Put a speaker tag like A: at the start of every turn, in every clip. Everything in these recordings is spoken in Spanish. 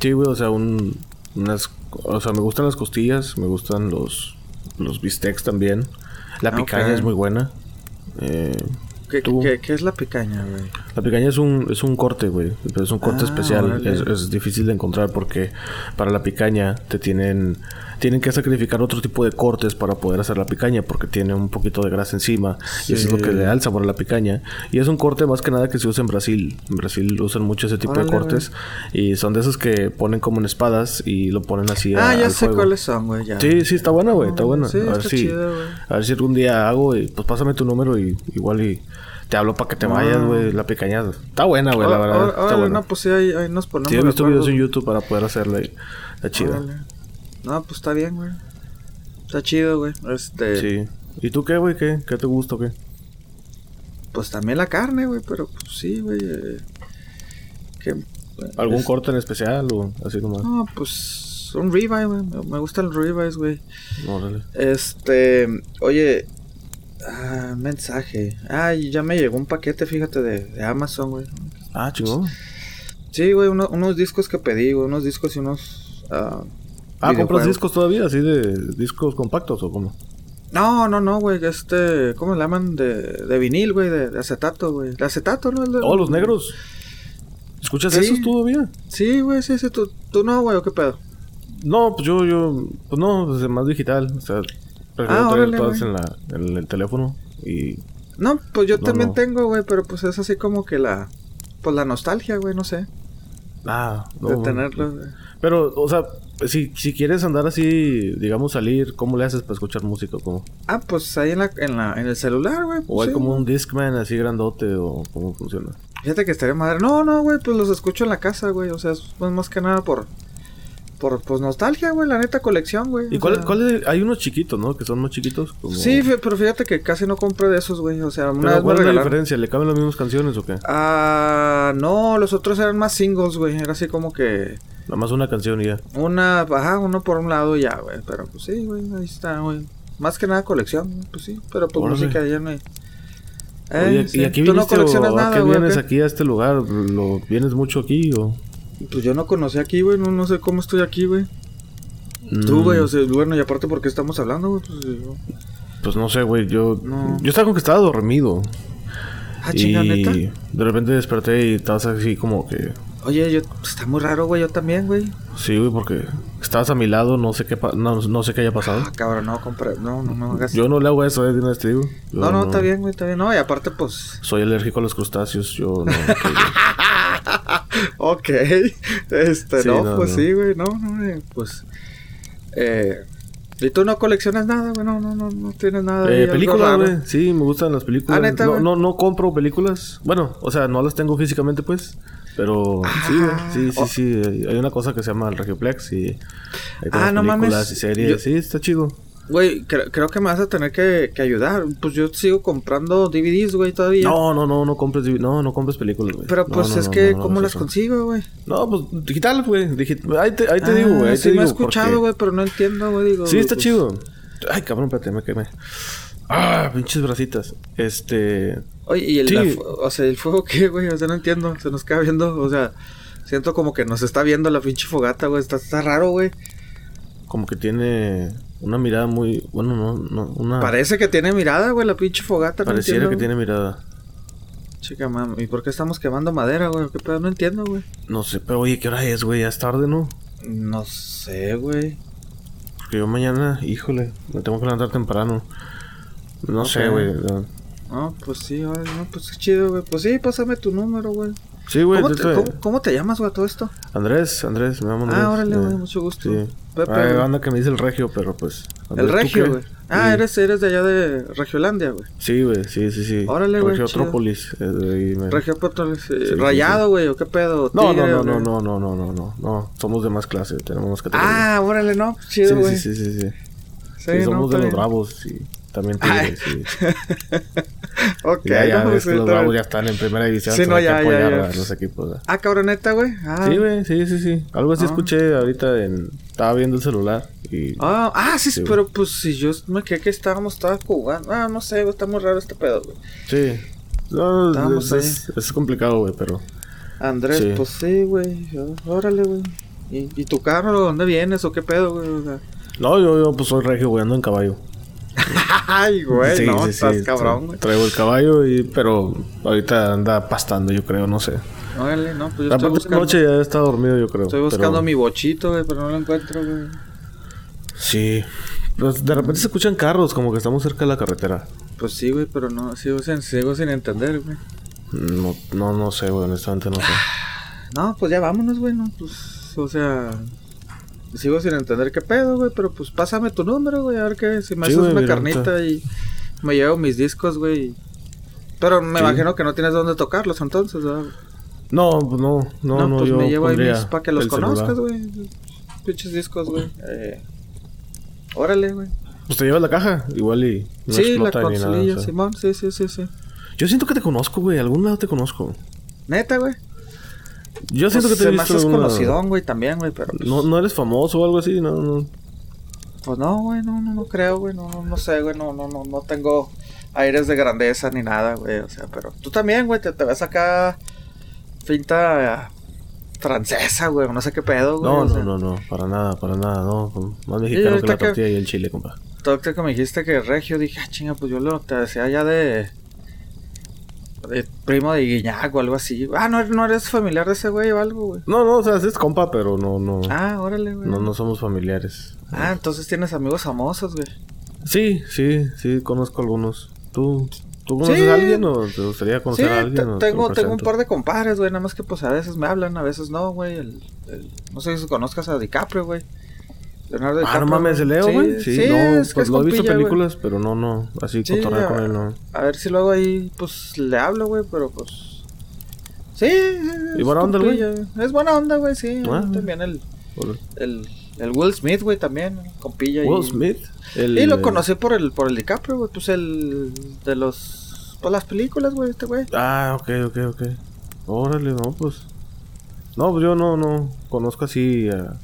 A: Sí, güey, o sea, un, unas, o sea, me gustan las costillas, me gustan los, los bistecs también. La
B: Ah,
A: picaña es muy buena. Eh,
B: ¿Qué,
A: tú-
B: qué- qué es la picaña, güey?
A: La picaña es un, es un corte, güey. Pero es un corte
B: Ah,
A: especial. Es, es difícil de encontrar porque para la picaña te tienen... Tienen que sacrificar otro tipo de cortes para poder hacer la picaña porque tiene un poquito de grasa encima. Y eso es lo que le da el sabor a la picaña. Y es un corte más que nada que se usa en Brasil. En Brasil usan mucho ese tipo de cortes. Y son de esos que ponen como en espadas y lo ponen así a-
B: Ah, ya
A: al
B: sé
A: fuego.
B: cuáles son, güey.
A: Sí, sí, está buena, güey. Está buena.
B: Sí,
A: a ver si...
B: chido,
A: a ver si algún día hago y pues pásame tu número y igual y... Te hablo para que te vayas, güey, la picaña. Está buena, güey, la
B: Ah,
A: verdad.
B: ah,
A: está buena.
B: no, pues sí, ahí, ahí nos ponemos
A: Sí, he visto videos en YouTube para poder hacerla está chida.
B: No, pues está bien, güey. Está chido, güey. Este,
A: Sí. ¿Y tú qué, güey? ¿Qué? ¿Qué te gusta o qué?
B: pues también la carne, güey, pero pues sí, güey. eh, que,
A: ¿Algún
B: es-
A: corte en especial o así nomás?
B: No, pues un ribeye, güey. Me, me gustan los ribeyes, güey.
A: Órale.
B: Este, oye, ah, mensaje. Ay, ya me llegó un paquete, fíjate, de, de Amazon, güey.
A: Ah, chingón.
B: Sí, güey, uno- unos discos que pedí, güey, unos discos y unos... ah,
A: Ah, ¿compras discos todavía? ¿Así de discos compactos o cómo?
B: No, no, no, güey, este, ¿cómo le llaman? De, de vinil, güey, de, de acetato, güey. De acetato, ¿no? El de-
A: Oh, los negros. ¿Escuchas
B: Sí.
A: esos todavía?
B: Sí, güey, sí, sí, tú, tú no, güey, ¿o qué pedo?
A: No, pues yo, yo, pues no, pues más digital. O sea, prefiero
B: Ah, órale,
A: todas en, la, en el teléfono y...
B: No, pues yo
A: No,
B: también
A: no.
B: tengo, güey, pero pues es así como que la... Pues la nostalgia, güey, no sé.
A: Ah, no,
B: de tenerlo, güey.
A: Pero, o sea, si, si quieres andar así, digamos, salir, ¿cómo le haces para escuchar música? ¿Cómo?
B: Ah, pues ahí en, la, en, la, en el celular, güey.
A: ¿O
B: pues,
A: hay
B: sí,
A: como
B: güey.
A: un Discman así grandote o cómo funciona?
B: Fíjate que estaría madre. No, no, güey, pues los escucho en la casa, güey. O sea, es pues, más que nada por... Por, pues, nostalgia, güey, la neta colección, güey.
A: ¿Y cuál,
B: sea.
A: cuál es? Hay unos chiquitos, ¿no? Que son más chiquitos. Como...
B: Sí, pero fíjate que casi no compro de esos, güey. O sea, una
A: Pero
B: vez me
A: ¿cuál la diferencia? ¿Le caben las mismas canciones o qué?
B: Ah, no, los otros eran más singles, güey. Era así como que
A: Nada más una canción y ya.
B: una, ajá, uno por un lado y ya, güey. Pero pues sí, güey, ahí está, güey. Más que nada colección, pues sí. Pero pues
A: Órale.
B: música ya no hay. Eh,
A: Oye,
B: sí.
A: ¿y aquí
B: ¿Tú no coleccionas
A: o a
B: nada,
A: qué
B: güey?
A: vienes aquí a este lugar? ¿Lo vienes mucho aquí o...?
B: Pues yo no conocí aquí, güey. No, no sé cómo estoy aquí, güey. Tú,
A: Mm,
B: güey, o sea, bueno, y aparte, ¿por qué estamos hablando, güey? Pues, yo-
A: Pues no sé, güey. Yo,
B: No.
A: yo estaba con que estaba dormido.
B: Ah, chinga, neta.
A: y de repente desperté y estabas así como que...
B: Oye, yo, está muy raro, güey. Yo también, güey.
A: Sí, güey, porque estabas a mi lado, no sé qué, pa- no, no sé qué haya pasado.
B: Ah, cabrón, no, compra. No, no, no hagas.
A: Yo no le hago eso, eh, de una vez te digo. Yo
B: no, no, está bien, güey, está bien. No, y aparte, pues.
A: Soy alérgico a los crustáceos, yo no...
B: Ok. Este,
A: Sí,
B: no,
A: no,
B: pues
A: no.
B: sí, güey. No, no, eh, pues. Eh. ¿Y tú no coleccionas nada, güey? No, no, no, no tienes nada.
A: Eh, películas, güey. Sí, me gustan las películas.
B: Ah, ¿neta,
A: no, no, no compro películas. Bueno, o sea, no las tengo físicamente, pues. Pero sí.
B: Ah,
A: sí, sí,
B: oh.
A: sí. Hay una cosa que se llama el Regioplex y hay
B: Ah, no
A: películas
B: mames.
A: y series.
B: Yo-
A: Sí, está chido.
B: Güey, cre- creo que me vas a tener que, que ayudar. Pues yo sigo comprando DVDs, güey, todavía.
A: No, no, no, no compres, no, no compres películas, güey.
B: Pero pues
A: no,
B: es que,
A: no,
B: ¿cómo las
A: eso.
B: consigo, güey?
A: No, pues digital, güey. Ahí te, ahí te
B: Ah,
A: digo, güey. Ahí
B: sí
A: te
B: me he escuchado,
A: porque-
B: güey, pero no entiendo, güey. Digo,
A: Sí, está
B: pues,
A: chido. Ay, cabrón, espérate, me quemé. Ah, pinches bracitas. Este.
B: Oye, ¿y el,
A: Sí.
B: la fu- o sea, el fuego qué, güey? O sea, no entiendo. Se nos queda viendo, o sea, siento como que nos está viendo la pinche fogata, güey. Está, está raro, güey.
A: Como que tiene una mirada muy. Bueno, no, no. Una.
B: Parece que tiene mirada, güey, la pinche fogata. No
A: Pareciera
B: entiendo,
A: que
B: güey.
A: tiene mirada.
B: Chica, mam, ¿y por qué estamos quemando madera, güey? ¿Qué pedo? No entiendo, güey.
A: No sé, pero oye, ¿qué hora es, güey? Ya es tarde, ¿no?
B: No sé, güey.
A: Porque yo mañana, híjole, me tengo que levantar temprano. No sé, güey. no.
B: No, pues sí, güey. No, pues qué chido, güey. Pues sí, pásame tu número, güey.
A: Sí, güey.
B: ¿Cómo, te-
A: hecho,
B: cómo- cómo te llamas, güey, todo esto?
A: Andrés, Andrés, me llamo Andrés.
B: Ah, órale,
A: eh,
B: güey, mucho gusto.
A: Sí.
B: Pepe, güey.
A: banda que me dice el regio, pero pues. Andrés,
B: El
A: ¿tú
B: Regio, güey. Ah,
A: Sí.
B: eres, eres de allá de Regiolandia, güey.
A: Sí, güey, sí, sí, sí.
B: Órale, güey,
A: Regiotrópolis. eh, me-
B: Regio Petroles, eh,
A: sí,
B: Rayado, güey, ¿o qué pedo?
A: No, no,
B: Tigre,
A: no, no, no, no, no, no, no, no. Somos de más clase, tenemos categoría.
B: Ah, órale, no. Chido,
A: sí,
B: güey.
A: sí, sí, sí, sí.
B: Sí,
A: Sí,
B: no,
A: somos de los bravos y también tigres, sí.
B: Ok,
A: Ya, ya
B: no,
A: ves
B: sí,
A: que los bravos ya están en primera división.
B: Sí, no,
A: hay que
B: ya, ya,
A: apoyar
B: ya.
A: a los equipos.
B: Ah, cabrón, neta, güey. Ah.
A: Sí, güey, sí, sí, sí. Algo así
B: Ah.
A: escuché ahorita en... Estaba viendo el celular y...
B: Ah, ah, sí,
A: Sí,
B: pero pues si yo me quedé que estábamos, estaba jugando. Ah, no sé, güey, está muy raro este pedo, güey.
A: Sí. No,
B: Estábamos
A: es, es- es complicado, güey, pero...
B: Andrés,
A: Sí.
B: pues sí, güey. Órale, güey. ¿Y, y tu carro, dónde vienes o qué pedo, güey? O sea,
A: No, yo, yo pues soy regio, güey, ando en caballo.
B: Ay, güey,
A: Sí,
B: no,
A: sí,
B: estás
A: sí,
B: cabrón, güey.
A: Traigo el caballo, y, pero ahorita anda pastando, yo creo, no sé.
B: Órale, no, pues yo estoy
A: Aparte de
B: buscando,
A: noche ya está dormido, yo creo.
B: estoy buscando
A: pero-
B: mi bochito, güey, pero no lo encuentro, güey.
A: Sí. Pues de repente se escuchan carros, como que estamos cerca de la carretera.
B: Pues sí, güey, pero no, sigo sin, sigo sin entender, güey.
A: No, no, no sé, güey, honestamente no sé.
B: No, pues ya vámonos, güey, no, pues, o sea... Sigo sin entender qué pedo, güey, pero pues pásame tu número, güey, a ver qué, si me
A: Sí,
B: haces
A: güey,
B: una carnita y me llevo mis discos, güey. Pero me
A: Sí.
B: imagino que no tienes dónde tocarlos entonces, ¿verdad?
A: No, pues no, no, no,
B: pues
A: yo
B: me llevo ahí mis para que los conozcas, güey. Pinches discos, güey. Eh, órale, güey.
A: Pues te llevas la caja, igual y no
B: sí, la
A: explota ni nada.
B: consolilla,
A: o sea.
B: Simón, sí, sí, sí, sí.
A: Yo siento que te conozco, güey, algún lado te conozco.
B: Neta, güey.
A: Yo siento
B: Pues
A: que te he visto lado.
B: conocidón, güey, también, güey, pero... pues,
A: No, no eres famoso o algo así, no, no.
B: Pues no, güey, no, no, no creo, güey, no, no, no sé, güey, no, no, no, no tengo aires de grandeza ni nada, güey, o sea, pero tú también, güey, te, te ves acá finta francesa, güey, no sé qué pedo, güey.
A: No, no,
B: sea,
A: no, no, para nada, para nada, no. Más mexicano que la
B: que-
A: tortilla y el chile, compa.
B: Todo que me dijiste que regio, dije, ah, chinga, pues yo lo te decía ya de, primo de Guiñac o algo así. Ah, no, no eres familiar de ese güey o algo, güey.
A: No, no, o sea, es compa, pero no, no.
B: Ah, órale, güey.
A: No, no somos familiares.
B: Ah, entonces tienes amigos famosos, güey.
A: Sí, sí, sí, conozco algunos. ¿Tú, tú conoces
B: Sí.
A: a alguien o te gustaría
B: Sí,
A: conocer a alguien?
B: tengo, tengo un par de compadres, güey, nada más que pues a veces me hablan, a veces no, güey. El, el- no sé si conozcas a DiCaprio, güey. Leonardo
A: Ah,
B: DiCaprio.
A: no mames, el Leo,
B: Sí,
A: güey. Sí,
B: sí,
A: no,
B: es que
A: pues
B: es
A: lo he visto películas, pero no, no, así
B: Sí,
A: con él, no.
B: A ver si luego ahí, pues, le hablo, güey, pero pues... Sí,
A: ¿Y buena onda el güey?
B: Es buena onda, güey, sí.
A: Ah.
B: También el,
A: Por-
B: el, el Will Smith, güey, también, compilla.
A: Will
B: y,
A: Smith. El,
B: Y lo
A: eh,
B: conocí por el, por el DiCaprio, güey, pues el de los... Pues las películas, güey, este güey.
A: Ah, ok, ok, ok. Órale, no, pues. No, pues yo no, no conozco así. a-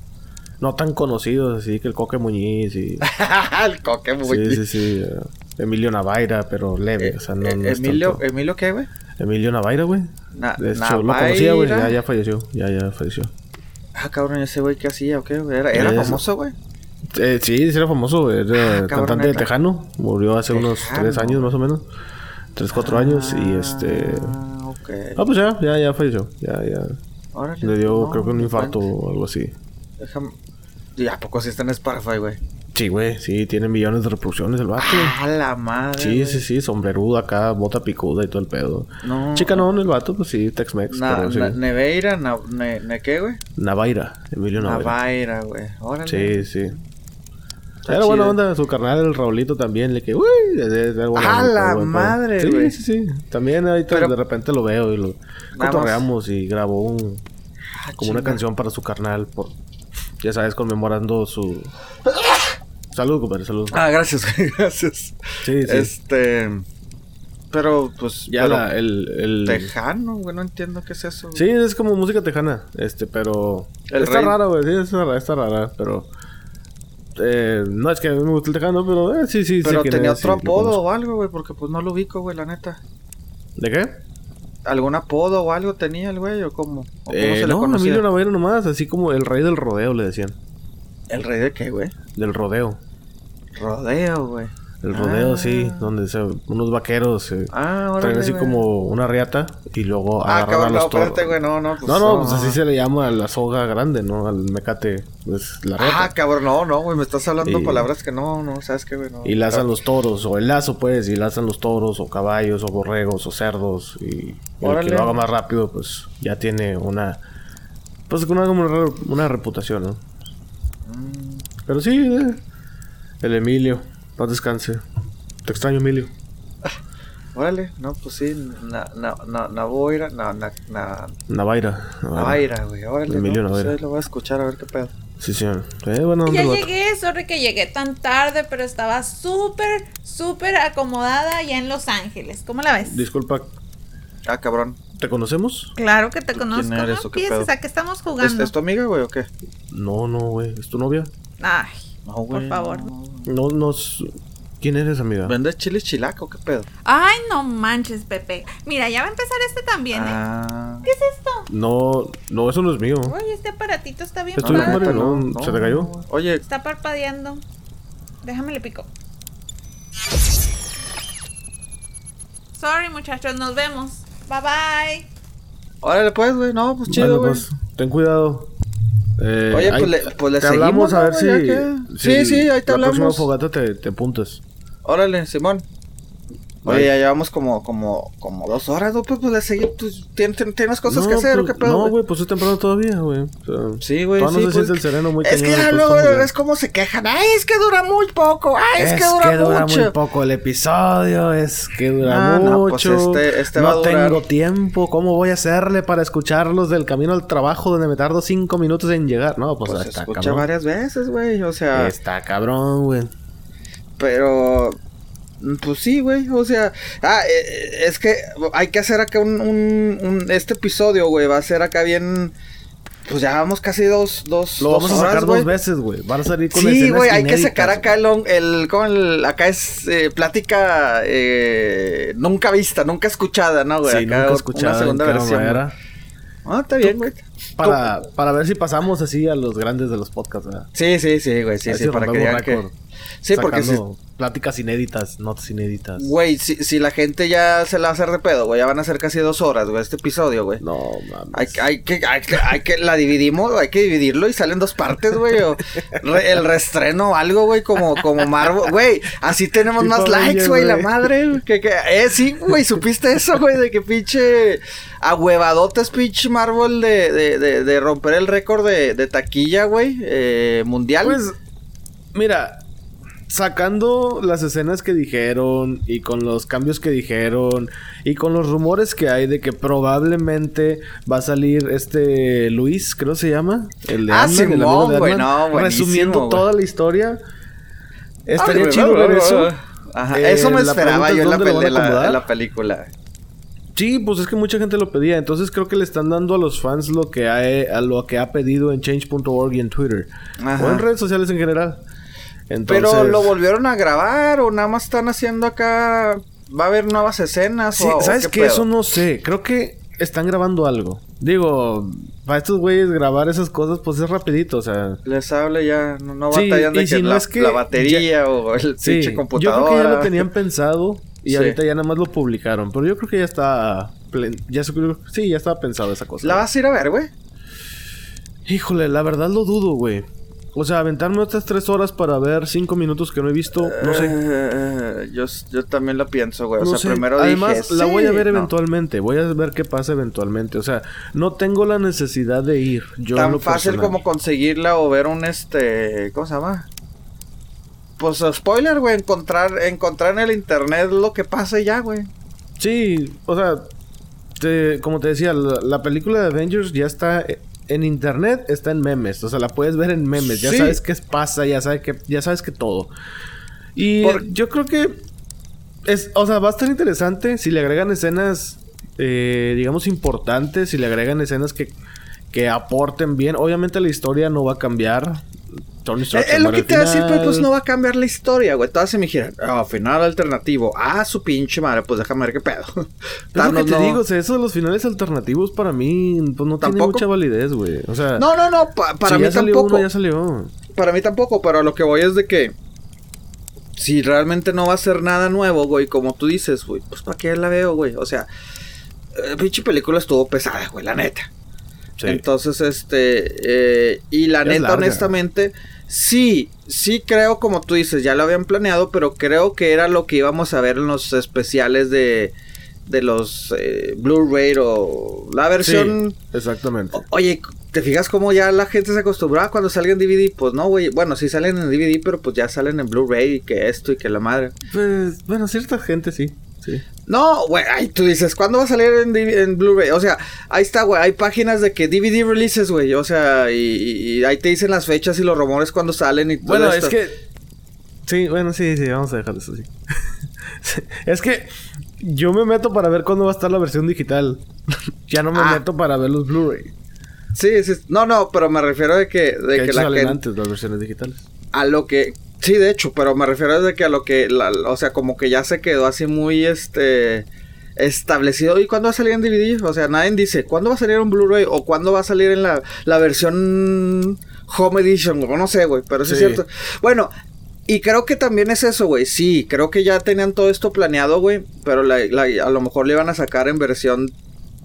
A: no tan conocidos, así que el Coque Muñiz y.
B: el coque, muy...
A: sí, sí, sí. eh, Emilio Navaira, pero leve,
B: Eh,
A: o sea, no,
B: eh,
A: no
B: Emilio,
A: tanto.
B: ¿Emilio qué, güey?
A: Emilio Navaira, güey.
B: Na-
A: De hecho, lo conocía, güey. Ya,
B: Navaira.
A: ya falleció. Ya, ya falleció.
B: Ah, cabrón, ese güey, ¿qué hacía o qué? Era, era famoso, güey.
A: Eh, sí, sí era famoso, güey. Era
B: Ah,
A: cantante de. Tejano. Murió hace unos tres años, más o menos. Tres, cuatro años. Y este.
B: Ah, ok.
A: Ah, pues ya, ya, ya falleció. Ya, ya.
B: Órale.
A: Le dio,
B: No,
A: creo que un infarto o algo así.
B: Déjame... ¿Y a poco sí está en Spotify, güey?
A: Sí, güey, sí, tiene millones de reproducciones el vato.
B: Ah, la madre,
A: sí,
B: güey.
A: sí, sí, sombrerudo acá, bota picuda y todo el pedo.
B: No.
A: Chicanón el vato, pues sí, Tex-Mex,
B: Na,
A: sí.
B: Neveira, na, ne, ne- ¿qué, güey?
A: Navaira, Emilio Navaira.
B: Navaira, güey. Órale.
A: Sí, sí.
B: Está
A: Era buena
B: chido.
A: onda, su carnal, el Raulito también, le que, uy, es- es- era buena
B: ¡A
A: onda,
B: la madre,
A: Sí,
B: güey!
A: Sí, sí, También ahorita
B: Pero-
A: de repente lo veo y lo cotorreamos y grabó un,
B: Ah,
A: como una canción para su carnal, por, ya sabes, conmemorando su... Salud, compadre, salud.
B: Ah, gracias, gracias.
A: sí, sí.
B: Este. Pero, pues.
A: ya
B: pero
A: la, el... el...
B: Tejano, güey, no entiendo qué es eso. güey.
A: Sí, es como música tejana, este, pero...
B: El
A: está
B: rey.
A: rara, güey, sí, está rara, está rara, pero... Eh, no es que a mí me gusta el tejano, pero eh, sí, sí,
B: Pero tenía otro apodo o algo, güey, porque pues no lo ubico, güey, la neta.
A: ¿De qué?
B: ¿Algún apodo o algo tenía el güey o cómo? ¿O cómo
A: Eh,
B: se
A: no? Emilio Navaira nomás, así como el rey del rodeo le decían.
B: ¿El rey de qué, güey?
A: Del rodeo.
B: Rodeo, güey.
A: El rodeo,
B: Ah.
A: sí, donde se, unos vaqueros eh,
B: Ah,
A: traen así como una riata y luego
B: Ah,
A: agarran
B: cabrón,
A: a
B: no,
A: los toros.
B: güey, no, no. Pues,
A: no, no, pues así se le llama a la soga grande, ¿no? Al mecate, pues la riata.
B: Ah, cabrón, no, no, güey, me estás hablando
A: Y-
B: palabras que no, no, ¿sabes qué, güey? No.
A: Y lazan los toros, o el lazo, pues, y lazan los toros, o caballos, o borregos, o cerdos. Y el que lo haga más rápido, pues ya tiene una. Pues una, una, una reputación, ¿no?
B: Mm,
A: Pero sí, eh, el Emilio, paz descanse. Te extraño, Emilio.
B: órale, no, pues sí, na, na, na, Navoira, na, na, na,
A: Navaira.
B: Navaira, güey, órale,
A: Emilio
B: no, pues,
A: Navaira.
B: ahí lo voy a escuchar a ver qué pedo.
A: Sí, señor. Eh, bueno,
C: Ya llegué, sorry que llegué tan tarde, pero estaba súper, súper acomodada allá en Los Ángeles. ¿Cómo la ves?
A: Disculpa,
B: Ah, cabrón.
A: ¿te conocemos?
C: Claro que te
B: ¿Quién
C: conozco,
B: eres
C: ¿no?
B: o qué
C: Piensas
B: pedo?
C: a qué estamos
B: ¿Es,
C: jugando.
B: es tu amiga, güey, o qué?
A: No, no, güey. ¿Es tu novia?
C: Ay,
B: No,
C: por favor.
A: No, nos. ¿Quién eres, amiga?
B: ¿Vende chile chilaco? ¿Qué pedo?
C: Ay, no manches, Pepe. Mira, ya va a empezar este también, ¿eh?
B: Ah.
C: ¿Qué es esto?
A: No, no, eso no es mío.
C: Uy, este aparatito está bien
A: Estoy
C: padre.
A: no, ¿se te cayó?
B: Oye,
C: Está parpadeando. Déjame le pico. Sorry, muchachos, nos vemos. Bye bye.
B: órale pues, güey. No, pues chido,
A: Bueno,
B: güey.
A: pues, ten cuidado. Eh,
B: Oye,
A: ahí
B: pues le- pues le
A: te hablamos
B: seguimos,
A: a ver si,
B: que- Sí, sí, ahí te
A: la próxima
B: hablamos.
A: fogata te, te apuntas.
B: Órale, Simón. Oye, ya llevamos como, como, como dos horas, ¿no? Pues, pues le. Pues, ¿tien- tien- ¿Tienes cosas
A: No,
B: que hacer o
A: pues,
B: qué pedo?
A: No,
B: güey?
A: pues es temprano todavía, güey. O sea,
B: Sí, güey, sí.
A: no se
B: pues,
A: siente el sereno muy
B: es que ya luego es como se quejan. Ay, es que dura muy poco. Ay, es, que dura mucho.
A: muy poco el episodio, es que dura
B: Ah, no, pues
A: mucho.
B: este- este va
A: no
B: a durar.
A: tengo tiempo, ¿cómo voy a hacerle para escucharlos del camino al trabajo donde me tardo cinco minutos en llegar? No, pues,
B: Pues se
A: está
B: escucha
A: cabrón.
B: varias veces, güey. O sea,
A: Está cabrón, güey.
B: pero. Pues sí, güey. O sea, ah, eh, es que hay que hacer acá un, un, un- Este episodio, güey, va a ser acá bien. Pues ya vamos casi dos, dos,
A: Lo
B: dos
A: vamos a sacar dos veces, güey. Van a salir con
B: Sí, güey, hay que sacar acá el, el, ¿cómo el- acá es eh, plática eh, nunca vista, nunca escuchada, ¿no, güey?
A: Sí,
B: Acá
A: nunca
B: una
A: escuchado
B: segunda versión. Ah, está bien, güey.
A: Para, para ver si pasamos así a los grandes de los podcasts, ¿verdad?
B: Sí, sí, sí, güey, sí, sí,
A: si
B: para que digan que... Sí, porque si,
A: pláticas inéditas, notas inéditas.
B: güey, si, si la gente ya se la va a hacer de pedo, güey, ya van a ser casi dos horas, güey, este episodio, güey.
A: No, mames.
B: Hay, hay que, hay que, hay que, la dividimos, hay que dividirlo y salen dos partes, güey, o re- el restreno o algo, güey, como, como Marvel, güey, así tenemos más likes, güey, la madre, que, que, eh, sí, güey, supiste eso, güey, de que pinche ahuevadotes, pinche Marvel de, de, de, de romper el récord de, de taquilla, güey, eh, mundial.
A: Pues, mira, sacando las escenas que dijeron y con los cambios que dijeron y con los rumores que hay de que probablemente va a salir este Luis, creo se llama, el de
B: Ah,
A: Ant-Man, el amigo de Ant-Man,
B: no,
A: resumiendo toda la historia. Estaría
B: Ah,
A: chido ver eso.
B: Ajá,
A: Eh,
B: eso me esperaba yo en la, pel- la- película.
A: Sí, pues es que mucha gente lo pedía. Entonces creo que le están dando a los fans lo que ha, a lo que ha pedido en change.org y en Twitter.
B: Ajá.
A: O en redes sociales en general. Entonces,
B: Pero lo volvieron a grabar o nada más están haciendo acá. Va a haber nuevas escenas
A: Sí,
B: o,
A: ¿Sabes qué? Eso no sé. Creo que están grabando algo. Digo, para estos güeyes grabar esas cosas, pues es rapidito. O sea,
B: Les hable ya, no, no
A: Sí,
B: batallan de que,
A: si no
B: la,
A: es que
B: la batería o el
A: sí.
B: pinche
A: Yo
B: computadora.
A: creo que ya lo tenían pensado y
B: Sí.
A: ahorita ya nada más lo publicaron. Pero yo creo que ya está... Ya, sí, ya estaba pensado esa cosa.
B: ¿La vas a ir a ver, güey?
A: Híjole, la verdad lo dudo, güey. O sea, aventarme otras tres horas para ver cinco minutos que no he visto, no sé.
B: Eh, yo, yo también lo pienso, güey. O sea,
A: sé.
B: primero
A: Además,
B: dije.
A: la voy a ver
B: no.
A: eventualmente. Voy a ver qué pasa eventualmente. O sea, no tengo la necesidad de ir. Yo
B: Tan fácil
A: personal.
B: como conseguirla o ver un este. ¿Cómo se llama? Pues spoiler, güey. Encontrar, encontrar en el internet lo que pasa ya, güey.
A: Sí, o sea, te- como te decía, la, la película de Avengers ya está eh, en internet, está en memes. O sea, la puedes ver en memes. Ya sabes qué pasa, ya sabes que, ya sabes que todo. Y
B: Por-
A: yo creo que es, o sea, va a estar interesante si le agregan escenas, eh, digamos, importantes, si le agregan escenas que, que aporten bien. Obviamente la historia no va a cambiar. Tony Stark
B: Eh,
A: se
B: Es lo que te voy a decir, pero pues
A: final.
B: no va a cambiar la historia, güey. Todas se me dijeron, ah, final alternativo. Ah, su pinche madre, pues déjame ver qué pedo.
A: Es lo
B: Thanos
A: que te
B: no-
A: digo, o sea, eso de los finales alternativos para mí pues no tiene
B: ¿Tampoco?
A: mucha validez, güey. O sea,
B: No, no, no, pa- para
A: si
B: mí
A: ya salió
B: tampoco.
A: uno, ya salió.
B: Para mí tampoco, pero a lo que voy es de que si realmente no va a ser nada nuevo, güey, como tú dices, güey, pues para qué la veo, güey. O sea, eh, pinche película estuvo pesada, güey, la neta.
A: Sí.
B: Entonces, este, eh, y la
A: Es
B: neta,
A: larga.
B: honestamente, sí, sí creo, como tú dices, ya lo habían planeado, pero creo que era lo que íbamos a ver en los especiales de, de los eh, Blu-ray o la versión...
A: Sí, exactamente.
B: O- Oye, ¿te fijas cómo ya la gente se acostumbraba cuando salga en DVD? Pues no, güey. Bueno, sí salen en DVD, pero pues ya salen en Blu-ray y que esto y que la madre.
A: Pues, bueno, cierta gente sí. Sí.
B: No, güey, ay, tú dices, ¿cuándo va a salir en, Blu-ray? O sea, ahí está, güey, hay páginas de que DVD releases, güey, o sea, y, ahí te dicen las fechas y los rumores cuando salen y todo
A: Bueno,
B: esto.
A: es que. Sí, bueno, sí, sí, vamos a dejar eso así. Sí, es que yo me meto para ver cuándo va a estar la versión digital. ya no me
B: Ah.
A: meto para ver los Blu-ray.
B: Sí, sí, no, no, pero me refiero de que, de
A: Que
B: que la gente,
A: antes las versiones digitales.
B: A lo que, Sí, de hecho, pero me refiero desde que a lo que, la- o sea, como que ya se quedó así muy, este, establecido. ¿Y cuándo va a salir en DVD? O sea, nadie dice, ¿cuándo va a salir en Blu-ray? O ¿cuándo va a salir en la, la versión Home Edition? O no sé, güey, pero sí, es cierto. Bueno, y creo que también es eso, güey. Sí, creo que ya tenían todo esto planeado, güey. Pero la- la- a lo mejor le iban a sacar en versión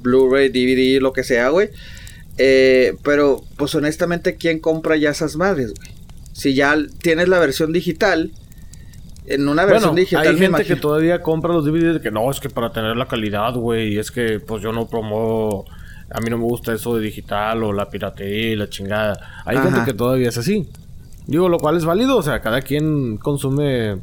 B: Blu-ray, DVD, lo que sea, güey. Eh, pero, pues honestamente, ¿quién compra ya esas madres, güey? Si ya tienes la versión digital, en una versión
A: Bueno,
B: digital
A: hay gente
B: imagino-
A: que todavía compra los DVDs de que no, es que para tener la calidad, güey, y es que pues yo no promuevo, a mí no me gusta eso de digital o la piratería y la chingada. Hay
B: Ajá.
A: gente que todavía es así. Digo, lo cual es válido, o sea, cada quien consume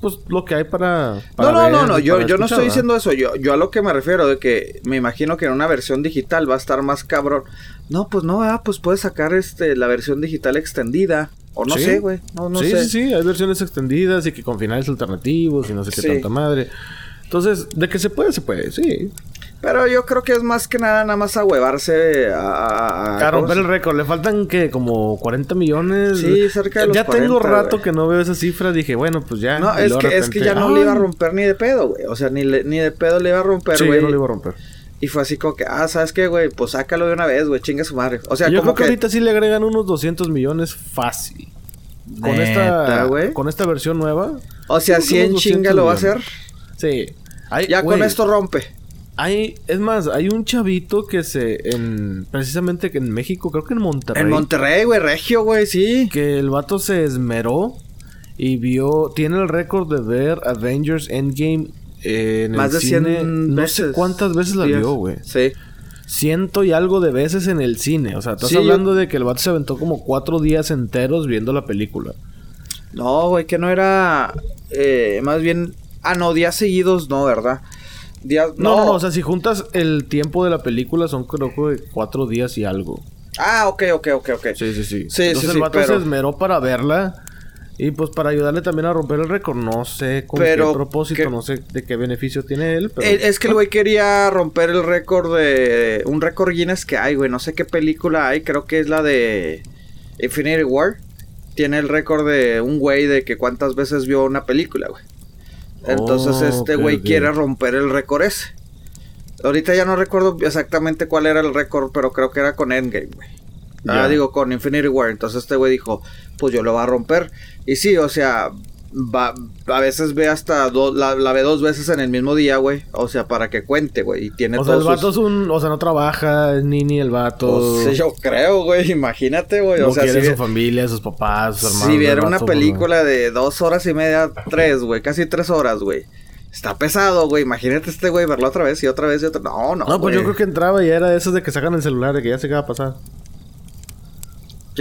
A: pues lo que hay para...
B: No,
A: para
B: no, no, no,
A: y
B: yo, yo no estoy diciendo eso, yo, yo a lo que me refiero de que me imagino que en una versión digital va a estar más cabrón. No, pues no, ah, pues puedes sacar este la versión digital extendida. O no
A: Sí.
B: sé, güey. No, no
A: sí,
B: sé.
A: sí, sí, hay versiones extendidas y que con finales alternativos y no sé qué
B: Sí.
A: tanta madre. Entonces, de que se puede, se puede, sí.
B: Pero yo creo que es más que nada nada más a huevarse a, a,
A: A romper el
B: ¿cómo
A: récord, le faltan que como 40 millones.
B: Sí, cerca de los
A: Ya tengo
B: 40,
A: rato
B: güey.
A: que no veo esa cifra, dije, bueno, pues ya.
B: No, es que,
A: de
B: es que
A: repente,
B: ya no le iba a romper ni de pedo, güey. O sea, ni, le- ni de pedo le iba a romper,
A: Sí,
B: güey.
A: ya no le iba a romper.
B: Y fue así como que, ah, ¿sabes qué, güey? Pues sácalo de una vez, güey, chinga su madre. O sea,
A: yo
B: como
A: creo que, ahorita sí le agregan unos 200 millones fácil. Con
B: Neta,
A: esta, con esta versión nueva.
B: O sea,
A: creo que
B: si en
A: unos
B: chinga
A: 200
B: lo va a hacer.
A: Sí. Hay-
B: Ya con esto rompe.
A: Hay, es más, hay un chavito que se, en, precisamente que en México, creo que en Monterrey.
B: En Monterrey, güey, regio, güey, sí.
A: que el vato se esmeró y vio, tiene el récord de ver Avengers Endgame eh, en
B: Más
A: el
B: de 100
A: cine. No
B: veces.
A: sé cuántas veces la vio, güey.
B: Sí.
A: Ciento y algo de veces en el cine. O sea, estás
B: Sí, yo-
A: hablando de que el vato se aventó como cuatro días enteros viendo la película.
B: No, güey, que no era. eh, más bien. Ah, no, días seguidos, no, ¿verdad? Días.
A: No, no, no, o sea, si juntas el tiempo de la película son creo que cuatro días y algo.
B: Ah, ok, ok, ok, ok.
A: Sí, sí, sí.
B: Sí,
A: Entonces
B: sí,
A: el vato
B: pero-
A: se esmeró para verla. Y pues para ayudarle también a romper el récord. No sé con
B: Pero
A: qué propósito,
B: que-
A: no sé de qué beneficio tiene él. Pero...
B: Eh, es que el güey quería romper el récord de. Un récord Guinness que hay, güey. No sé qué película hay. Creo que es la de. Infinity War. Tiene el récord de un güey de que cuántas veces vio una película, güey. Entonces
A: Oh,
B: este güey quiere romper el récord ese. Ahorita ya no recuerdo exactamente cuál era el récord, pero creo que era con Endgame, güey. Ah,
A: Ya.
B: digo, con Infinity War. Entonces este güey dijo, pues yo lo voy a romper. Y sí, o sea, va, a veces ve hasta dos, la, la ve dos veces en el mismo día, güey. O sea, para que cuente, güey. Y tiene
A: O sea, el vato
B: sus-
A: es un... O sea, no trabaja, es nini el vato.
B: Pues, sí, yo creo, güey. Imagínate, güey.
A: no
B: o sea,
A: quiere
B: si,
A: su
B: vi-
A: familia, sus papás, sus hermanos.
B: si viera una
A: vato, pues,
B: película de dos horas y media, tres, güey. Casi tres horas, güey. Está pesado, güey. Imagínate este güey verlo otra vez y otra vez y otra. No, no.
A: No, pues yo creo que entraba y era de esos de que sacan el celular, de que ya sé qué va a pasar.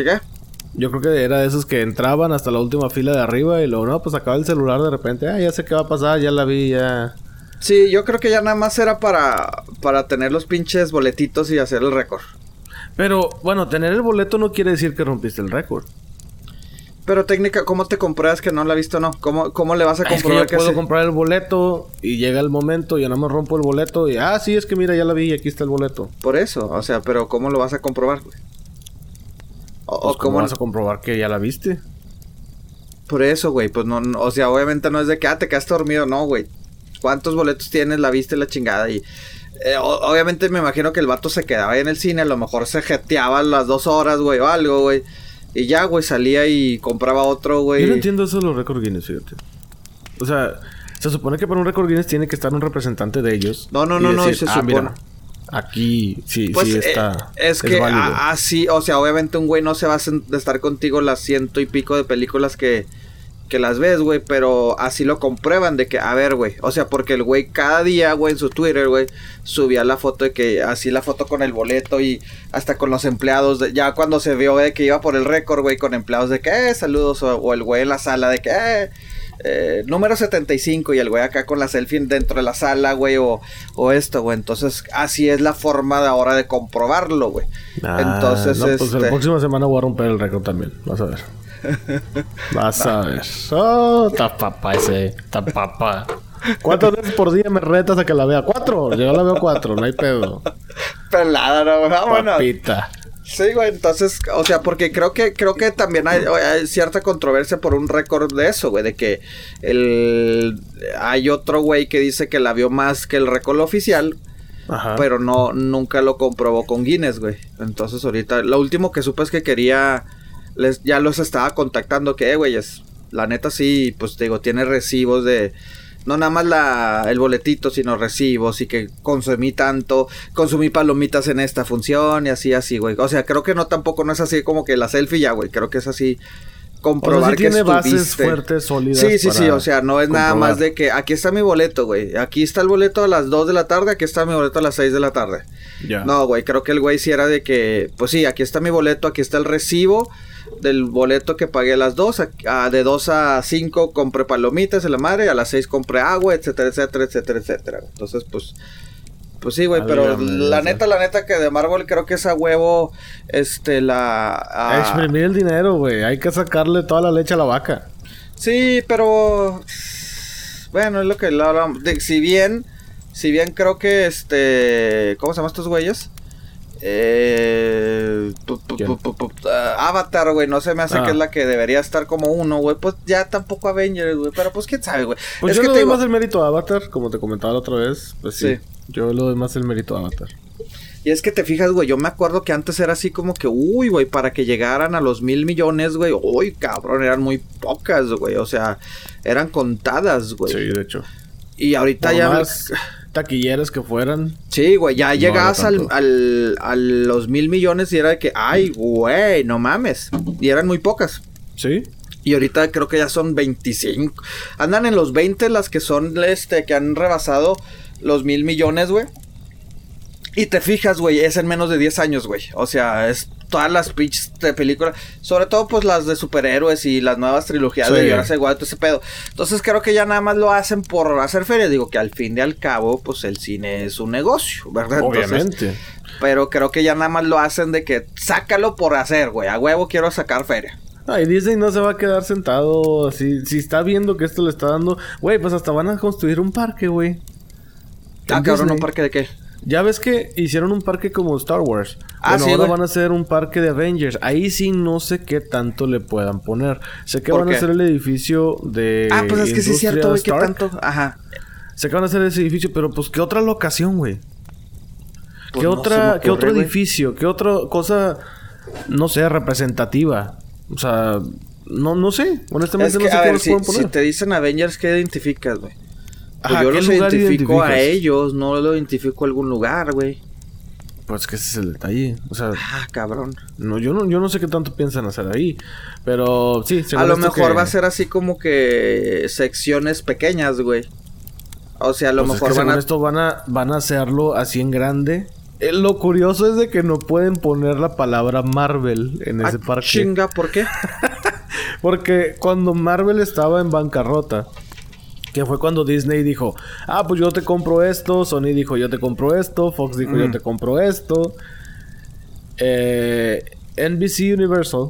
B: ¿Qué, qué?
A: Yo creo que era de esos que entraban hasta la última fila de arriba y luego, no, pues acaba el celular de repente. Ah, ya sé qué va a pasar, ya la vi, ya.
B: Sí, yo creo que ya nada más era para, para tener los pinches boletitos y hacer el récord.
A: Pero, bueno, tener el boleto no quiere decir que rompiste el récord.
B: Pero técnica, ¿cómo te compruebas que no la has visto no? ¿Cómo, ¿Cómo le vas a
A: Ah, Es que
B: comprobar
A: yo
B: que,
A: puedo
B: sí?
A: comprar el boleto y llega el momento, yo no me rompo el boleto y, ah, sí, es que mira, ya la vi y aquí está el boleto.
B: Por eso, o sea, pero ¿cómo lo vas a comprobar, güey? O,
A: Pues, ¿Cómo
B: cómo
A: vas a comprobar que ya la viste?
B: Por eso, güey, pues no, no, o sea, obviamente no es de que, ah, te quedaste dormido, no, güey. ¿Cuántos boletos tienes? La viste la chingada y... eh, obviamente me imagino que el vato se quedaba ahí en el cine, a lo mejor se jeteaba las dos horas, güey, o algo, güey. Y ya, güey, salía y compraba otro, güey.
A: Yo no entiendo eso de los récords Guinness, fíjate. O sea, se supone que para un récord Guinness tiene que estar un representante de ellos.
B: No, no, no, no, se
A: "Ah,
B: supone".
A: mira, aquí sí,
B: Pues
A: sí
B: eh,
A: está.
B: es que
A: válido".
B: a- así, o sea, obviamente un güey no se va a estar contigo las ciento y pico de películas que, que las ves, güey, pero así lo comprueban de que, a ver, güey, o sea, porque el güey cada día, güey, en su Twitter, güey, subía la foto de que, así la foto con el boleto y hasta con los empleados, de- ya cuando se vio de que iba por el récord, güey, con empleados de que, eh, saludos, o, o el güey en la sala de que, eh, eh, número 75 y el güey acá con la selfie dentro de la sala, güey, o, o esto, güey. Entonces, así es la forma de ahora de comprobarlo, güey.
A: Ah,
B: Entonces,
A: no, pues
B: este...
A: la próxima semana voy a romper el récord también. Vas a ver. Vas a ver. Oh, está papá ese. Está papá. ¿Cuántas veces por día me retas a que la vea? ¿Cuatro? Yo la veo cuatro, no hay pedo.
B: Pelada, no, vámonos.
A: Papita.
B: Sí, güey, entonces, o sea, porque creo que creo que también hay, hay cierta controversia por un récord de eso, güey, de que el hay otro güey que dice que la vio más que el récord oficial,
A: Ajá.
B: pero no nunca lo comprobó con Guinness, güey. Entonces, ahorita lo último que supe es que quería les ya los estaba contactando que, eh, güey, es la neta sí, pues digo, tiene recibos de no nada más la, el boletito, sino recibos y que consumí tanto, consumí palomitas en esta función y así, así, güey. O sea, creo que no tampoco no es así como que la selfie ya, güey. Creo que es así comprobar
A: O sea, sí
B: que
A: tiene bases
B: estuviste.
A: fuertes, sólidas
B: Sí, sí, sí, o sea, no es nada más de que aquí está mi boleto, güey. Aquí está el boleto a las 2 de la tarde, aquí está mi boleto a las 6 de la tarde.
A: Ya.
B: No, güey, creo que el güey sí era de que, pues sí, aquí está mi boleto, aquí está el recibo del boleto que pagué a las 2, a- a- de 2 a 5 compré palomitas en la madre, a las 6 compré agua, etcétera, etcétera, etcétera, etcétera. Entonces, pues, pues sí, güey, pero la neta, la neta que de Marvel creo que es a huevo, este, la... a-
A: Exprimir el dinero, güey. Hay que sacarle toda la leche a la vaca.
B: Sí, pero bueno, es lo que hablamos. Si bien, si bien creo que este, ¿cómo se llaman estos güeyes? Eh, ah, Avatar, güey, no se me hace
A: Ah.
B: que es la que debería estar como uno, güey. Pues ya tampoco Avengers, güey. Pero pues quién sabe, güey.
A: Pues
B: es
A: yo
B: que
A: le doy
B: digo-
A: más el mérito a Avatar, como te comentaba la otra vez. Pues sí.
B: Sí.
A: Yo le doy más el mérito a Avatar.
B: Y es que te fijas, güey, yo me acuerdo que antes era así como que, uy, güey, para que llegaran a los mil millones, güey, uy, cabrón, eran muy pocas, güey, o sea, eran contadas, güey.
A: Sí, de hecho.
B: Y ahorita ya...
A: más taquilleras que fueran.
B: Sí, güey, ya
A: No
B: llegabas al, al, a los mil millones y era de que, ay, güey, no mames. Y eran muy pocas.
A: Sí.
B: Y ahorita creo que ya son 25. Andan en los 20 las que son, este, que han rebasado los mil millones, güey. Y te fijas, güey, es en menos de 10 años, güey. O sea, es todas las pitches de películas. Sobre todo, pues, las de superhéroes y las nuevas trilogías
A: Sí.
B: de Jurassic World, todo ese pedo. Entonces, creo que ya nada más lo hacen por hacer feria. Digo que al fin y al cabo, pues, el cine es un negocio, ¿verdad? Entonces,
A: Obviamente.
B: pero creo que ya nada más lo hacen de que sácalo por hacer, güey. A huevo quiero sacar feria.
A: Ay, Disney no se va a quedar sentado así. Si está viendo que esto le está dando. Güey, pues hasta van a construir un parque, güey.
B: Ah, cabrón. ¿un parque de qué?
A: Ya ves que hicieron un parque como Star Wars.
B: Ah,
A: bueno,
B: sí,
A: ahora
B: güey.
A: van a hacer un parque de Avengers. Ahí sí no sé qué tanto le puedan poner. Sé que
B: ¿Por
A: van
B: qué?
A: a hacer el edificio de.
B: ah, pues es que sí es cierto, güey,
A: Industria
B: tanto. Ajá.
A: Sé que van a hacer ese edificio, pero pues ¿qué otra locación, güey?
B: Pues
A: ¿Qué,
B: no
A: otra,
B: me
A: ¿Qué
B: ocurre,
A: otro
B: güey.
A: edificio? ¿Qué otra cosa, no sé, representativa? O sea, no, no sé. Honestamente
B: Es que,
A: no sé
B: a
A: qué
B: ver, si,
A: pueden
B: si
A: poner.
B: te dicen Avengers, ¿qué identificas, güey? Pues
A: Ajá,
B: yo
A: ¿qué
B: los identifico a ellos, no lo identifico a algún lugar, güey.
A: Pues que ese es el detalle. O sea,
B: Ah, cabrón.
A: no, yo, no, yo no sé qué tanto piensan hacer ahí. Pero sí,
B: A lo mejor
A: que-
B: va a ser así como que secciones pequeñas, güey. O sea, a lo
A: Pues es
B: mejor
A: que
B: van
A: según
B: a...
A: esto van a, van a hacerlo así en grande. Eh, lo curioso es de que no pueden poner la palabra Marvel en ese
B: Ah,
A: parque.
B: Chinga, ¿por qué?
A: Porque cuando Marvel estaba en bancarrota, que fue cuando Disney dijo, ah, pues yo te compro esto, Sony dijo, yo te compro esto, Fox dijo, yo
B: Mm.
A: te compro esto. Eh, NBC Universal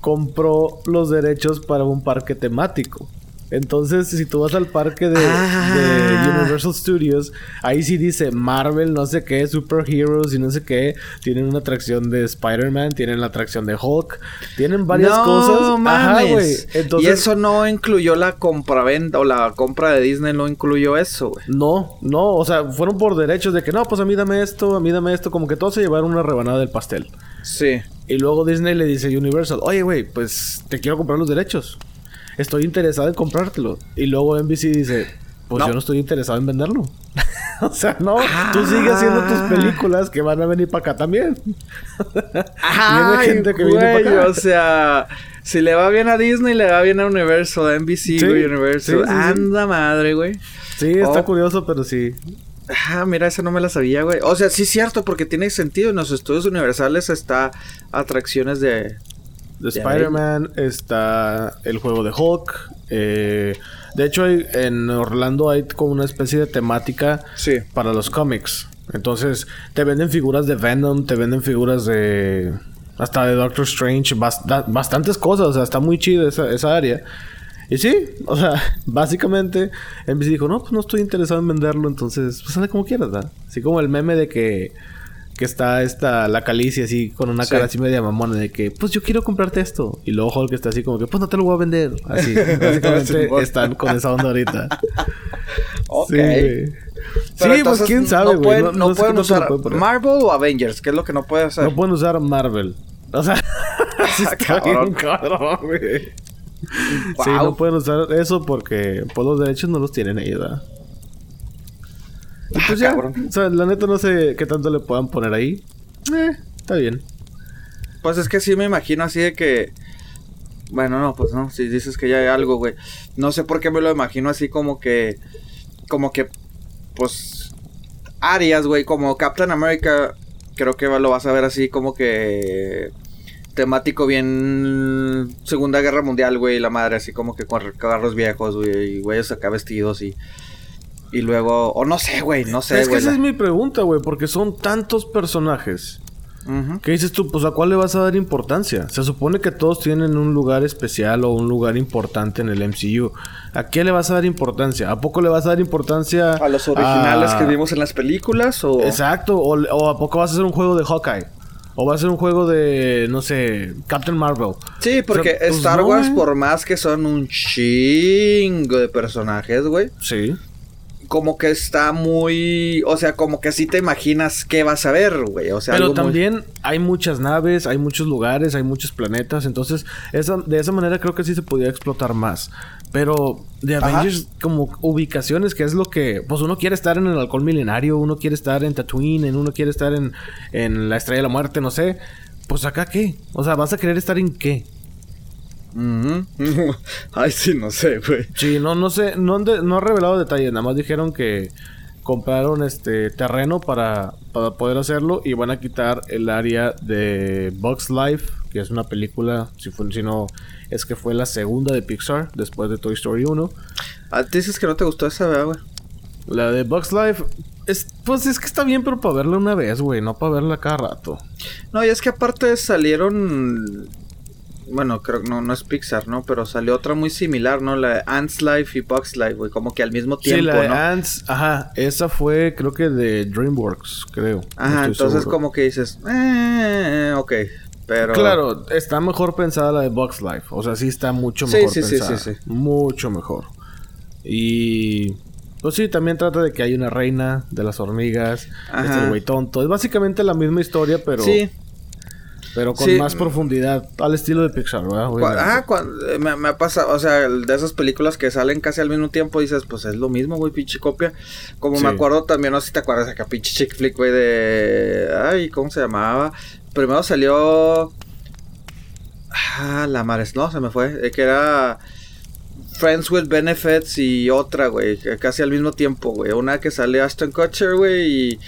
A: compró los derechos para un parque temático. Entonces, si tú vas al parque de,
B: Ah.
A: de Universal Studios, ahí sí dice Marvel, no sé qué, Superheroes y no sé qué. Tienen una atracción de Spider-Man, tienen la atracción de Hulk, tienen varias
B: no,
A: cosas. Ajá,
B: mames.
A: güey. Entonces,
B: Y eso no incluyó la compraventa o la compra de Disney no incluyó eso, güey.
A: No, no, o sea, fueron por derechos de que no, pues a mí dame esto, a mí dame esto, como que todos se llevaron una rebanada del pastel.
B: Sí.
A: Y luego Disney le dice a Universal, oye, güey, pues te quiero comprar los derechos. Estoy interesado en comprártelo. Y luego NBC dice, pues
B: No.
A: yo no estoy interesado en venderlo. o sea, no, tú sigues haciendo tus
B: Ah.
A: películas que van a venir para acá también.
B: Ajá,
A: Viene gente que viene
B: güey,
A: para acá.
B: o sea, si le va bien a Disney, le va bien a Universal, a NBC,
A: Sí,
B: güey, Universal.
A: sí, sí, sí.
B: Anda madre, güey.
A: Sí, está
B: Oh.
A: curioso, pero sí.
B: Ah, mira, esa no me la sabía, güey. O sea, sí es cierto, porque tiene sentido. En los estudios universales está atracciones de...
A: De
B: De
A: Spider-Man, está el juego de Hulk. eh, de hecho, hay- en Orlando hay como una especie de temática
B: Sí.
A: para los cómics. Entonces, te venden figuras de Venom, te venden figuras de. Hasta de Doctor Strange, bas- da- bastantes cosas. O sea, está muy chido esa, esa área. Y sí, o sea, básicamente, NBC dijo: No, pues no estoy interesado en venderlo, entonces, pues anda como quieras, ¿verdad? Así como el meme de que. Que está esta, la calicia así, con una cara así media mamona de que, pues yo quiero comprarte esto. Y luego Hulk está así como que, pues no te lo voy a vender. Así, básicamente están con esa onda ahorita.
B: ok.
A: Sí.
B: Pero
A: Sí, pues quién sabe,
B: No pueden,
A: No-
B: no
A: no
B: pueden usar
A: pueden.
B: Marvel o Avengers, que es lo que no puede hacer.
A: No pueden usar Marvel. O sea, sí está
B: Cabrón.
A: bien cabrón, güey. Sí, no pueden usar eso porque pues los derechos no los tienen ellos, ¿verdad? Y
B: Ah,
A: pues ya,
B: cabrón.
A: o sea, la neta no sé qué tanto le puedan poner ahí. Eh, está bien.
B: Pues es que sí me imagino así de que. Bueno, no, pues no, si dices que ya hay algo, güey. No sé por qué me lo imagino así como que. Como que. Pues. Arias, güey, como Captain America. Creo que lo vas a ver así como que. Temático bien. Segunda Guerra Mundial, güey, la madre, así como que con carros viejos, güey, y güeyes acá vestidos y. Y luego. O no sé, güey, no sé,
A: es que esa
B: la-
A: es mi pregunta, güey, porque son tantos personajes.
B: Ujú.
A: ¿Qué dices tú? Pues a cuál le vas a dar importancia. Se supone que todos tienen un lugar especial o un lugar importante en el MCU. ¿A qué le vas a dar importancia? ¿A poco le vas a dar importancia
B: A los originales
A: a-
B: que vimos en las películas o.
A: Exacto. O, o a poco vas a hacer un juego de Hawkeye. O va a ser un juego de, no sé, Captain Marvel.
B: Sí, porque
A: O sea, pues
B: Star Wars, por más que son un chingo de personajes, güey,
A: Sí.
B: Como que está muy. O sea, como que sí te imaginas qué vas a ver, güey. O sea,
A: Pero
B: muy-
A: también hay muchas naves, hay muchos lugares, hay muchos planetas. Entonces, esa, de esa manera creo que sí se podía explotar más. Pero de
B: Ajá.
A: Avengers, como ubicaciones, que es lo que. Pues uno quiere estar en el alcohol milenario, uno quiere estar en Tatooine, en uno quiere estar en, en la Estrella de la Muerte, no sé. Pues acá qué? O sea, ¿vas a querer estar en qué?
B: Ay, sí, no sé, güey.
A: Sí, no, no sé, no no han revelado detalles, nada más dijeron que compraron este terreno para, para poder hacerlo y van a quitar el área de Bugs Life, que es una película, si, fue, si no, es que fue la segunda de Pixar después de Toy Story 1.
B: Ah, dices que no te gustó esa, ¿verdad, güey?
A: La de Bugs Life, es, pues es que está bien, pero para verla una vez, güey, no para verla cada rato.
B: No, y es que aparte salieron. Bueno, creo que no, no es Pixar, ¿no? Pero salió otra muy similar, ¿no? La de Ants Life y Bugs Life, güey. Como que al mismo tiempo,
A: sí, la de
B: ¿no?
A: Ants, ajá, esa fue creo que de DreamWorks, creo.
B: Ajá, entonces
A: seguro.
B: como que dices, eh, ok, pero...
A: Claro, está mejor pensada la de Box Life. O sea, sí está mucho
B: Sí,
A: mejor
B: sí, sí,
A: pensada.
B: sí, sí.
A: Mucho mejor. Y... Pues sí, también trata de que hay una reina de las hormigas.
B: Ajá.
A: Este güey tonto. Es básicamente la misma historia, pero...
B: Sí,
A: Pero con
B: Sí.
A: más profundidad. Al estilo de Pixar, ¿verdad?
B: Eh, me, me ha pasado, o sea, de esas películas que salen casi al mismo tiempo, dices, pues es lo mismo, güey, pinche copia. Como
A: Sí.
B: me acuerdo también, no sé si te acuerdas, acá pinche chick flick, güey, de... Ay, ¿cómo se llamaba? Primero salió... Ah, la mares, no, se me fue, eh, que era... Friends with Benefits y otra, güey, casi al mismo tiempo, güey. Una que sale Ashton Kutcher, güey, y...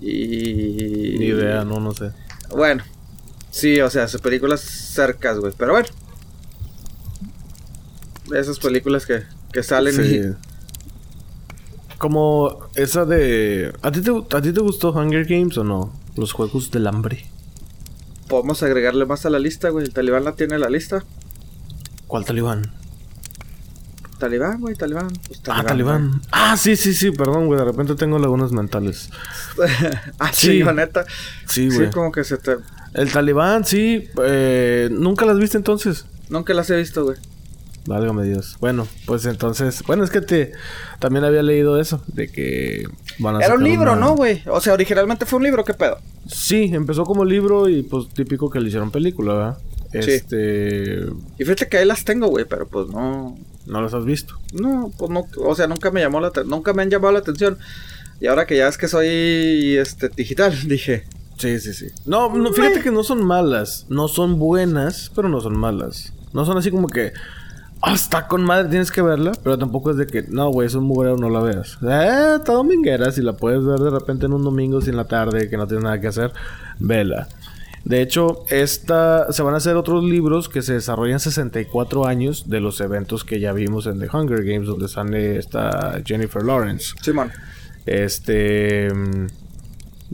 B: y...
A: Ni idea, no, no sé.
B: Bueno, sí, o sea, son películas cercas, güey. Pero bueno. Esas películas que, que salen
A: Sí.
B: y...
A: Como esa de... ¿A ti, te, ¿A ti te gustó Hunger Games o no? Los Juegos del Hambre.
B: Podemos agregarle más a la lista, güey. El talibán la tiene en la lista.
A: ¿Cuál talibán?
B: Talibán, güey, talibán. Pues,
A: ah, talibán. Ah, sí, sí, sí, perdón, güey. De repente tengo lagunas mentales.
B: ah,
A: Sí.
B: sí, la neta.
A: Sí,
B: Sí,
A: güey.
B: como que se te...
A: El talibán, sí. Eh, ¿Nunca las viste entonces?
B: Nunca las he visto, güey.
A: Válgame Dios. Bueno, pues entonces... Bueno, es que te... También había leído eso. De que van a
B: Era un libro,
A: una-
B: ¿no, güey? O sea, originalmente fue un libro, ¿qué pedo?
A: Sí, empezó como libro y pues típico que le hicieron película, ¿verdad?
B: Sí.
A: Este...
B: Y fíjate que ahí las tengo, güey, pero pues no...
A: No las has visto.
B: No, pues no, o sea, nunca me llamó la nunca me han llamado la atención. Y ahora que ya es que soy este digital, dije,
A: Sí, sí, sí. No, no, fíjate que no son malas. No son buenas, pero no son malas. No son así como que... Ah, está con madre, tienes que verla. Pero tampoco es de que... No, güey, es un mugrero, no la veas. Eh, está dominguera. Si la puedes ver de repente en un domingo, sin la tarde, que no tienes nada que hacer, vela. De hecho, esta... Se van a hacer otros libros que se desarrollan 64 años de los eventos que ya vimos en The Hunger Games, donde sale esta Jennifer Lawrence.
B: Simón.
A: Este.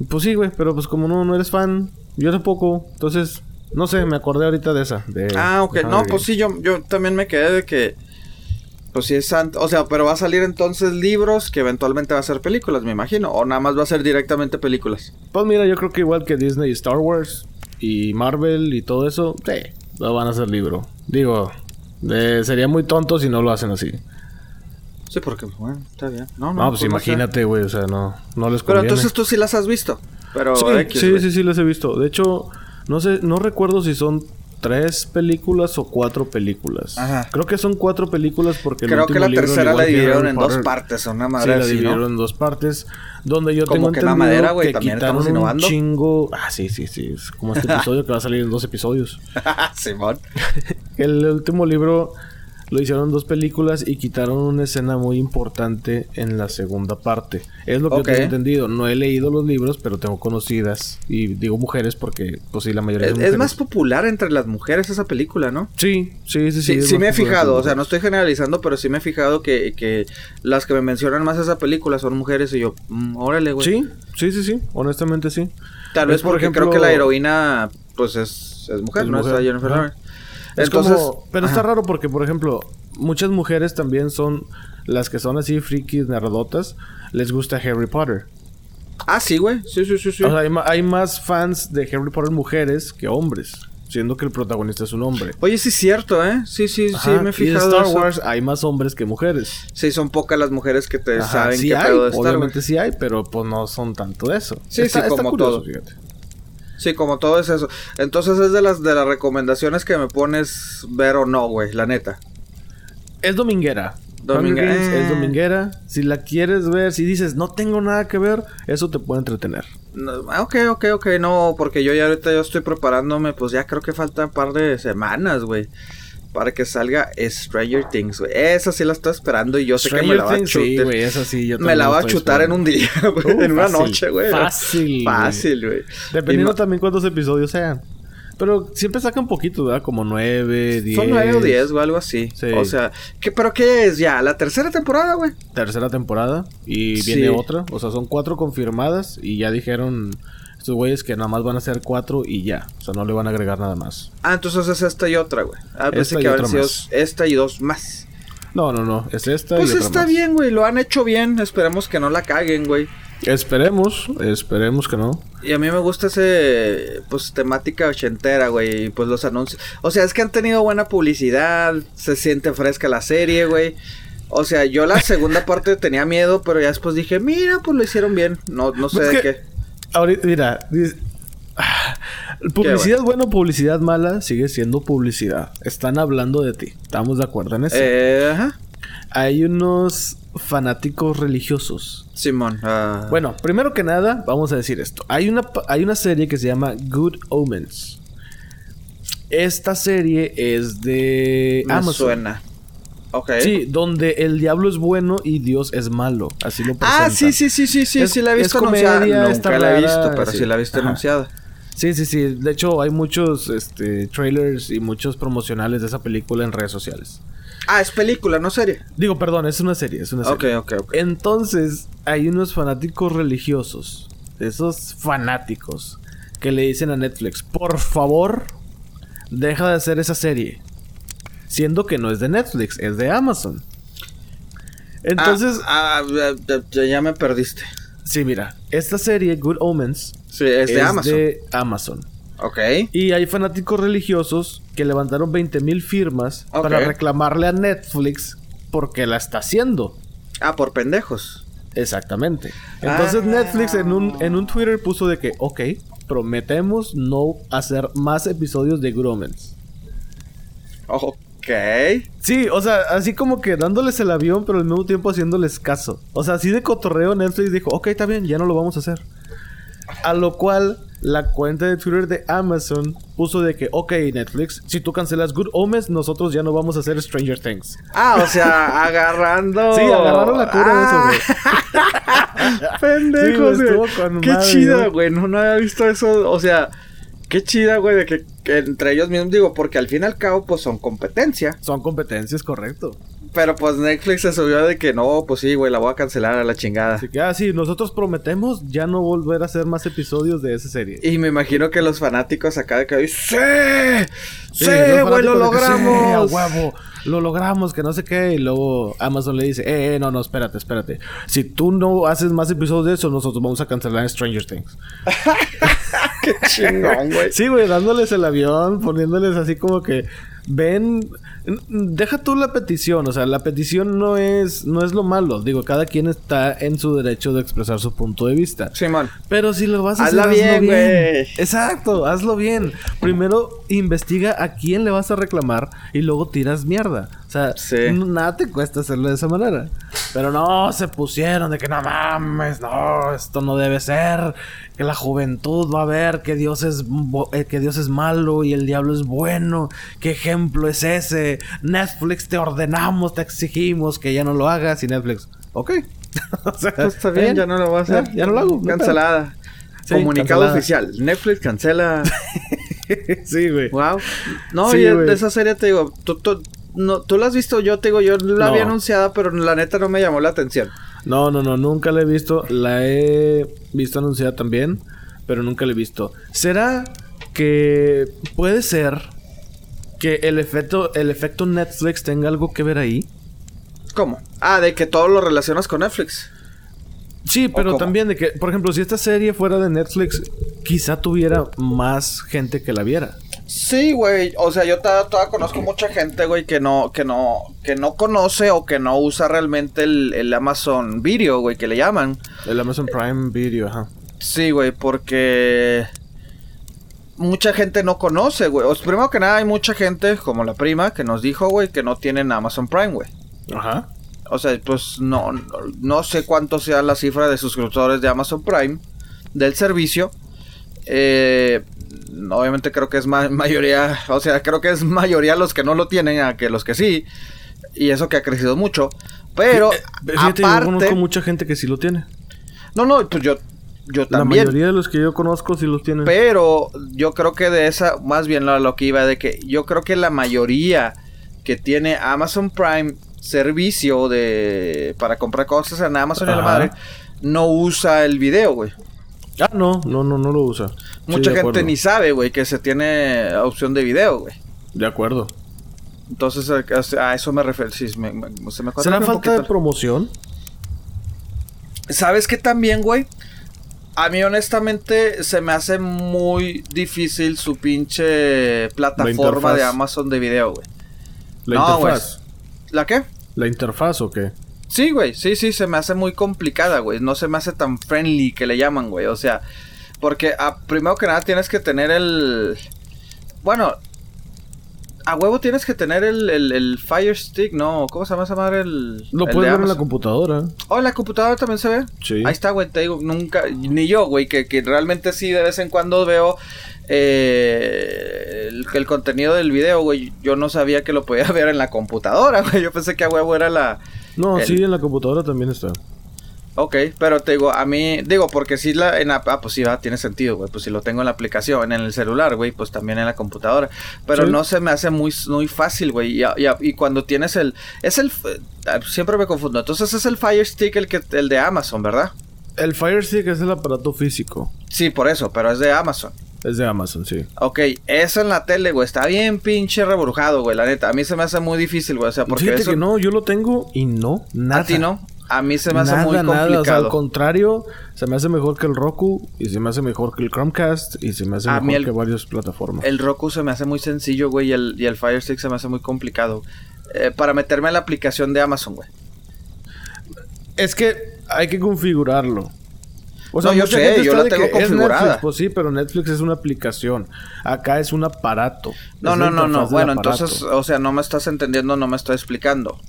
A: Pues sí, güey, pero pues como no, no eres fan, yo tampoco. Entonces, no sé, me acordé ahorita de esa. De,
B: Ah, ok. No, pues sí, yo, yo también me quedé de que. Pues sí es o sea, pero va a salir entonces libros que eventualmente va a ser películas, me imagino, o nada más va a ser directamente películas.
A: Pues mira, yo creo que igual que Disney y Star Wars y Marvel y todo eso, sí, lo van a hacer libro. Digo, eh, sería muy tonto si no lo hacen así.
B: Sí, porque bueno, está bien. No,
A: No, pues
B: no sé.
A: imagínate, güey, o sea, no, no les
B: Pero
A: conviene.
B: entonces tú sí las has visto. Pero
A: sí,
B: X,
A: sí, sí, sí, les he visto. De hecho, no sé, no recuerdo si son tres películas o cuatro películas.
B: Ajá.
A: Creo que son cuatro películas porque el
B: Creo que
A: último
B: la
A: libro,
B: tercera la
A: que
B: dividieron en dos partes, una
A: Sí,
B: madre
A: la dividieron
B: ¿no?
A: en dos partes. Donde yo
B: Como
A: tengo
B: que la
A: entendido
B: madera, güey,
A: que
B: también
A: quitaron
B: estamos
A: un
B: innovando.
A: chingo... Ah, sí, sí, sí. Es como este episodio que va a salir en dos episodios.
B: Simón.
A: El último libro lo hicieron dos películas y quitaron una escena muy importante en la segunda parte. Es lo que
B: Ok.
A: yo tengo entendido. No he leído los libros, pero tengo conocidas. Y digo mujeres porque, pues sí, la mayoría
B: Es, es
A: mujeres.
B: más popular entre las mujeres esa película, ¿no?
A: Sí, sí, sí, sí.
B: Sí,
A: es
B: sí me he fijado, o sea, no estoy generalizando, pero sí me he fijado que, que las que me mencionan más esa película son mujeres y yo, mm, órale, güey.
A: Sí, sí, sí, sí. Honestamente sí.
B: Tal
A: Es,
B: vez
A: por
B: porque
A: ejemplo,
B: creo que la heroína, pues es, es mujer,
A: Es
B: ¿no?
A: mujer,
B: Está Jennifer
A: ajá. Es
B: Entonces,
A: como- pero está raro porque, por ejemplo, muchas mujeres también son las que son así frikis, nerdotas. Les gusta Harry Potter.
B: Ah, sí, güey. Sí, sí, sí, sí.
A: O sea, hay, más fans de Harry Potter mujeres que hombres. Siendo que el protagonista es un hombre.
B: Oye, sí es cierto, ¿eh? Sí, sí, sí, me he
A: y
B: fijado.
A: Star
B: eso.
A: Wars hay más hombres que mujeres.
B: Sí, son pocas las mujeres que te
A: Ajá,
B: saben
A: sí
B: qué
A: hay,
B: pedo de Star
A: obviamente
B: Wars.
A: sí hay, pero pues no son tanto de eso.
B: Sí,
A: Está-
B: sí,
A: está
B: como
A: curioso,
B: todo.
A: fíjate.
B: Sí, como todo es eso. Entonces es de las de las recomendaciones que me pones ver o no, güey, la neta.
A: Es dominguera.
B: Domingue-
A: Hunger Games
B: eh.
A: Es dominguera. Si la quieres ver, si dices no tengo nada que ver, eso te puede entretener.
B: No, ok, ok, ok, no, porque yo ya ahorita yo estoy preparándome, pues ya creo que faltan un par de semanas, güey. Para que salga Stranger Things, güey. Esa sí la estoy esperando y yo sé que me la va a
A: Things, sí,
B: chutar.
A: güey, esa sí. Yo
B: me la va a chutar en un día, güey.
A: Uh,
B: en una noche, güey.
A: fácil.
B: Fácil, güey.
A: Dependiendo
B: Y
A: también cuántos episodios sean. Pero siempre sacan poquito, ¿verdad? Como nueve, diez.
B: Son nueve o diez, o algo así.
A: Sí.
B: O sea, ¿qué, ¿pero qué es ya? ¿La tercera temporada, güey?
A: Tercera temporada. Y
B: Sí.
A: viene otra. O sea, son cuatro confirmadas. Y ya dijeron estos güeyes que nada más van a ser cuatro y ya. O sea, no le van a agregar nada más.
B: Ah, entonces es esta y otra, güey. Ah, pensé
A: Esta y
B: que
A: otra
B: sido esta y dos más.
A: No, no, no. Es esta
B: Pues
A: y otra
B: está
A: más.
B: bien, güey. Lo han hecho bien. Esperemos que no la caguen, güey.
A: Esperemos. Esperemos que no.
B: Y a mí me gusta ese, pues, temática ochentera, güey. Y pues los anuncios. O sea, es que han tenido buena publicidad. Se siente fresca la serie, güey. O sea, yo la segunda parte tenía miedo, pero ya después dije, mira, pues lo hicieron bien. No, no sé
A: Pues
B: de
A: que-
B: qué.
A: Ahorita, mira. dice- Publicidad buena, publicidad mala, sigue siendo publicidad. Están hablando de ti. Estamos de acuerdo en eso.
B: Eh, ajá.
A: Hay unos fanáticos religiosos.
B: Simón. ah,
A: Bueno, primero que nada, vamos a decir esto. Hay una, hay una serie que se llama Good Omens. Esta serie es de
B: me
A: Amazon.
B: suena.
A: Sí, donde el diablo es bueno y Dios es malo. Así lo presentan.
B: Ah, sí, sí, sí, sí, sí,
A: Es-
B: sí la he visto anunciada.
A: está
B: Nunca la he visto, pero sí,
A: sí.
B: la he visto
A: Ajá.
B: anunciada.
A: Sí, sí, sí. De hecho, hay muchos este, trailers y muchos promocionales de esa película en redes sociales.
B: Ah, es película, no serie.
A: Digo, perdón, es una serie, es una serie.
B: Ok, ok, ok.
A: Entonces, hay unos fanáticos religiosos, esos fanáticos, que le dicen a Netflix, por favor, deja de hacer esa serie. Siendo que no es de Netflix, es de Amazon. Entonces,
B: Ah, ah, ya- me perdiste.
A: sí, mira, esta serie, Good Omens,
B: Sí, es de Amazon.
A: de Amazon.
B: Ok.
A: Y hay fanáticos religiosos que levantaron 20 mil firmas para reclamarle a Netflix porque la está haciendo.
B: Ah, por pendejos.
A: Exactamente. Entonces
B: Ah.
A: Netflix en un, en un Twitter puso de que, ok, prometemos no hacer más episodios de Gromens.
B: Ok.
A: Sí, o sea, así como que dándoles el avión, pero al mismo tiempo haciéndoles caso. O sea, así de cotorreo Netflix dijo, ok, está bien, ya no lo vamos a hacer. A lo cual la cuenta de Twitter de Amazon puso de que, ok, Netflix, si tú cancelas Good Omens, nosotros ya no vamos a hacer Stranger Things.
B: Ah, o sea, agarrando.
A: Sí, agarraron la cura de eso, güey.
B: Ah, Pendejos,
A: Sí, güey,
B: güey.
A: estuvo con
B: Qué
A: madre,
B: chida, güey. No, no había visto eso. O sea, qué chida, güey, de que entre ellos mismos digo, porque al fin y al cabo, pues son competencia.
A: Son competencias, correcto.
B: Pero pues Netflix se subió de que no, pues sí, güey, la voy a cancelar a la chingada.
A: Así que, ah, sí, nosotros prometemos ya no volver a hacer más episodios de esa serie.
B: Y me imagino que los fanáticos acá de que ¡Sí! ¡Sí,
A: los
B: güey, lo
A: de que, "Sí, a
B: logramos!
A: huevo, lo logramos, que no sé qué. Y luego Amazon le dice, eh, eh, no, no, espérate, espérate. Si tú no haces más episodios de eso, nosotros vamos a cancelar Stranger Things.
B: ¡Qué chingón, güey!
A: Sí, güey, dándoles el avión, poniéndoles así como que ven, deja tú la petición, o sea, la petición no es no es lo malo, digo, cada quien está en su derecho de expresar su punto de vista.
B: Simón.
A: Pero si lo vas a
B: Hazla
A: hacer,
B: bien,
A: hazlo bien.
B: güey.
A: Exacto, hazlo bien. Primero investiga a quién le vas a reclamar y luego tiras mierda. O sea,
B: Sí.
A: nada te cuesta hacerlo de esa manera. Pero no, se pusieron de que no mames, no, esto no debe ser. Que la juventud va a ver que Dios es eh, que Dios es malo y el diablo es bueno. ¿Qué ejemplo es ese? Netflix te ordenamos, te exigimos que ya no lo hagas y Netflix. Ok. O sea,
B: Pues está bien, ya no lo voy a hacer.
A: Ya, ya no lo hago.
B: Cancelada.
A: Sí,
B: Comunicado
A: cancelada.
B: oficial. Netflix cancela.
A: sí, güey.
B: wow. No,
A: Sí,
B: y de esa serie te digo, tú, tú, no, tú la has visto, yo te digo, yo la
A: No.
B: había anunciada, pero la neta no me llamó la atención.
A: No, no, no, nunca la he visto. La he visto anunciada también, pero nunca la he visto. ¿Será que puede ser que el efecto, el efecto Netflix tenga algo que ver ahí?
B: ¿Cómo? Ah, de que todo lo relacionas con Netflix.
A: Sí, pero también de que, por ejemplo, si esta serie fuera de Netflix, quizá tuviera más gente que la viera.
B: Sí, güey. O sea, yo todavía, todavía conozco mucha gente, güey, que no, que no, que no conoce o que no usa realmente el, el Amazon Video, güey, que le llaman.
A: El Amazon Prime Video, ajá.
B: Sí, güey, porque mucha gente no conoce, güey. O sea, primero que nada, hay mucha gente, como la prima, que nos dijo, güey, que no tienen Amazon Prime, güey.
A: Ajá.
B: O sea, pues no, no, sé cuánto sea la cifra de suscriptores de Amazon Prime del servicio. Eh, obviamente creo que es ma- mayoría, o sea, creo que es mayoría los que no lo tienen a que los que sí. Y eso que ha crecido mucho. Pero,
A: Eh, Fíjate, yo
B: aparte...
A: conozco mucha gente que sí lo tiene.
B: No, no, pues yo, yo
A: La mayoría de los que yo conozco sí lo tienen.
B: Pero yo creo que de esa, más bien lo, lo que iba de que yo creo que la mayoría que tiene Amazon Prime servicio de para comprar cosas en Amazon y la
A: Ajá.
B: madre no usa el video, güey.
A: Ah, no, no, no, no lo usa.
B: Mucha
A: de
B: gente ni sabe, güey, que se tiene opción de video, güey.
A: De acuerdo.
B: Entonces a, a eso me refiero. Sí, me, me- se me
A: ¿Será falta de
B: poquito.
A: promoción?
B: ¿Sabes qué también, güey? A mí honestamente se me hace muy difícil su pinche plataforma de Amazon de video, güey.
A: La
B: No,
A: interfaz.
B: ¿La qué?
A: ¿La interfaz o qué?
B: Sí, güey, sí, sí, se me hace muy complicada, güey. No se me hace tan friendly que le llaman, güey. O sea, porque ah, primero que nada tienes que tener el... Bueno, a huevo tienes que tener el, el, el Fire Stick, ¿no? ¿Cómo se llama esa madre? El,
A: Lo
B: el
A: puedes
B: de
A: ver en la computadora.
B: Oh, en la computadora también se ve.
A: Sí.
B: Ahí está, güey, te digo, nunca, ni yo, güey, que, que realmente sí de vez en cuando veo eh, el, el contenido del video, güey. Yo no sabía que lo podía ver en la computadora, güey. Yo pensé que a huevo era la...
A: No,
B: el-
A: sí, en la computadora también está.
B: Ok, pero te digo, a mí, digo, porque si la, en la, ah, pues sí, va, tiene sentido, güey, pues si lo tengo en la aplicación, en el celular, güey, pues también en la computadora, pero
A: Sí.
B: no se me hace muy, muy fácil, güey, y, y y cuando tienes el, es el, eh, siempre me confundo, entonces es el Fire Stick el que, el de Amazon, ¿verdad?
A: El Fire Stick es el aparato físico.
B: Sí, por eso, pero es de Amazon.
A: Es de Amazon, sí.
B: Ok, eso en la tele, güey, está bien pinche reburjado, güey, la neta, a mí se me hace muy difícil, güey, o sea, porque
A: Fíjate
B: eso,
A: que no, yo lo tengo y no, nada.
B: a ti no, a mí se me hace
A: nada,
B: muy
A: nada. O sea,
B: complicado.
A: al contrario, se me hace mejor que el Roku y se me hace mejor que el Chromecast y se me hace
B: A
A: mejor
B: el-
A: que varias plataformas.
B: El Roku se me hace muy sencillo, güey, y el, y el Fire Stick se me hace muy complicado. Eh, para meterme en la aplicación de Amazon, güey.
A: Es que hay que configurarlo. O
B: No, yo sé, yo la tengo configurada.
A: Netflix. Pues sí, pero Netflix es una aplicación. Acá es un aparato.
B: No,
A: Es
B: no, no, no. Bueno, entonces, o sea, no me estás entendiendo, no me estás explicando.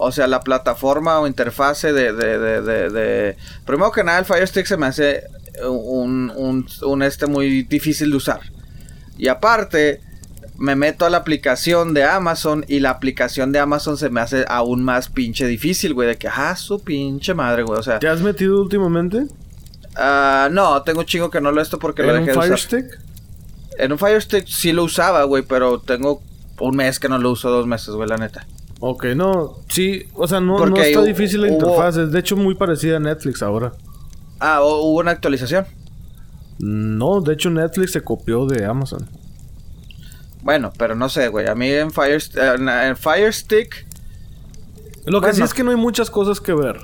B: O sea, la plataforma o interfase de, de, de, de, de- Primero que nada, el Fire Stick se me hace un, un, un este muy difícil de usar. Y aparte, me meto a la aplicación de Amazon y la aplicación de Amazon se me hace aún más pinche difícil, güey. De que, ah, su pinche madre, güey. O sea,
A: ¿Te has metido últimamente?
B: ah, no, tengo un chingo que no lo esto porque lo
A: ¿En un
B: dejé de
A: Fire
B: usar.
A: Stick?
B: En un Fire Stick sí lo usaba, güey, pero tengo un mes que no lo uso, dos meses, güey, la neta.
A: Ok, no, sí, o sea, no, no está difícil la
B: hubo-
A: interfaz, es de hecho muy parecida a Netflix ahora.
B: Ah, ¿hu- hubo una actualización.
A: No, de hecho Netflix se copió de Amazon.
B: Bueno, pero no sé, güey. A mí en Fire, en, Fire Stick.
A: Lo que sí es que no hay muchas cosas que ver.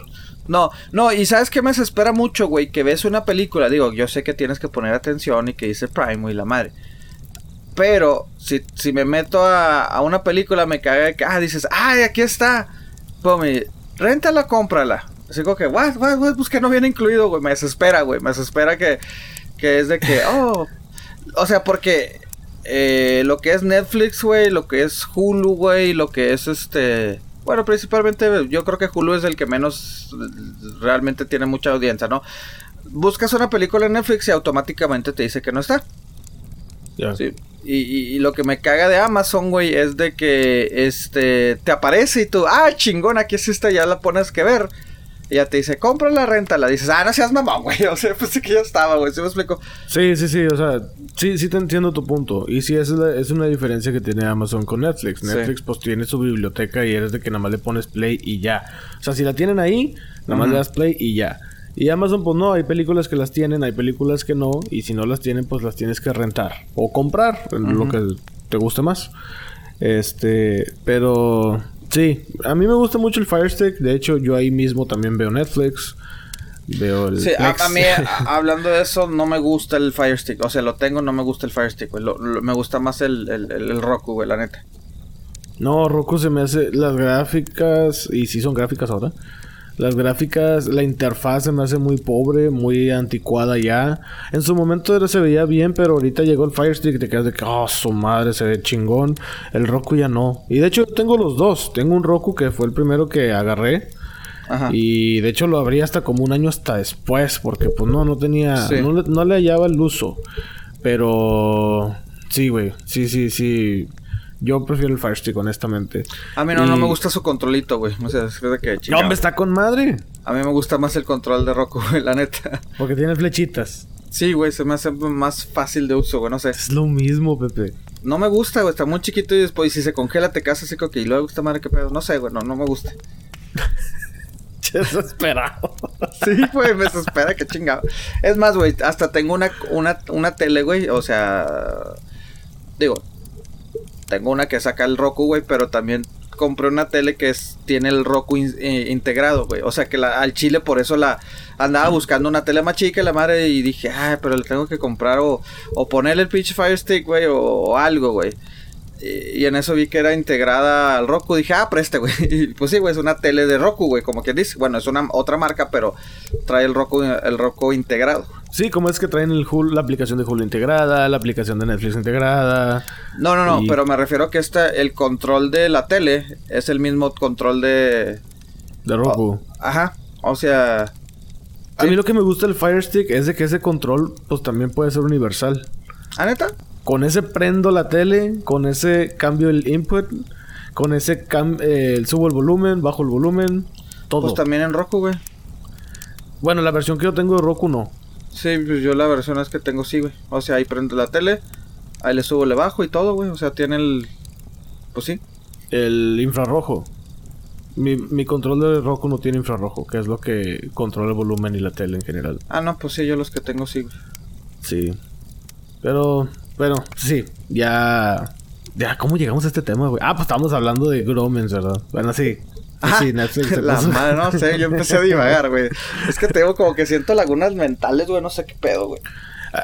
B: No, no, y sabes qué me desespera mucho, güey, que ves una película, digo, yo sé que tienes que poner atención y que dice Prime y la madre. Pero si, si me meto a, a una película me caga de que, ah, dices, ay, aquí está. Pum, y, réntala, cómprala. Así como que, what, what, what, pues que no viene incluido, güey. Me desespera, güey. Me desespera que, que es de que, oh. O sea, porque eh, lo que es Netflix, güey, lo que es Hulu, güey, lo que es este. Bueno, principalmente yo creo que Hulu es el que menos realmente tiene mucha audiencia, ¿no? Buscas una película en Netflix y automáticamente te dice que no está. Sí. Y, y- y lo que me caga de Amazon, güey, es de que este te aparece y tú, ah, chingón, aquí es esta, ya la pones que ver. Y ya te dice, compra la renta, la dices, ah, no seas mamón, güey. O sea, pues que ya estaba, güey. ¿Sí me explico?
A: Sí, sí, sí, o sea, sí, sí te entiendo tu punto. Y sí, esa es, la- es una diferencia que tiene Amazon con Netflix.
B: Sí.
A: Netflix pues tiene su biblioteca y eres de que nada más le pones play y ya. O sea, si la tienen ahí, nada más le das play y ya. Y Amazon pues no, hay películas que las tienen, hay películas que no. Y si no las tienen, pues las tienes que rentar. O comprar, lo que te guste más. Este, pero sí, a mí me gusta mucho el Fire Stick. De hecho, yo ahí mismo también veo Netflix. Veo el
B: Sí, a, mí, a- hablando de eso, no me gusta el Fire Stick. O sea, lo tengo, no me gusta el Fire Stick, güey. Lo- lo- me gusta más el, el, el, el Roku, güey, la neta.
A: No, Roku se me hace las gráficas y sí son gráficas ahora. Las gráficas, la interfaz se me hace muy pobre, muy anticuada ya. En su momento era, se veía bien, pero ahorita llegó el Fire Stick y te quedas de que, oh, su madre, se ve chingón. El Roku ya no. Y de hecho, tengo los dos. Tengo un Roku que fue el primero que agarré.
B: Ajá.
A: Y de hecho lo abrí hasta como un año hasta después, porque pues no, no tenía,
B: Sí.
A: no, no le hallaba el uso. Pero sí, güey, sí, sí, sí. Yo prefiero el Fire Stick, honestamente.
B: A mí no, no me gusta su controlito, güey. O sea, es de que
A: No,
B: chingado.
A: hombre, está con madre.
B: A mí me gusta más el control de Roku, güey, la neta.
A: Porque tiene flechitas.
B: Sí, güey, se me hace más fácil de uso, güey, no sé.
A: Es lo mismo, Pepe.
B: No me gusta, güey, está muy chiquito y después si se congela te casas así que y luego esta madre qué pedo. No sé, güey, no, no me gusta.
A: Desesperado.
B: Sí, güey, me desespera, qué chingado. Es más, güey, hasta tengo una, una, una tele, güey, o sea, digo, tengo una que saca el Roku, güey, pero también compré una tele que es, tiene el Roku eh, integrado, güey. O sea que la, al chile por eso la andaba buscando una tele más chica la madre y dije, ay, pero le tengo que comprar o, ponerle el pinche Fire Stick, güey, o, o algo, güey. Y, y en eso vi que era integrada al Roku. Dije, ah, preste, güey. Y pues sí, güey, es una tele de Roku, güey, como quien dice. Bueno, es una otra marca, pero trae el Roku, el Roku integrado.
A: Sí, como es que traen el Hulu, la aplicación de Hulu integrada, la aplicación de Netflix integrada.
B: No, no, no,
A: Y-
B: pero me refiero que este, el control de la tele es el mismo control de...
A: De Roku.
B: Ajá, o sea...
A: A mí lo que me gusta del Fire Stick es de que ese control, pues también puede ser universal.
B: ¿Ah, neta?
A: Con ese prendo la tele, con ese cambio el input, con ese cam eh, subo el volumen, bajo el volumen, todo.
B: Pues también en Roku, güey.
A: Bueno, la versión que yo tengo de Roku no.
B: Sí, pues yo la versión es que tengo sí, güey. O sea, ahí prendo la tele, ahí le subo, le bajo y todo, güey. O sea, tiene el... Pues sí.
A: El infrarrojo. Mi, mi control de Roku no tiene infrarrojo, que es lo que controla el volumen y la tele en general.
B: Ah, no, pues sí, yo los que tengo sí, güey.
A: Sí. Pero, bueno, sí, ya. Ya, ¿cómo llegamos a este tema, güey? Ah, pues estábamos hablando de Gromens, ¿verdad? Bueno, sí. Sí,
B: Ah,
A: sí, Netflix se
B: la
A: puso-
B: madre, no sé, yo empecé a divagar, güey. Es que tengo como que siento lagunas mentales, güey, no sé qué pedo, güey.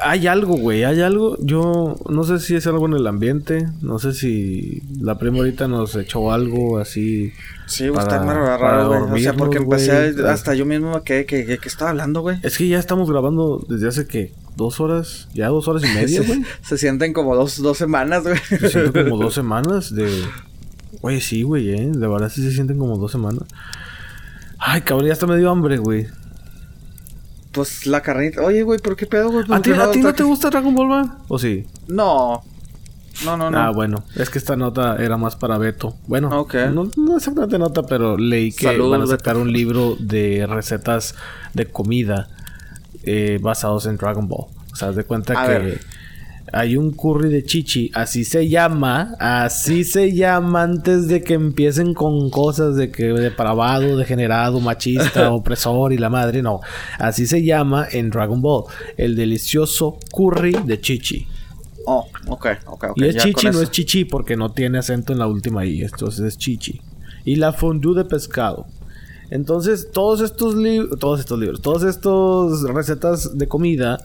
A: Hay algo, güey, hay algo. Yo no sé si es algo en el ambiente. No sé si la prima ahorita nos echó algo así.
B: Sí, güey, está raro, güey. O sea, porque empecé
A: güey.
B: a- hasta yo mismo me quedé que, que, que estaba hablando, güey.
A: Es que ya estamos grabando desde hace que dos horas, ya dos horas y media,
B: Se,
A: güey.
B: se sienten como dos, dos semanas, güey.
A: Se sienten como dos semanas de. Güey, sí, güey, eh. De verdad sí se sienten como dos semanas. Ay, cabrón, ya hasta me dio hambre, güey.
B: Pues la carnita. Oye, güey, ¿por qué pedo, güey? ¿Por
A: ¿A ti,
B: qué
A: ¿A ti no te gusta Dragon Ball, va? ¿O sí?
B: No. No, no, no.
A: Ah, bueno. Es que esta nota era más para Beto. Bueno,
B: Ok.
A: no, no exactamente nota, pero leí que
B: Saludos,
A: van a
B: Beto.
A: sacar un libro de recetas de comida eh, basados en Dragon Ball. O sea, haz de cuenta
B: A
A: que
B: ver.
A: Hay un curry de chichi, así se llama, así se llama antes de que empiecen con cosas de que depravado, degenerado, machista, opresor y la madre, no, así se llama en Dragon Ball, el delicioso curry de chichi.
B: Oh, ok, ok, ok.
A: Y es
B: ya
A: chichi, no es chichi porque no tiene acento en la última I, entonces es chichi. Y la fondue de pescado. Entonces, todos estos libros, todos estos libros, todas estas recetas de comida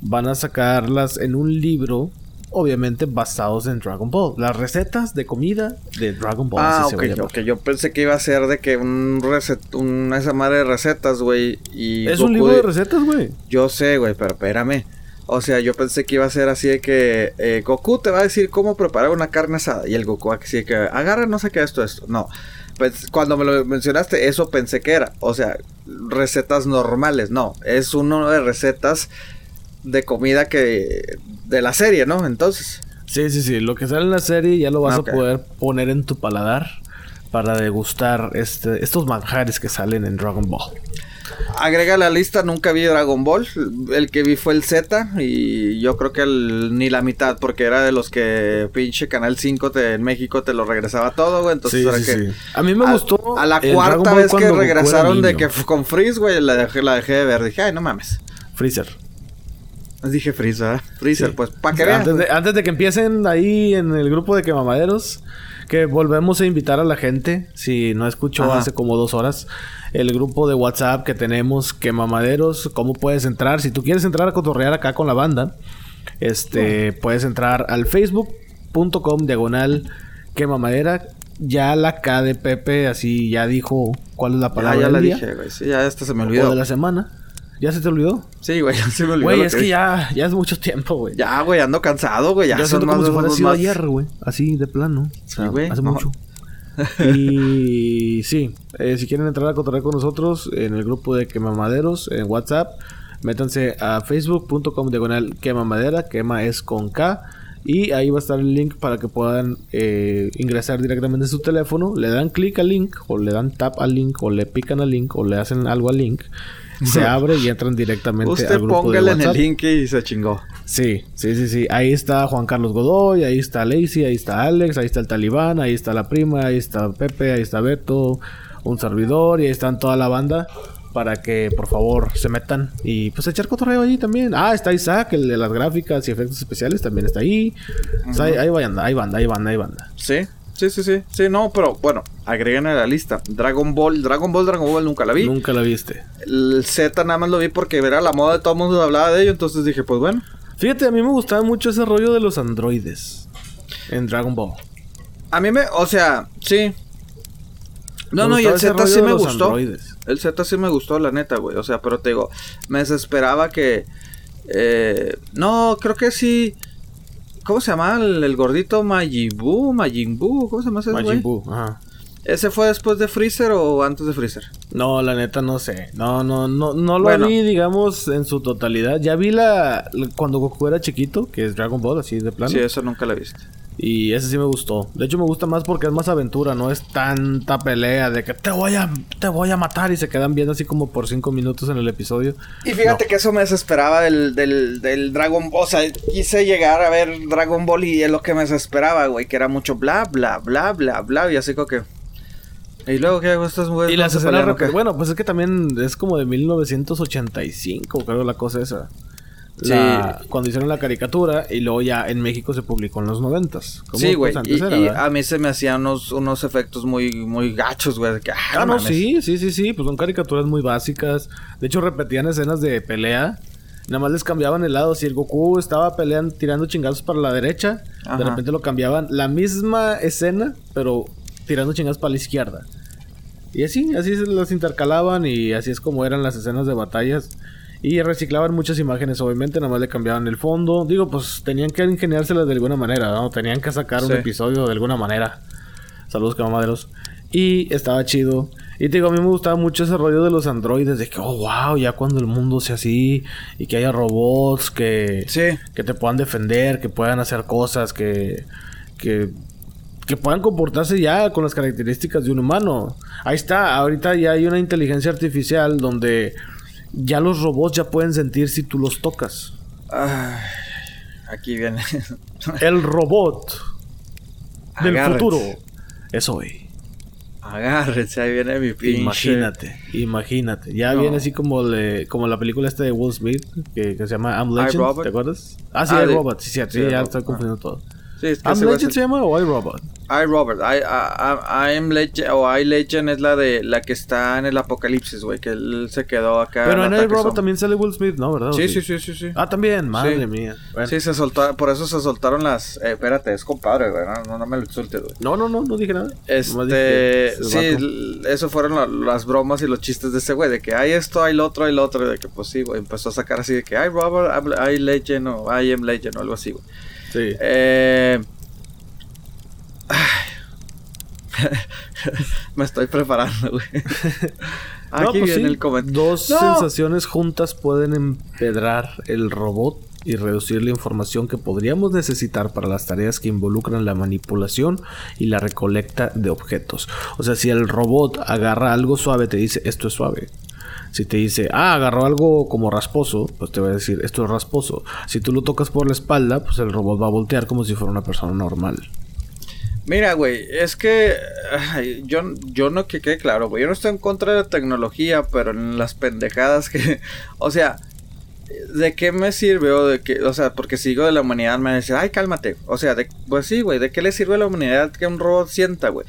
A: van a sacarlas en un libro, obviamente basados en Dragon Ball. Las recetas de comida de Dragon Ball.
B: Ah,
A: así se
B: ok,
A: va a llamar.
B: ok. Yo pensé que iba a ser de que un recet... un, esa madre de recetas, güey. Y
A: Es un libro de recetas, güey.
B: Yo sé, güey, pero espérame. O sea, yo pensé que iba a ser así de que eh, Goku te va a decir cómo preparar una carne asada. Y el Goku así de que agarra no sé qué esto, esto. No. Pues cuando me lo mencionaste, eso pensé que era. O sea, recetas normales. No. Es uno de recetas de comida que. de la serie, ¿no? Entonces.
A: Sí, sí, sí. Lo que sale en la serie ya lo vas a poder poner en tu paladar para degustar este, estos manjares que salen en Dragon Ball.
B: Agrega la lista, nunca vi Dragon Ball. El que vi fue el Z. Y yo creo que el- ni la mitad, porque era de los que pinche Canal 5 te- en México te lo regresaba todo, güey. Entonces
A: Sí,
B: era
A: sí,
B: que.
A: sí. A mí me
B: a-
A: gustó.
B: A la cuarta vez que regresaron de que con Freeze, güey, la dejé, la dejé de ver. Dije, ay, no mames.
A: Freezer.
B: Dije Freeze, ¿verdad? Freezer,
A: Sí.
B: pues, para que vean.
A: Antes de, antes de que empiecen ahí en el grupo de quemamaderos, que volvemos a invitar a la gente, si no escuchó
B: Ajá.
A: hace como dos horas, el grupo de WhatsApp que tenemos, quemamaderos, cómo puedes entrar. Si tú quieres entrar a cotorrear acá con la banda, este, puedes entrar al facebook.com diagonal quemamadera. Ya la K de Pepe así ya dijo cuál es la palabra
B: ya
A: del
B: la
A: día
B: dije, güey. Sí, ya esta se me olvidó.
A: de la semana. ¿Ya se te olvidó?
B: Sí, güey, ya se me olvidó.
A: Güey, es que ya, ya es mucho tiempo, güey.
B: Ya, güey, ando cansado, güey. Ya
A: Yo
B: son
A: siento
B: más
A: como si
B: de
A: fuera sido
B: más-
A: ayer, güey. Así de plano. O sea,
B: Sí, güey,
A: Hace
B: no.
A: mucho. y sí, eh, si quieren entrar a cotorrear con nosotros en el grupo de Quemamaderos en WhatsApp, métanse a facebook.com diagonal quemamadera, quema es con K. Y ahí va a estar el link para que puedan eh, ingresar directamente en su teléfono. Le dan clic al link, o le dan tap al link, o le pican al link, o le hacen algo al link. Se abre y entran directamente
B: Usted
A: al grupo
B: póngale
A: de
B: en el link y se chingó.
A: Sí, sí, sí, sí. Ahí está Juan Carlos Godoy, ahí está Lacey, ahí está Alex, ahí está el Talibán, ahí está la prima, ahí está Pepe, ahí está Beto, un servidor y ahí están toda la banda para que por favor se metan y pues echar cotorreo ahí también. Ah, está Isaac, el de las gráficas y efectos especiales también está ahí. O sea, ahí, ahí banda, ahí banda, ahí banda, ahí banda.
B: Sí, sí, sí, sí. Sí, no, pero bueno, agreguen a la lista. Dragon Ball, Dragon Ball, Dragon Ball nunca la vi.
A: Nunca la viste.
B: El Z nada más lo vi porque era la moda de todo el mundo hablaba de ello. Entonces dije, pues bueno.
A: Fíjate, a mí me gustaba mucho ese rollo de los androides en Dragon Ball.
B: A mí me, o sea, sí. No,
A: Me
B: no, y el Z sí me gustó.
A: androides.
B: El Z sí me gustó, la neta, güey. O sea, pero te digo, me desesperaba que. Eh, no, creo que sí. ¿Cómo se llama el, el gordito? Majin Buu, ¿cómo se llama ese
A: Buu, ajá.
B: ¿Ese fue después de Freezer o antes de Freezer?
A: No, la neta no sé. No, no, no, no lo
B: Bueno.
A: vi, digamos, en su totalidad. Ya vi la, la- cuando Goku era chiquito, que es Dragon Ball, así de plano.
B: Sí, eso nunca la viste.
A: Y ese sí me gustó. De hecho, me gusta más porque es más aventura, no es tanta pelea de que te voy a, te voy a matar y se quedan viendo así como por cinco minutos en el episodio.
B: Y fíjate
A: No.
B: que eso me desesperaba del, del, del Dragon Ball. O sea, quise llegar a ver Dragon Ball y es lo que me desesperaba, güey. Que era mucho bla, bla, bla, bla, bla. Y así como que. Y luego, ¿qué hago? Estas mujeres
A: Y las escenas. Bueno, pues es que también es como de 1985, creo la cosa esa. La- Cuando hicieron la caricatura y luego ya en México se publicó en los noventas. Como,
B: Sí, güey. y
A: era,
B: y
A: ¿verdad?
B: a mí se me hacían unos, unos efectos muy, muy gachos, güey. que, ah,
A: Ah, no,
B: mames.
A: sí, sí, sí, sí. Pues son caricaturas muy básicas. De hecho, repetían escenas de pelea. Nada más les cambiaban el lado. Si el Goku estaba peleando, tirando chingazos para la derecha, de repente lo cambiaban. La misma escena, pero tirando chingazos para la izquierda. Y así, así se las intercalaban y así es como eran las escenas de batallas. Y reciclaban muchas imágenes, obviamente, nada más le cambiaban el fondo. Digo, pues tenían que ingeniárselas de alguna manera, ¿no? Tenían que sacar un episodio de alguna manera. Saludos, camamaderos. Y estaba chido. Y te digo, a mí me gustaba mucho ese rollo de los androides, de que, oh, wow, ya cuando el mundo sea así, y que haya robots que,
B: Sí.
A: que te puedan defender, que puedan hacer cosas, que, que, que puedan comportarse ya con las características de un humano. Ahí está, ahorita ya hay una inteligencia artificial donde ya los robots ya pueden sentir si tú los tocas.
B: Ay, Aquí viene.
A: El robot del
B: Agárrense.
A: futuro es hoy.
B: Agárrense, ahí viene mi pinche.
A: Imagínate, imagínate. Ya
B: No.
A: viene así como le, como la película esta de Will Smith que, que se llama I'm Legend. ¿te acuerdas? Ah, sí,
B: Ah, de-
A: Robot, sí, sí, sí,
B: sí,
A: ya estoy
B: ah.
A: confundiendo todo.
B: Sí, es que
A: ¿I'm Legend se llama o I Robot?
B: I I, I, I, I am Legend, o I Legend es la de la que está en el apocalipsis, güey, que él se quedó acá.
A: Pero en
B: ataque
A: I Robot
B: zombie.
A: también sale Will Smith, ¿no? ¿Verdad? ¿O
B: Sí, sí, sí, sí, sí.
A: Ah, también, madre
B: Sí.
A: mía. Bueno.
B: Sí, se soltó, por eso se soltaron las. Eh, espérate, es compadre, güey, no, no, me lo insultes, güey.
A: No, no, no, no dije nada.
B: Este,
A: dije que
B: sí, eso fueron la- las bromas y los chistes de ese güey, de que hay esto, hay lo otro, hay lo otro, y de que pues sí, güey, empezó a sacar así de que hay Robert, I Legend o I am Legend o algo así, güey.
A: Sí.
B: Eh... Me estoy preparando, güey. Aquí
A: No, pues
B: viene
A: sí,
B: el comentario.
A: Dos
B: No.
A: sensaciones juntas pueden empedrar el robot y reducir la información que podríamos necesitar para las tareas que involucran la manipulación y la recolecta de objetos. O sea, si el robot agarra algo suave, te dice esto es suave. Si te dice, ah, agarró algo como rasposo, pues te va a decir, esto es rasposo. Si tú lo tocas por la espalda, pues el robot va a voltear como si fuera una persona normal.
B: Mira, güey, es que yo, yo no que quede claro, güey. Yo no estoy en contra de la tecnología, pero en las pendejadas que. O sea, ¿de qué me sirve? O, de que, o sea, porque sigo de la humanidad, me van a decir, ay, cálmate. O sea, pues sí, güey, ¿de qué le sirve a la humanidad que un robot sienta, güey?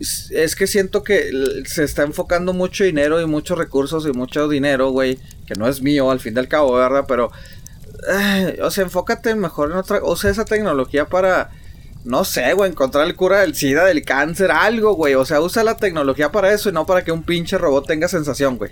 B: Es, que siento que se está enfocando mucho dinero y muchos recursos y mucho dinero, güey, que no es mío al fin del cabo, ¿verdad? Pero, ay, o sea, enfócate mejor en otra. O sea, esa tecnología para no sé, güey, encontrar el cura del SIDA, del cáncer, algo, güey. O sea, usa la tecnología para eso y no para que un pinche robot tenga sensación, güey.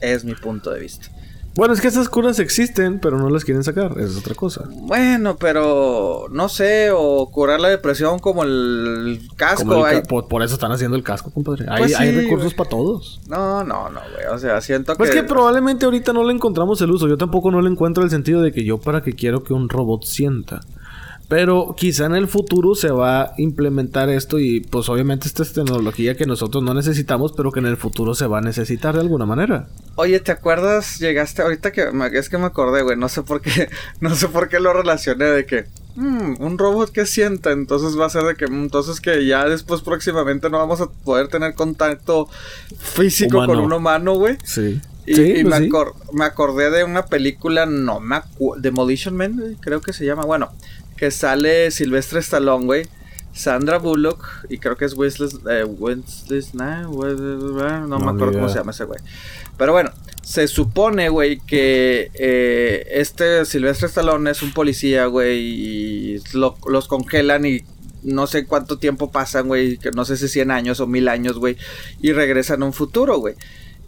B: Es mi punto de vista.
A: Bueno, es que esas curas existen, pero no las quieren sacar. Es otra cosa.
B: Bueno, pero no sé, o curar la depresión como el casco.
A: Como el
B: hay-
A: ca- por, por eso están haciendo el casco, compadre.
B: Pues
A: hay
B: sí,
A: recursos para todos.
B: No, no, no, güey. O sea, siento
A: Pues
B: que.
A: que probablemente ahorita no le encontramos el uso. Yo tampoco no le encuentro el sentido de que yo para qué quiero que un robot sienta. Pero quizá en el futuro se va a implementar esto y pues obviamente esta es tecnología que nosotros no necesitamos, pero que en el futuro se va a necesitar de alguna manera.
B: Oye, ¿te acuerdas? Llegaste ahorita que me- es que me acordé, güey. No sé por qué, no sé por qué lo relacioné de que mm, un robot que sienta, entonces va a ser de que mm, entonces que ya después próximamente no vamos a poder tener contacto físico
A: Humano.
B: con un humano, güey.
A: Sí.
B: Y,
A: sí,
B: y
A: pues
B: me,
A: sí.
B: acor- me acordé de una película, no me acuerdo, Demolition Man, creo que se llama, bueno, que sale Silvestre Stallone, güey, Sandra Bullock, y creo que es Wesley, eh, Wesley we- no,
A: No,
B: me acuerdo cómo se llama ese güey. Pero bueno, se supone, güey, que eh, este Silvestre Stallone es un policía, güey, y lo- los congelan y no sé cuánto tiempo pasan, güey, que no sé si 100 años o 1000 años, güey, y regresan a un futuro, güey.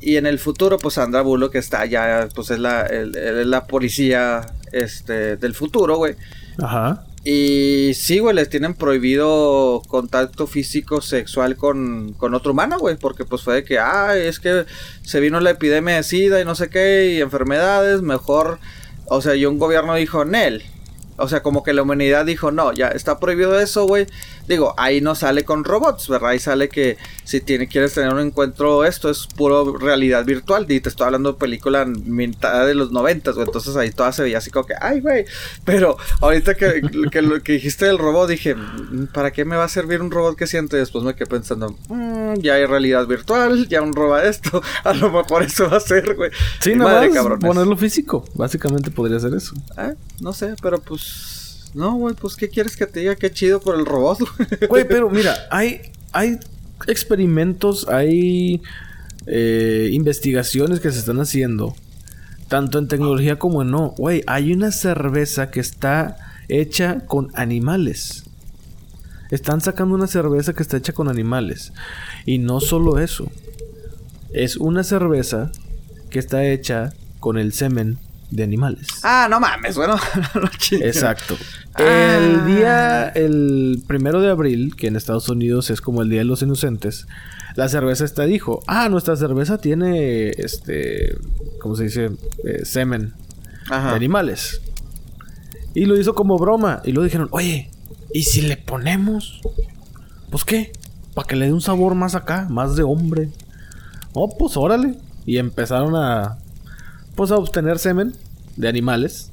B: Y en el futuro, pues Sandra Bullock está ya, pues es la, el- la policía este, del futuro, güey.
A: Ajá.
B: Y sí, güey, les tienen prohibido contacto físico sexual con, con otro humano, güey. Porque pues fue de que, ay, es que se vino la epidemia de SIDA y no sé qué, y enfermedades, mejor. O sea, y un gobierno dijo, Nel. O sea, como que la humanidad dijo, no, ya está prohibido eso, güey. Digo, ahí no sale con robots, ¿verdad? Ahí sale que si tiene, quieres tener un encuentro, esto es puro realidad virtual. Y te estoy hablando de película mitad de los noventas, güey. Entonces ahí toda se veía así como que, ay, güey. Pero ahorita que, que lo que dijiste del robot, dije, "Mm, ¿para qué me va a servir un robot que siente? Después me quedé pensando, "Mm, ya hay realidad virtual, ya un roba esto. A lo mejor eso va a ser, güey.
A: Sí,
B: cabrones.
A: ponerlo físico. Básicamente podría ser eso.
B: Ah, No sé, pero pues. No, güey, pues ¿qué quieres que te diga? Qué chido por el robot, güey.
A: Pero mira, hay, hay experimentos, hay eh, investigaciones que se están haciendo, tanto en tecnología como en no. Güey, hay una cerveza que está hecha con animales. Están sacando una cerveza que está hecha con animales. Y no solo eso. Es una cerveza que está hecha con el semen de animales.
B: Ah, no mames, bueno, no.
A: Exacto.
B: Ah.
A: El día, el primero de abril, que en Estados Unidos es como el Día de los Inocentes, la cerveza esta dijo, ah, nuestra cerveza tiene, este, ¿cómo se dice? Eh, semen de animales. Y lo hizo como broma. Y luego dijeron, oye, ¿y si le ponemos? Pues qué, para que le dé un sabor más acá, más de hombre. Oh, pues órale. Y empezaron a, pues a obtener semen de animales.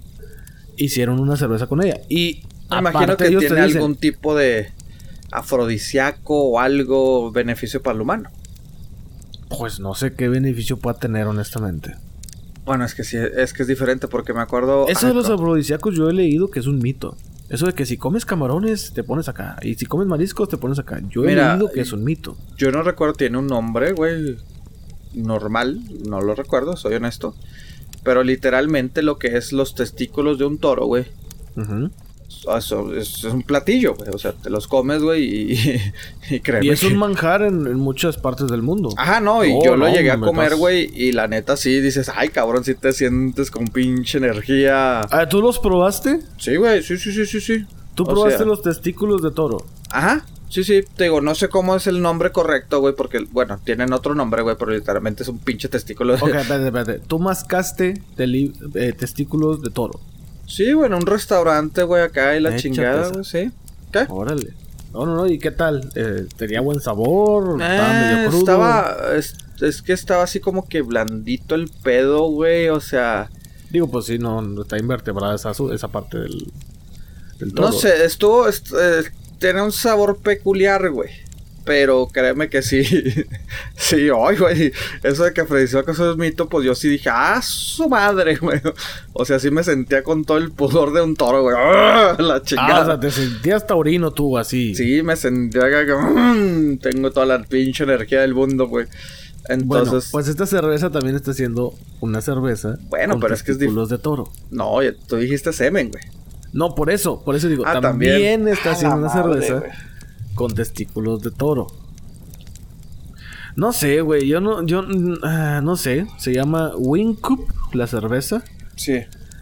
A: hicieron una cerveza con ella. Y
B: Me imagino que
A: ellos
B: tiene
A: dicen-
B: algún tipo de afrodisíaco o algo beneficio para el humano.
A: Pues no sé qué beneficio pueda tener, honestamente.
B: Bueno, es que sí, es que es diferente porque me acuerdo.
A: Eso de los
B: co-
A: afrodisíacos yo he leído que es un mito. Eso de que si comes camarones te pones acá. Y si comes mariscos te pones acá. Yo he leído que es un mito.
B: Yo no recuerdo, tiene un nombre, güey. Normal, no lo recuerdo, soy honesto. Pero literalmente lo que es los testículos de un toro, güey. Eso es, es un platillo, güey. O sea, te los comes, güey, y, y, créeme
A: Y es un manjar en, en muchas partes del mundo.
B: Ajá, no, y yo lo llegué a
A: me
B: comer,
A: estás-
B: güey, y la neta sí dices, ay, cabrón, si te sientes con pinche energía.
A: Ah, ¿Tú los probaste?
B: Sí, güey, sí, sí, sí, sí, sí.
A: ¿Tú
B: O
A: probaste
B: sea,
A: los testículos de toro?
B: Ajá, sí, sí, te digo, no sé cómo es el nombre correcto, güey, porque, bueno, tienen otro nombre, güey, pero literalmente es un pinche testículo. de-
A: Ok, espérate, espérate. Tú mascaste teli- eh, testículos de toro.
B: Sí, güey, en un restaurante, güey, acá y la
A: Échate
B: chingada, güey, sí. ¿Qué?
A: Órale. No, no, no. ¿Y qué tal? Eh, ¿Tenía buen sabor? ¿Estaba
B: Eh,
A: medio crudo?
B: estaba, es, es que estaba así como que blandito el pedo, güey, o sea...
A: Digo, pues sí, no, no está invertebrada esa, esa parte del, del toro.
B: No sé, estuvo. est- eh, tiene un sabor peculiar, güey. Pero créeme que sí. sí, ay, güey. Eso de que afrodisíaco eso es mito, pues yo sí dije, ah, su madre, güey. O sea, sí me sentía con todo el pudor de un toro, güey. ¡Ah! La
A: Ah, o
B: chingada.
A: sea, te sentías taurino tú, así.
B: Sí, me sentía que mm, tengo toda la pinche energía del mundo, güey.
A: Bueno,
B: Entonces,
A: pues esta cerveza también está siendo una cerveza.
B: Bueno,
A: con
B: pero es que es
A: de toro.
B: no, tú dijiste semen, güey.
A: No, por eso, por eso digo,
B: Ah,
A: también,
B: también.
A: está haciendo una
B: madre,
A: cerveza con testículos de toro. No sé, güey, yo no, yo, mm, ah, no sé, se llama Wincup la cerveza,
B: Sí.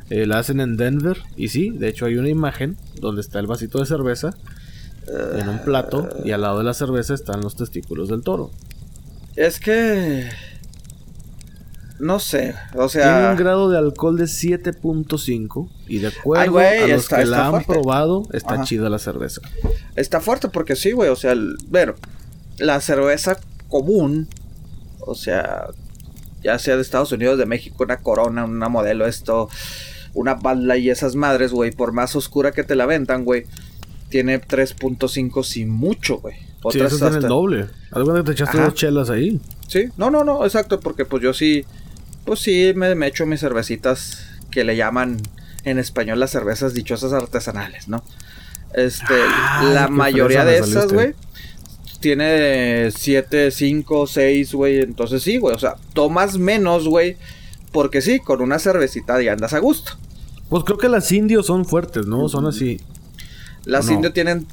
A: eh, la hacen en Denver y sí, de hecho hay una imagen donde está el vasito de cerveza en un plato y al lado de la cerveza están los testículos del toro.
B: Es que. No sé, o
A: Tiene
B: sea.
A: un grado de alcohol de 7.5 y de acuerdo
B: Ay, güey,
A: a los
B: está-
A: que
B: está
A: la han
B: fuerte.
A: probado, está
B: Ajá.
A: chida la cerveza.
B: Está fuerte porque sí, güey. O sea, el- ver, la cerveza común, o sea, ya sea de Estados Unidos, de México, una Corona, una modelo, esto, una bala y esas madres, güey, por más oscura que te la vendan, güey, tiene 3.5 sin mucho, güey.
A: Sí,
B: Otras
A: eso tiene el doble. Que te echaste
B: Ajá.
A: dos chelas ahí.
B: Sí, no, no, no, exacto, porque pues yo sí, pues sí, me, me echo mis cervecitas que le llaman en español las cervezas dichosas artesanales, ¿no? Este,
A: Ay,
B: la mayoría de esas, güey, tiene 7, 5, 6, güey, entonces sí, güey, o sea, tomas menos, güey, porque sí, con una cervecita ya andas a gusto.
A: Pues creo que las indios son fuertes, ¿no? Son así.
B: Las
A: No.
B: indio tienen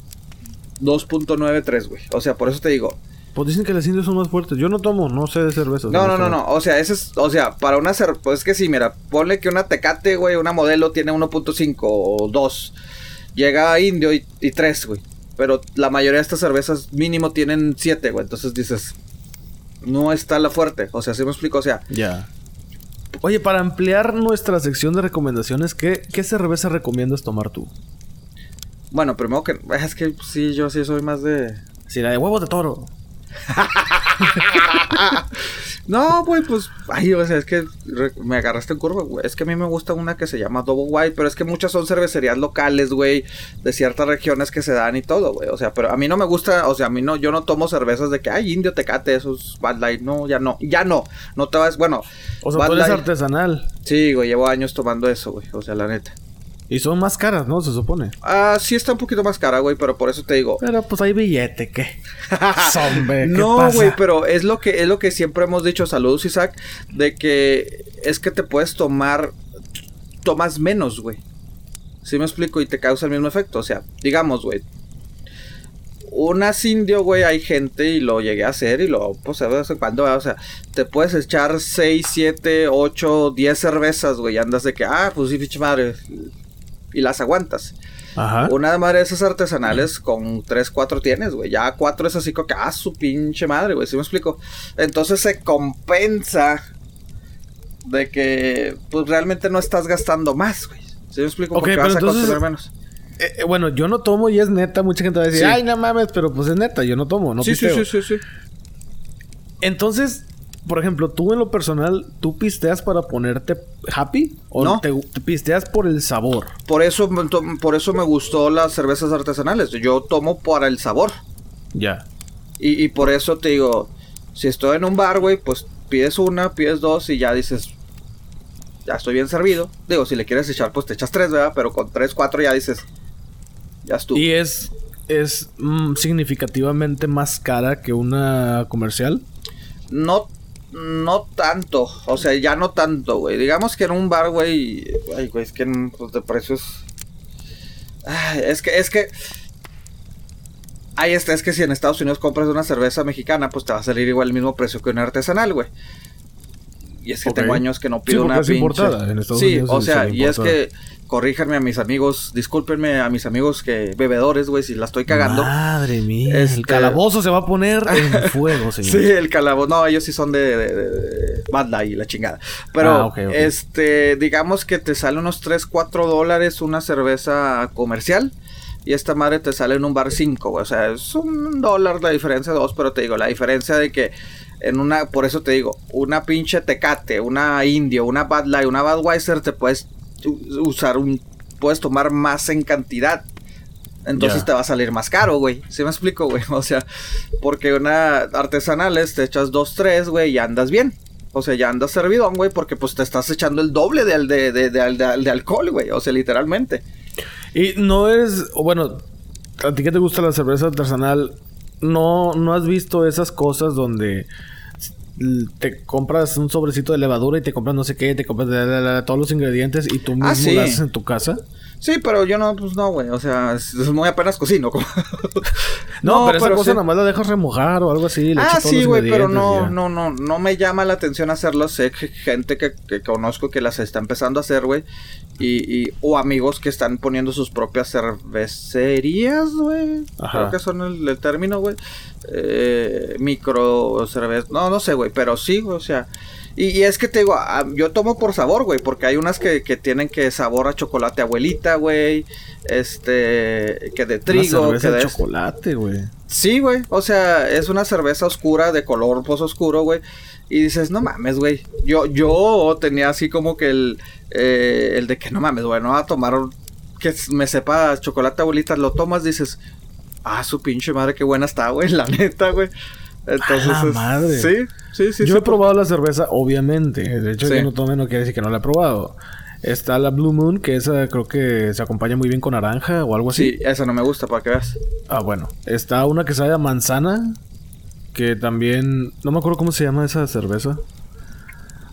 B: 2.93, güey, o sea, por eso te digo,
A: Pues dicen que las indios son más fuertes. Yo no tomo, no sé de cervezas.
B: No, no, no, no. O sea, ese es, o sea, para una cer pues es que sí, mira, ponle que una Tecate, güey, una modelo tiene 1.5 o 2. Llega a Indio y, y 3, güey. Pero la mayoría de estas cervezas mínimo tienen 7, güey. Entonces dices, no está la fuerte. O sea, ¿sí me explico? O sea,
A: Ya. Oye, para ampliar nuestra sección de recomendaciones, ¿qué, qué cerveza recomiendas tomar tú?
B: bueno, primero que, es que sí, yo sí soy más de...
A: Si la de huevos de toro.
B: No, güey, pues, ay, o sea, es que me agarraste en curva, güey. Es que a mí me gusta una que se llama Double White, pero es que muchas son cervecerías locales, güey, de ciertas regiones que se dan y todo, güey. O sea, pero a mí no me gusta, o sea, a mí no, yo no tomo cervezas de que, ay, indio, tecate, esos Bad Light, no, ya no, ya no, no te vas, bueno,
A: O sea, tú eres artesanal.
B: sí, güey, llevo años tomando eso, güey, o sea, la neta.
A: Y son más caras, ¿no? Se supone.
B: Ah, sí está un poquito más cara, güey, pero por eso te digo,
A: Pero pues hay billete, ¿qué? ¿qué
B: No,
A: pasa?
B: güey, pero es lo que es lo que siempre hemos dicho, saludos Isaac, de que es que te puedes tomar tomas menos, güey. ¿Sí me explico? Y te causa el mismo efecto, o sea, digamos, güey. Unas indio, güey, hay gente y lo llegué a hacer y lo, pues, de vez en cuando, o sea, te puedes echar 6, 7, 8, 10 cervezas, güey, y andas de que, ah, pues sí, pinche madre, y las aguantas.
A: Ajá.
B: Una madre de esas artesanales con 3, 4 tienes, güey. Ya 4 es así como que, ah, su pinche madre, güey. ¿Sí me explico? Entonces se compensa de que, pues realmente no estás gastando más, güey. ¿Sí me explico?
A: Ok,
B: Porque vas a
A: entonces-
B: consumir menos.
A: Eh, eh, bueno, yo no tomo y es neta. Mucha gente va a decir,
B: Sí.
A: ay, no mames, pero pues es neta, yo no tomo, no
B: sí, sí, sí, sí, sí.
A: Entonces, por ejemplo, tú en lo personal, ¿tú pisteas para ponerte happy? ¿O
B: No.
A: te, te pisteas por el sabor?
B: Por eso, por eso me gustó las cervezas artesanales. Yo tomo para el sabor.
A: Ya.
B: Y, y por eso te digo, si estoy en un bar, güey, pues pides una, pides dos y ya dices, ya estoy bien servido. Digo, si le quieres echar, pues te echas tres, ¿verdad? Pero con tres, cuatro ya dices, ya estuvo.
A: ¿Y es, es mm, significativamente más cara que una comercial?
B: No, no tanto, o sea, ya no tanto, güey. Digamos que en un bar, güey, ay, güey, es que en, pues, de precios... Ay, es que, es que... Ahí está, es que si en Estados Unidos compras una cerveza mexicana, pues te va a salir igual el mismo precio que una artesanal, güey. Y es que tengo años que no
A: Sí,
B: pido
A: porque
B: una
A: es
B: pinche...
A: importada, en Estados
B: sí,
A: Unidos
B: o
A: se-
B: sea,
A: se
B: y es que corríjanme a mis amigos, discúlpenme a mis amigos que bebedores, güey, si la estoy cagando.
A: Madre mía.
B: Este-
A: El calabozo se va a poner en fuego, señor.
B: Sí, el calabozo. No, ellos sí son de, de, de- y la chingada. Pero,
A: Ah,
B: este, digamos que te sale unos 3, 4 dólares una cerveza comercial. Y esta madre te sale en un bar 5, güey. O sea, es un dólar la diferencia, dos. Pero te digo, la diferencia de que en una, por eso te digo, una pinche tecate, una indio, una Bad Light, una Budweiser, te puedes usar un, puedes tomar más en cantidad. Entonces te va a salir más caro, güey. ¿Sí me explico, güey? O sea, porque una artesanales te echas dos, tres, güey, y andas bien. O sea, ya andas servidón, güey, porque pues te estás echando el doble de, de, de, de, al- de al- de alcohol, güey. O sea, literalmente.
A: Y no es, bueno, a ti que te gusta la cerveza artesanal, no, no has visto esas cosas donde te compras un sobrecito de levadura y te compras no sé qué, te compras todos los ingredientes y tú mismo
B: Ah, sí.
A: lo haces en tu casa.
B: Sí, pero yo no, pues no, güey. O sea, es, es muy apenas cocino. como-
A: No, pero esa cosa
B: sí.
A: nada más la dejas remojar o algo así. Le
B: Ah, sí, güey, pero no,
A: ya.
B: no, no, no me llama la atención hacerlo. Sé que gente que, que conozco que las está empezando a hacer, güey. Y, y, o amigos que están poniendo sus propias cervecerías, güey. Creo que son el, el término, güey. Eh, micro cerveza. No, no sé, güey, pero sí, güey, o sea. Y, y es que te digo, ah, yo tomo por sabor, güey, porque hay unas que, que tienen que sabor a chocolate abuelita, güey. Este, que de
A: Una
B: trigo,
A: cerveza
B: que
A: de
B: de
A: chocolate, güey.
B: Sí, güey. O sea, es una cerveza oscura de color pues oscuro, güey. Y dices, no mames, güey. Yo, yo tenía así como que el, eh, el de que no mames, güey, no va a tomar que me sepa chocolate abuelita. Lo tomas, dices, ah, su pinche madre, qué buena está, güey, la neta, güey. Entonces, es-
A: madre.
B: sí, sí, sí.
A: yo
B: sí,
A: he probado la cerveza, obviamente. De hecho,
B: Sí.
A: yo no tome no quiere decir que no la he probado. Está la Blue Moon, que esa creo que se acompaña muy bien con naranja o algo así.
B: Sí, esa no me gusta, para que veas.
A: Ah, bueno. Está una que sabe a manzana. Que también. No me acuerdo cómo se llama esa cerveza.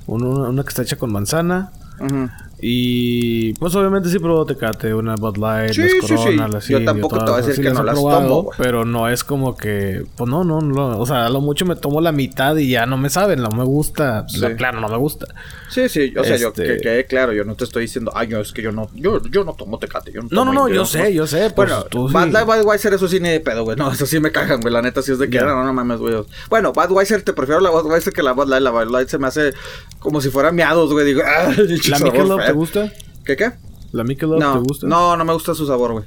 A: Una, una que está hecha con manzana.
B: Ujú.
A: Y pues obviamente sí probó Tecate, una Bud Light,
B: Sí,
A: las
B: sí, sí. Yo tampoco te voy a decir que no las
A: probado,
B: tomo, güey.
A: Pero no es como que, pues no, no, no, o sea, a lo mucho me tomo la mitad y ya no me saben, no me gusta,
B: Sí.
A: La- claro, no me gusta.
B: Sí, sí, o sea, yo
A: Este-
B: que quede claro, yo no te estoy diciendo, ay, no, es que yo no, yo, yo no tomo tecate, yo no
A: No, no,
B: tomo
A: no,
B: indio,
A: yo sé, yo sé, pues,
B: Bueno,
A: tú
B: Light, Budweiser, eso sí ni de pedo, güey. No, eso sí me cagan, güey. La neta sí es de que
A: Ya.
B: no, no mames, güey. Bueno, Budweiser, te prefiero la Budweiser que la Bud Light. La Bud Light se me hace como si fuera miados, güey. Digo, ah,
A: ¿La. Te gusta?
B: ¿Qué, qué?
A: ¿La Michelob
B: No,
A: te gusta?
B: no, no me gusta su sabor, güey.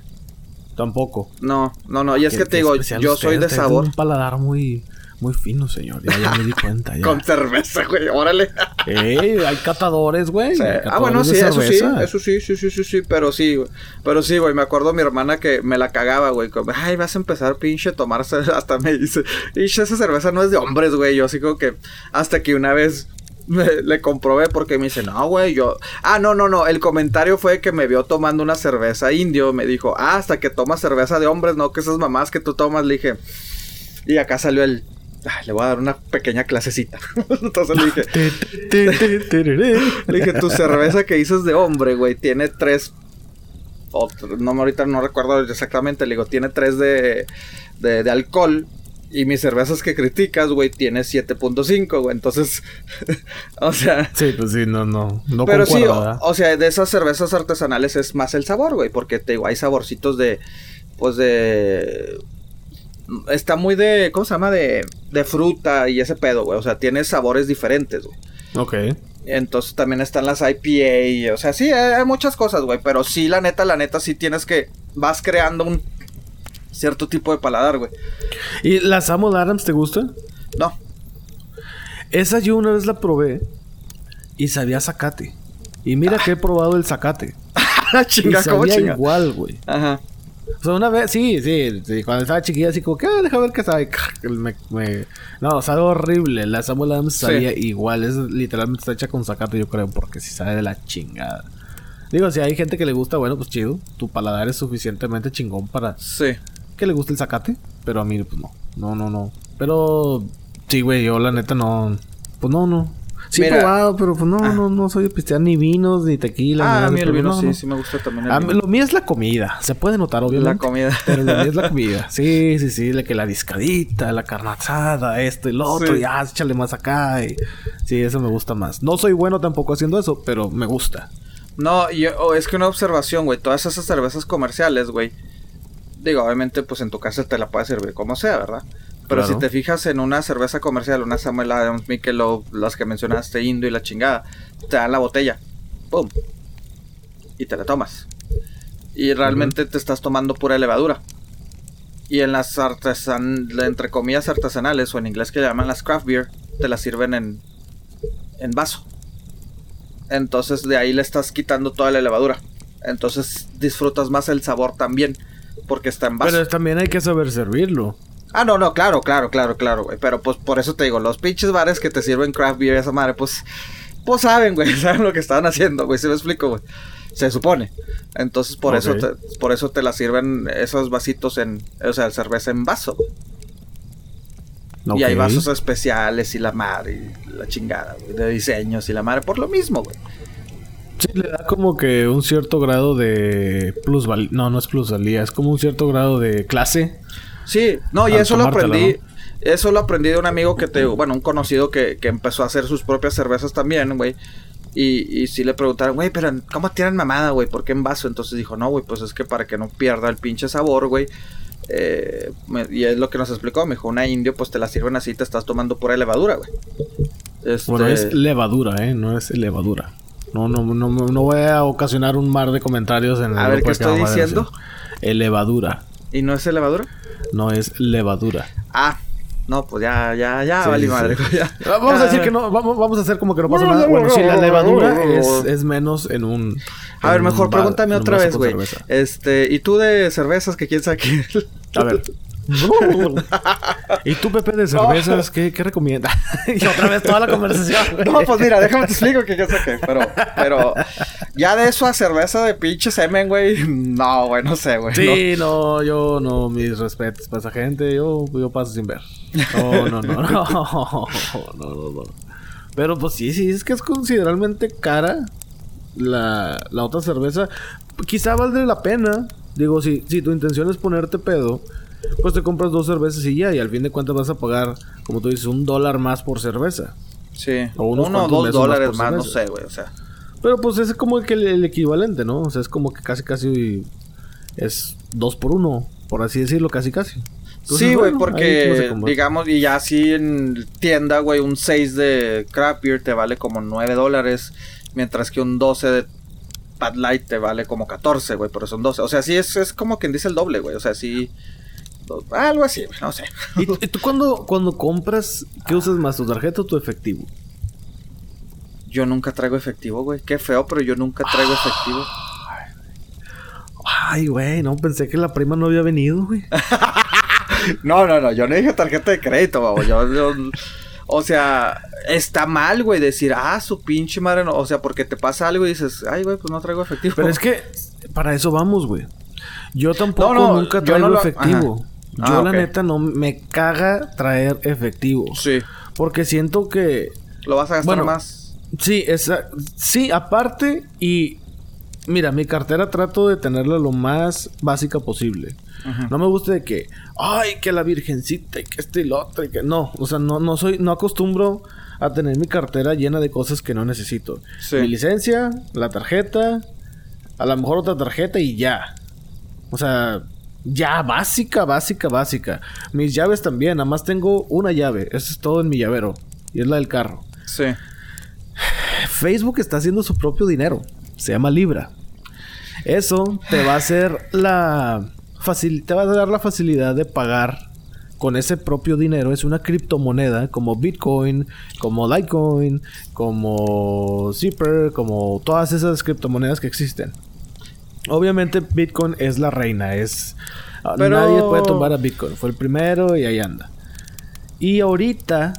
A: Tampoco.
B: No, no, no. Y es que te digo, yo soy de sabor.
A: un paladar muy, muy fino, señor. Ya, ya me di cuenta, ya.
B: Con cerveza, güey, órale.
A: Ey, hay catadores, güey.
B: Sí.
A: hay
B: Ah, bueno, sí, eso sí, eso sí, sí, sí, sí, sí, pero sí, güey. Pero sí, güey, me acuerdo mi hermana que me la cagaba, güey. como, Ay, vas a empezar, pinche, a tomarse. Hasta me dice, pinche, esa cerveza no es de hombres, güey. Yo así como que, hasta que una vez le comprobé porque me dice, no, güey, yo. Ah, no, no, no. El comentario fue que me vio tomando una cerveza indio. Me dijo, ah, hasta que tomas cerveza de hombres, no, que esas mamás que tú tomas. Le dije, y acá salió el. "Ay, le voy a dar una pequeña clasecita. Entonces le dije, le dije, tu cerveza que dices de hombre, güey, tiene tres. otro- no, ahorita no recuerdo exactamente. Le digo, tiene tres de, de, de alcohol. Y mis cervezas que criticas, güey, tiene 7.5, güey. Entonces, o sea.
A: Sí, pues sí, no, no. No
B: pero sí, o, o sea, de esas cervezas artesanales es más el sabor, güey. Porque te digo, hay saborcitos de. Pues de. Está muy de. ¿Cómo se llama? De, de fruta y ese pedo, güey. O sea, tiene sabores diferentes, güey.
A: Ok.
B: Entonces también están las IPA. y, O sea, sí, hay, hay muchas cosas, güey. Pero sí, la neta, la neta, sí tienes que. Vas creando un cierto tipo de paladar, güey.
A: ¿Y la Samuel Adams te gusta?
B: No.
A: Esa yo una vez la probé y sabía zacate. Y mira que he probado el zacate. Y
B: chinga, ¿cómo
A: sabía
B: chinga?
A: igual, güey.
B: Ajá.
A: O sea, una vez, sí, sí, sí, cuando estaba chiquilla, así como que, ah, deja ver qué sabe. Me, me- No, sabe horrible. La Samuel Adams
B: Sí.
A: sabía igual. Es literalmente está hecha con zacate, yo creo, porque si sabe de la chingada. Digo, si hay gente que le gusta, bueno, pues chido. Tu paladar es suficientemente chingón para
B: Sí.
A: Que le guste el zacate. Pero a mí, pues no. No, no, no. Pero, sí, güey, yo la neta no. Pues no, no. Sí he
B: Mira.
A: probado, pero pues no,
B: Ah.
A: no, no soy de pistear ni vinos, ni tequila. ni
B: Ah,
A: nada
B: a mí el vino
A: no,
B: sí,
A: no.
B: sí me gusta también el
A: A mí- lo mío es la comida. Se puede notar, obviamente.
B: La comida.
A: Pero lo mío es la comida. Sí, sí, sí. La que la discadita, la carne asada, esto y lo otro.
B: Sí.
A: Y ah, échale más acá. y- Sí, eso me gusta más. No soy bueno tampoco haciendo eso, pero me gusta.
B: No, y oh, es que una observación, güey. Todas esas cervezas comerciales, güey. Digo, obviamente, pues en tu casa te la puedes servir como sea, ¿verdad? Pero
A: Claro.
B: si te fijas en una cerveza comercial, una Samuel Adams, Michelob, las que mencionaste, Indo y la chingada, te dan la botella. ¡Pum! Y te la tomas. Y realmente te estás tomando pura levadura. Y en las artesan... entre comillas artesanales, o en inglés que llaman las craft beer, te las sirven en, en vaso. Entonces de ahí le estás quitando toda la levadura. Entonces disfrutas más el sabor también. Porque está en vaso.
A: Pero también hay que saber servirlo.
B: Ah, no, no, claro, claro, claro, claro, güey. Pero pues por eso te digo, los pinches bares que te sirven craft beer, esa madre, pues. Pues saben, güey, saben lo que estaban haciendo, güey. ¿Se me explico, güey? Se supone. Entonces por eso te, por eso te la sirven esos vasitos en. O sea, cerveza en vaso. güey. Y hay vasos especiales y la madre, y la chingada, güey, de diseños y la madre, por lo mismo, güey.
A: Sí, le da como que un cierto grado de plusvalía. No, no es plusvalía. Es como un cierto grado de clase.
B: Sí, no, y eso lo aprendí. Eso lo aprendí de un amigo que te, bueno, un conocido que, que empezó a hacer sus propias cervezas también, güey. Y, y sí le preguntaron, güey, pero ¿cómo tiran mamada, güey? ¿Por qué en vaso? Entonces dijo, no, güey, pues es que para que no pierda el pinche sabor, güey. Eh, me- y es lo que nos explicó, me dijo, una indio, pues te la sirven así, te estás tomando pura levadura, güey. Este,
A: Bueno, es levadura, ¿eh? No es levadura. No, no, no, no voy a ocasionar un mar de comentarios en el
B: A ver, ¿qué estoy diciendo?
A: Decir. Levadura.
B: ¿Y no es levadura?
A: No es levadura.
B: Ah, no, pues ya, ya, ya,
A: Sí,
B: vale
A: sí,
B: madre, ya.
A: Vamos a decir
B: Ya.
A: que no, vamos, vamos a hacer como que no pasa nada. Bueno, sí, la levadura es, es menos en un.
B: A ver, mejor
A: un
B: pregúntame otra vez, güey. Este, ¿y tú de cervezas que quién sabe qué?
A: A ver. ¿Y tú, Pepe, de cervezas, qué, qué recomiendas? y otra vez toda la conversación. güey.
B: No, pues mira, déjame te explico que qué sé qué. Pero, pero, ya de eso a cerveza de pinche semen, güey. No, güey, no sé, güey.
A: Sí, no, yo no, mis respetos para esa gente, yo, yo paso sin ver. No, no, no, no, no, no, no. Pero pues sí, sí, es que es considerablemente cara la, la otra cerveza. Quizá valdría la pena. Digo, si, si tu intención es ponerte pedo, pues te compras dos cervezas y ya, y al fin de cuentas vas a pagar, como tú dices, un dólar más por cerveza.
B: Sí,
A: O unos
B: uno o dos
A: más
B: dólares más, no sé, güey, o sea.
A: Pero pues es como que el, el equivalente, ¿no? O sea, es como que casi, casi es dos por uno, por así decirlo, casi, casi. Entonces,
B: sí, güey,
A: bueno,
B: porque, digamos, y ya así en tienda, güey, un 6 de craft beer te vale como 9 dólares, mientras que un 12 de Bad Light te vale como 14, güey, pero son 12. O sea, sí es, es como quien dice el doble, güey, o sea, sí... Algo así, no sé.
A: ¿Y, tú cuando, cuando compras, qué usas más, tu tarjeta o tu efectivo?
B: Yo nunca traigo efectivo, güey. Qué feo, pero yo nunca traigo efectivo.
A: Ay, güey, no, pensé que la prima no había venido, güey.
B: No, no, no, yo no dije tarjeta de crédito, babo. Yo, yo- o sea, está mal, güey, decir, ah, su pinche madre, no. O sea, porque te pasa algo y dices, ay, güey, pues no traigo efectivo.
A: Pero es que para eso vamos, güey. Yo tampoco
B: No, no,
A: nunca traigo
B: lo-
A: efectivo.
B: Ajá.
A: Yo
B: Ah,
A: la
B: ok.
A: neta no me caga traer efectivo.
B: Sí,
A: Porque siento que
B: lo vas a gastar
A: Bueno,
B: más.
A: Sí, esa, sí, aparte y mira, mi cartera trato de tenerla lo más básica posible. No me gusta de que, ay, que la virgencita y que este y lo otro y que no, o sea, no, no soy, no acostumbro a tener mi cartera llena de cosas que no necesito.
B: Sí.
A: Mi licencia, la tarjeta, a lo mejor otra tarjeta y ya. O sea, ya básica, básica, básica. Mis llaves también, nada más tengo una llave, eso es todo en mi llavero y es la del carro.
B: Sí.
A: Facebook está haciendo su propio dinero. Se llama Libra. Eso te va a hacer la facil te va a dar la facilidad de pagar con ese propio dinero es una criptomoneda como Bitcoin, como Litecoin, como Zipper, como todas esas criptomonedas que existen. Obviamente Bitcoin es la reina, es ah, nadie puede tomar a Bitcoin, fue el primero y ahí anda. Y ahorita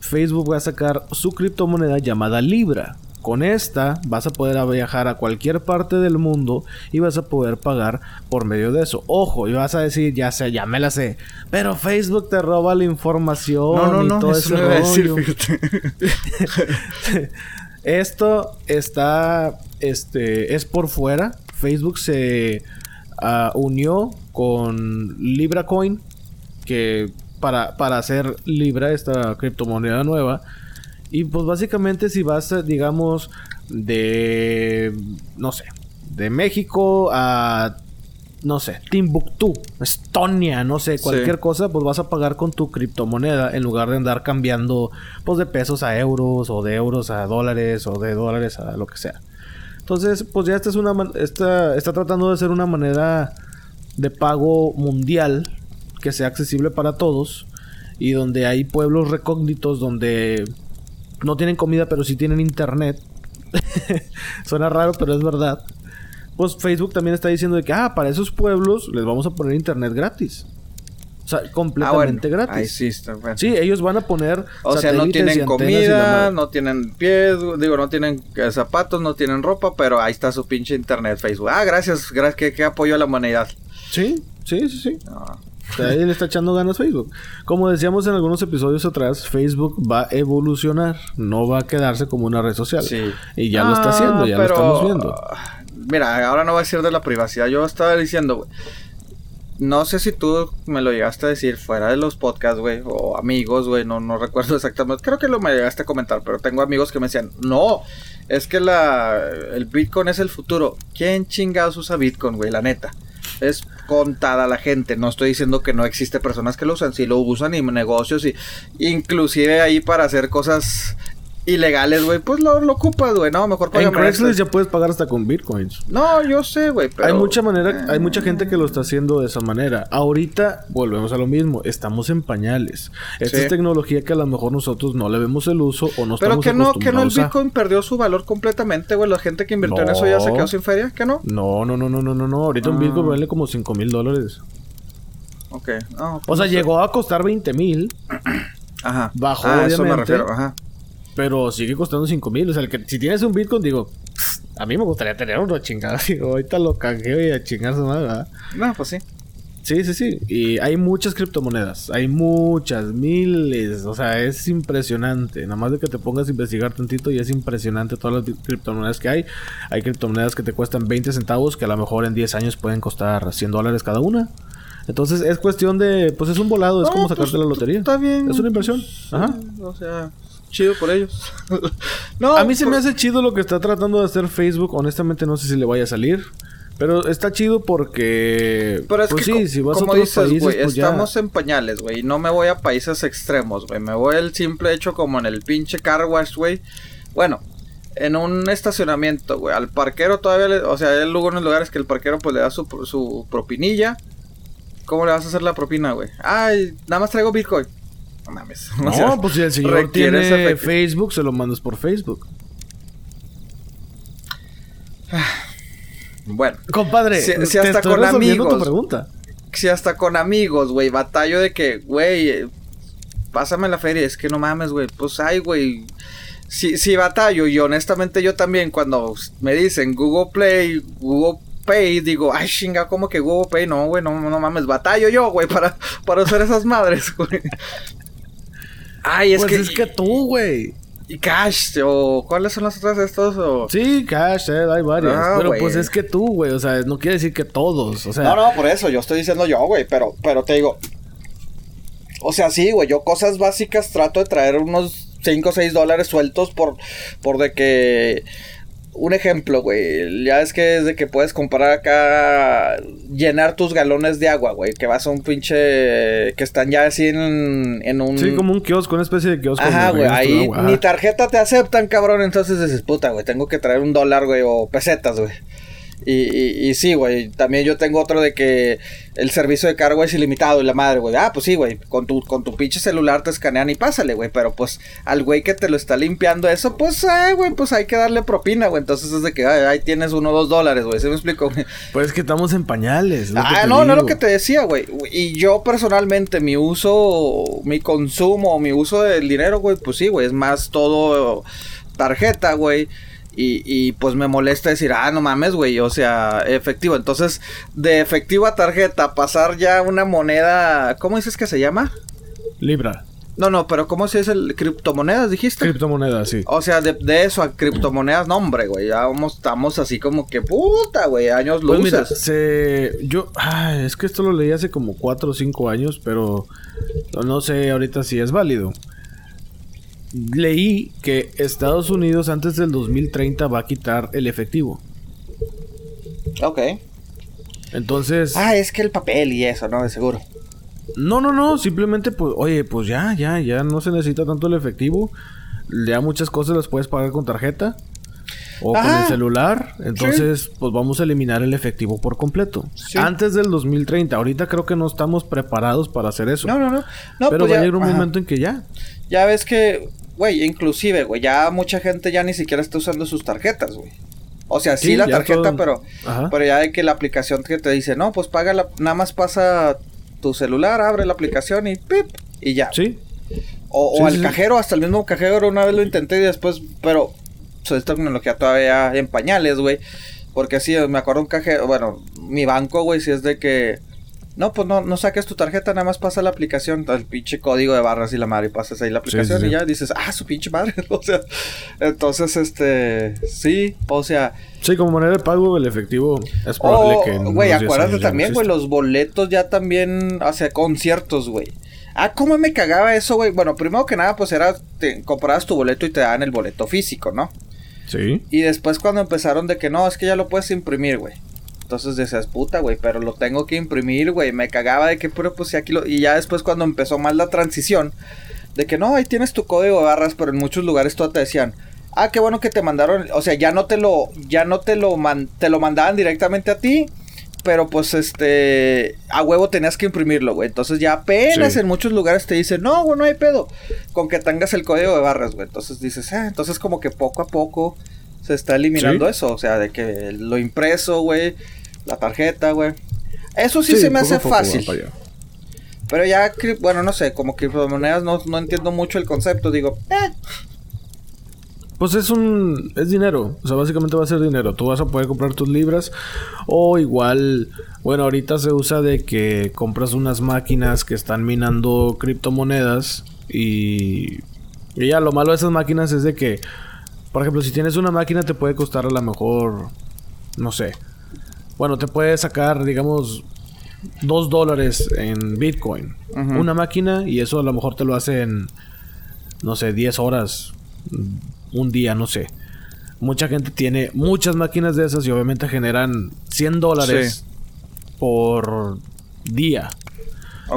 A: Facebook va a sacar su criptomoneda llamada Libra. Con esta vas a poder viajar a cualquier parte del mundo y vas a poder pagar por medio de eso. Ojo, y vas a decir, ya sé, ya me la sé. Pero Facebook te roba la información
B: No, no,
A: y
B: no,
A: todo
B: eso no decir.
A: Esto está, este, es por fuera. Facebook se ah, unió con LibraCoin, que para, para hacer Libra, esta criptomoneda nueva. Y pues básicamente si vas, digamos, de, no sé, de México a, no sé, Timbuktu, Estonia, no sé, cualquier cosa, pues vas a pagar con tu criptomoneda en lugar de andar cambiando, pues de pesos a euros o de euros a dólares o de dólares a lo que sea. Entonces, pues ya esta es una, esta, está tratando de ser una manera de pago mundial que sea accesible para todos y donde hay pueblos recógnitos donde no tienen comida pero sí tienen internet. Suena raro, pero es verdad. Pues Facebook también está diciendo de que, ah, para esos pueblos les vamos a poner internet gratis. O sea,
B: Ah,
A: completamente
B: bueno,
A: gratis.
B: Ahí sí está, bueno.
A: Sí, ellos van a poner.
B: O sea, no tienen comida, no tienen pies, digo, no tienen eh, zapatos, no tienen ropa, pero ahí está su pinche internet, Facebook. Ah, gracias, gracias, que, que apoyo a la humanidad.
A: Sí, sí, sí, sí.
B: No.
A: O sea, ahí le está echando ganas Facebook. Como decíamos en algunos episodios atrás, Facebook va a evolucionar, no va a quedarse como una red social.
B: Sí.
A: Y ya lo está
B: Ah,
A: haciendo, ya
B: pero,
A: lo estamos viendo.
B: ah, Mira, ahora no va a decir de la privacidad. Yo estaba diciendo, güey. No sé si tú me lo llegaste a decir fuera de los podcasts, güey, o amigos, güey, no, no recuerdo exactamente. Creo que lo me llegaste a comentar, pero tengo amigos que me decían, no, es que la, el Bitcoin es el futuro. ¿Quién chingados usa Bitcoin, güey? La neta. Es contada la gente. No estoy diciendo que no existe personas que lo usan. Sí lo usan y negocios y inclusive ahí para hacer cosas ilegales, güey, pues lo, lo ocupas, güey. No, mejor
A: En Craigslist
B: esto.
A: ya puedes pagar hasta con bitcoins.
B: No, yo sé, güey, pero...
A: Hay mucha manera, hay mucha gente que lo está haciendo de esa manera. Ahorita volvemos a lo mismo, estamos en pañales. Esta
B: Sí.
A: es tecnología que a lo mejor nosotros no le vemos el uso o no
B: Pero
A: estamos
B: que no, que no el
A: a.
B: Bitcoin perdió su valor completamente, güey. La gente que invirtió en eso ya se
A: No.
B: quedó sin feria, ¿que no?
A: No, no, no, no, no, no, no. Ahorita un
B: Ah.
A: Bitcoin vale como 5 mil dólares.
B: Ok. No,
A: O
B: pues
A: sea,
B: no sé.
A: llegó a costar 20 mil,
B: Ajá.
A: bajó,
B: Ah, eso me refiero, ajá.
A: Pero sigue costando 5 mil. O sea, el que, si tienes un Bitcoin, digo, a mí me gustaría tener uno chingado. Digo, ahorita lo canjeo y a chingar su madre, ¿verdad?
B: No, pues sí.
A: Sí, sí, sí. Y hay muchas criptomonedas. Hay muchas, miles. O sea, es impresionante. Nada más de que te pongas a investigar tantito y es impresionante todas las criptomonedas que hay. Hay criptomonedas que te cuestan 20 centavos que a lo mejor en 10 años pueden costar 100 dólares cada una. Entonces es cuestión de... Pues es un volado, es
B: No,
A: como sacarte
B: pues,
A: la lotería.
B: Está bien.
A: Es una inversión. Ajá.
B: O sea, chido por ellos. no,
A: A mí se me hace chido lo que está tratando de hacer Facebook. Honestamente no sé si le vaya a salir. Pero está chido porque...
B: Pero es
A: pues
B: que,
A: sí, si vas a
B: como
A: otros
B: dices,
A: países, pues ya-
B: estamos en pañales, güey. y No me voy a países extremos, güey. Me voy el simple hecho como en el pinche car wash, güey. Bueno, en un estacionamiento, güey. Al parquero todavía, le- o sea, hay algunos lugares que el parquero pues le da su, su propinilla. ¿Cómo le vas a hacer la propina, güey? Ay, nada más traigo Bitcoin. No mames.
A: No,
B: O sea,
A: pues si el señor tiene. Facebook, se lo mandas por Facebook.
B: Bueno,
A: Compadre,
B: Si- hasta con
A: tu
B: amigos.
A: pregunta.
B: si hasta con amigos, güey, batallo de que, güey, pásame la feria, es que no mames, güey, pues ay, güey. Si, si batallo, y honestamente yo también, cuando me dicen Google Play, Google Pay, digo, ay, chinga, como que Google Pay, no, güey, no, no mames, batallo yo, güey, para, para usar esas madres, güey. Ay, es
A: pues
B: que,
A: es que tú, güey.
B: y Cash, o ¿cuáles son las otras de estos? O...
A: Sí, Cash, eh, hay varias.
B: Ah,
A: pero pues es que tú, güey. O sea, no quiere decir que todos. O sea,
B: No, no, por eso, yo estoy diciendo yo, güey, pero, pero te digo. O sea, sí, güey, yo cosas básicas trato de traer unos 5 o 6 dólares sueltos por, por de que... Un ejemplo, güey, ya es que es de que puedes comprar acá, llenar tus galones de agua, güey, que vas a un pinche, que están ya así en, en un...
A: sí, como un kiosco, una especie de kiosco.
B: Ajá, güey, ahí ni tarjeta te aceptan, cabrón. Entonces dices, puta, güey, tengo que traer un dólar, güey, o pesetas, güey. Y, y, y sí, güey. También yo tengo otro de que el servicio de cargo es ilimitado y la madre, güey. Ah, pues sí, güey. Con tu, con tu pinche celular te escanean y pásale, güey. Pero pues al güey que te lo está limpiando eso, pues, eh, güey, pues hay que darle propina, güey. Entonces es de que ay, ahí tienes uno o dos dólares, güey. ¿Se me explico? güey?
A: Pues es que estamos en pañales.
B: Ah, no, no es lo que te decía, güey. Y yo personalmente, mi uso, mi consumo, mi uso del dinero, güey, pues sí, güey, es más todo tarjeta, güey. Y, y pues me molesta decir, ah, no mames, güey, o sea, efectivo. Entonces, de efectivo a tarjeta, pasar ya una moneda, ¿cómo dices que se llama?
A: Libra.
B: No, no, pero ¿cómo se dice el criptomonedas, dijiste?
A: Criptomonedas, sí.
B: o sea, de, de eso a criptomonedas, no, hombre, güey, ya vamos, estamos así como que puta, güey, años
A: Pues
B: luces.
A: mira, se... Yo... ay, es que esto lo leí hace como 4 o 5 años, pero no sé ahorita si es válido. Leí que Estados Unidos antes del 2030 va a quitar el efectivo.
B: Ok.
A: Entonces...
B: Ah, es que el papel y eso, ¿no? De seguro.
A: No, no, no, simplemente pues, oye, pues ya, ya, ya no se necesita tanto el efectivo. Ya muchas cosas las puedes pagar con tarjeta o con el celular. Entonces, pues vamos a eliminar el efectivo por completo.
B: Sí.
A: Antes del 2030, ahorita creo que no estamos preparados para hacer eso.
B: No, no, no. No,
A: Pero
B: pues
A: va
B: ya,
A: a llegar un
B: ajá.
A: momento en que ya.
B: Ya ves que, güey, inclusive, güey, ya mucha gente ya ni siquiera está usando sus tarjetas, güey. O sea, sí,
A: Sí,
B: la tarjeta,
A: todo-
B: pero,
A: Ajá.
B: pero ya de que la aplicación que te dice, no, pues paga la, nada más pasa tu celular, abre la aplicación y pip, y ya.
A: Sí.
B: O,
A: Sí,
B: o
A: sí,
B: al
A: sí.
B: cajero, hasta el mismo cajero, una vez lo intenté y después, pero es tecnología todavía en pañales, güey. Porque sí, me acuerdo un cajero, bueno, mi banco, güey, si es de que, no, pues no, no saques tu tarjeta, nada más pasa la aplicación, el pinche código de barras y la madre, y pasas ahí la
A: Sí, sí,
B: aplicación
A: sí.
B: y ya dices, ah, su pinche madre, o sea, entonces, este, sí, o sea,
A: Sí, como manera de pago, el efectivo es probable
B: o,
A: que.
B: Oh, güey,
A: unos 10
B: acuérdate también, güey, los boletos ya también, hacia conciertos, güey. Ah, cómo me cagaba eso, güey. Bueno, primero que nada, pues era, te comprabas tu boleto y te daban el boleto físico, ¿no?
A: Sí.
B: Y después cuando empezaron de que no, es que ya lo puedes imprimir, güey. Entonces decías, puta, güey, pero lo tengo que imprimir, güey. Me cagaba de que, pero pues aquí lo... Y ya después cuando empezó más la transición, de que no, ahí tienes tu código de barras, pero en muchos lugares todo te decían, ah, qué bueno que te mandaron, o sea, ya no te lo, ya no te lo, man- te lo mandaban directamente a ti, pero pues este, a huevo tenías que imprimirlo, güey. Entonces ya apenas
A: Sí.
B: en muchos lugares te dicen, no, güey, no hay pedo, con que tengas el código de barras, güey. Entonces dices, ah, entonces como que poco a poco se está eliminando
A: Sí.
B: eso, o sea, de que lo impreso, güey, la tarjeta, güey. Eso sí, se me hace
A: poco
B: fácil. Pero ya, bueno, no sé, como criptomonedas no, no entiendo mucho el concepto. Digo, eh,
A: Pues es un... es dinero. O sea, básicamente va a ser dinero. Tú vas a poder comprar tus libras. O igual... Bueno, ahorita se usa de que compras unas máquinas que están minando criptomonedas. Y... Y ya, lo malo de esas máquinas es de que... Por ejemplo, si tienes una máquina te puede costar a lo mejor... No sé. Bueno, te puede sacar, digamos... Dos dólares en Bitcoin. Una máquina y eso a lo mejor te lo hace en... No sé, 10 horas un día, no sé. Mucha gente tiene muchas máquinas de esas y obviamente generan 100 dólares por día.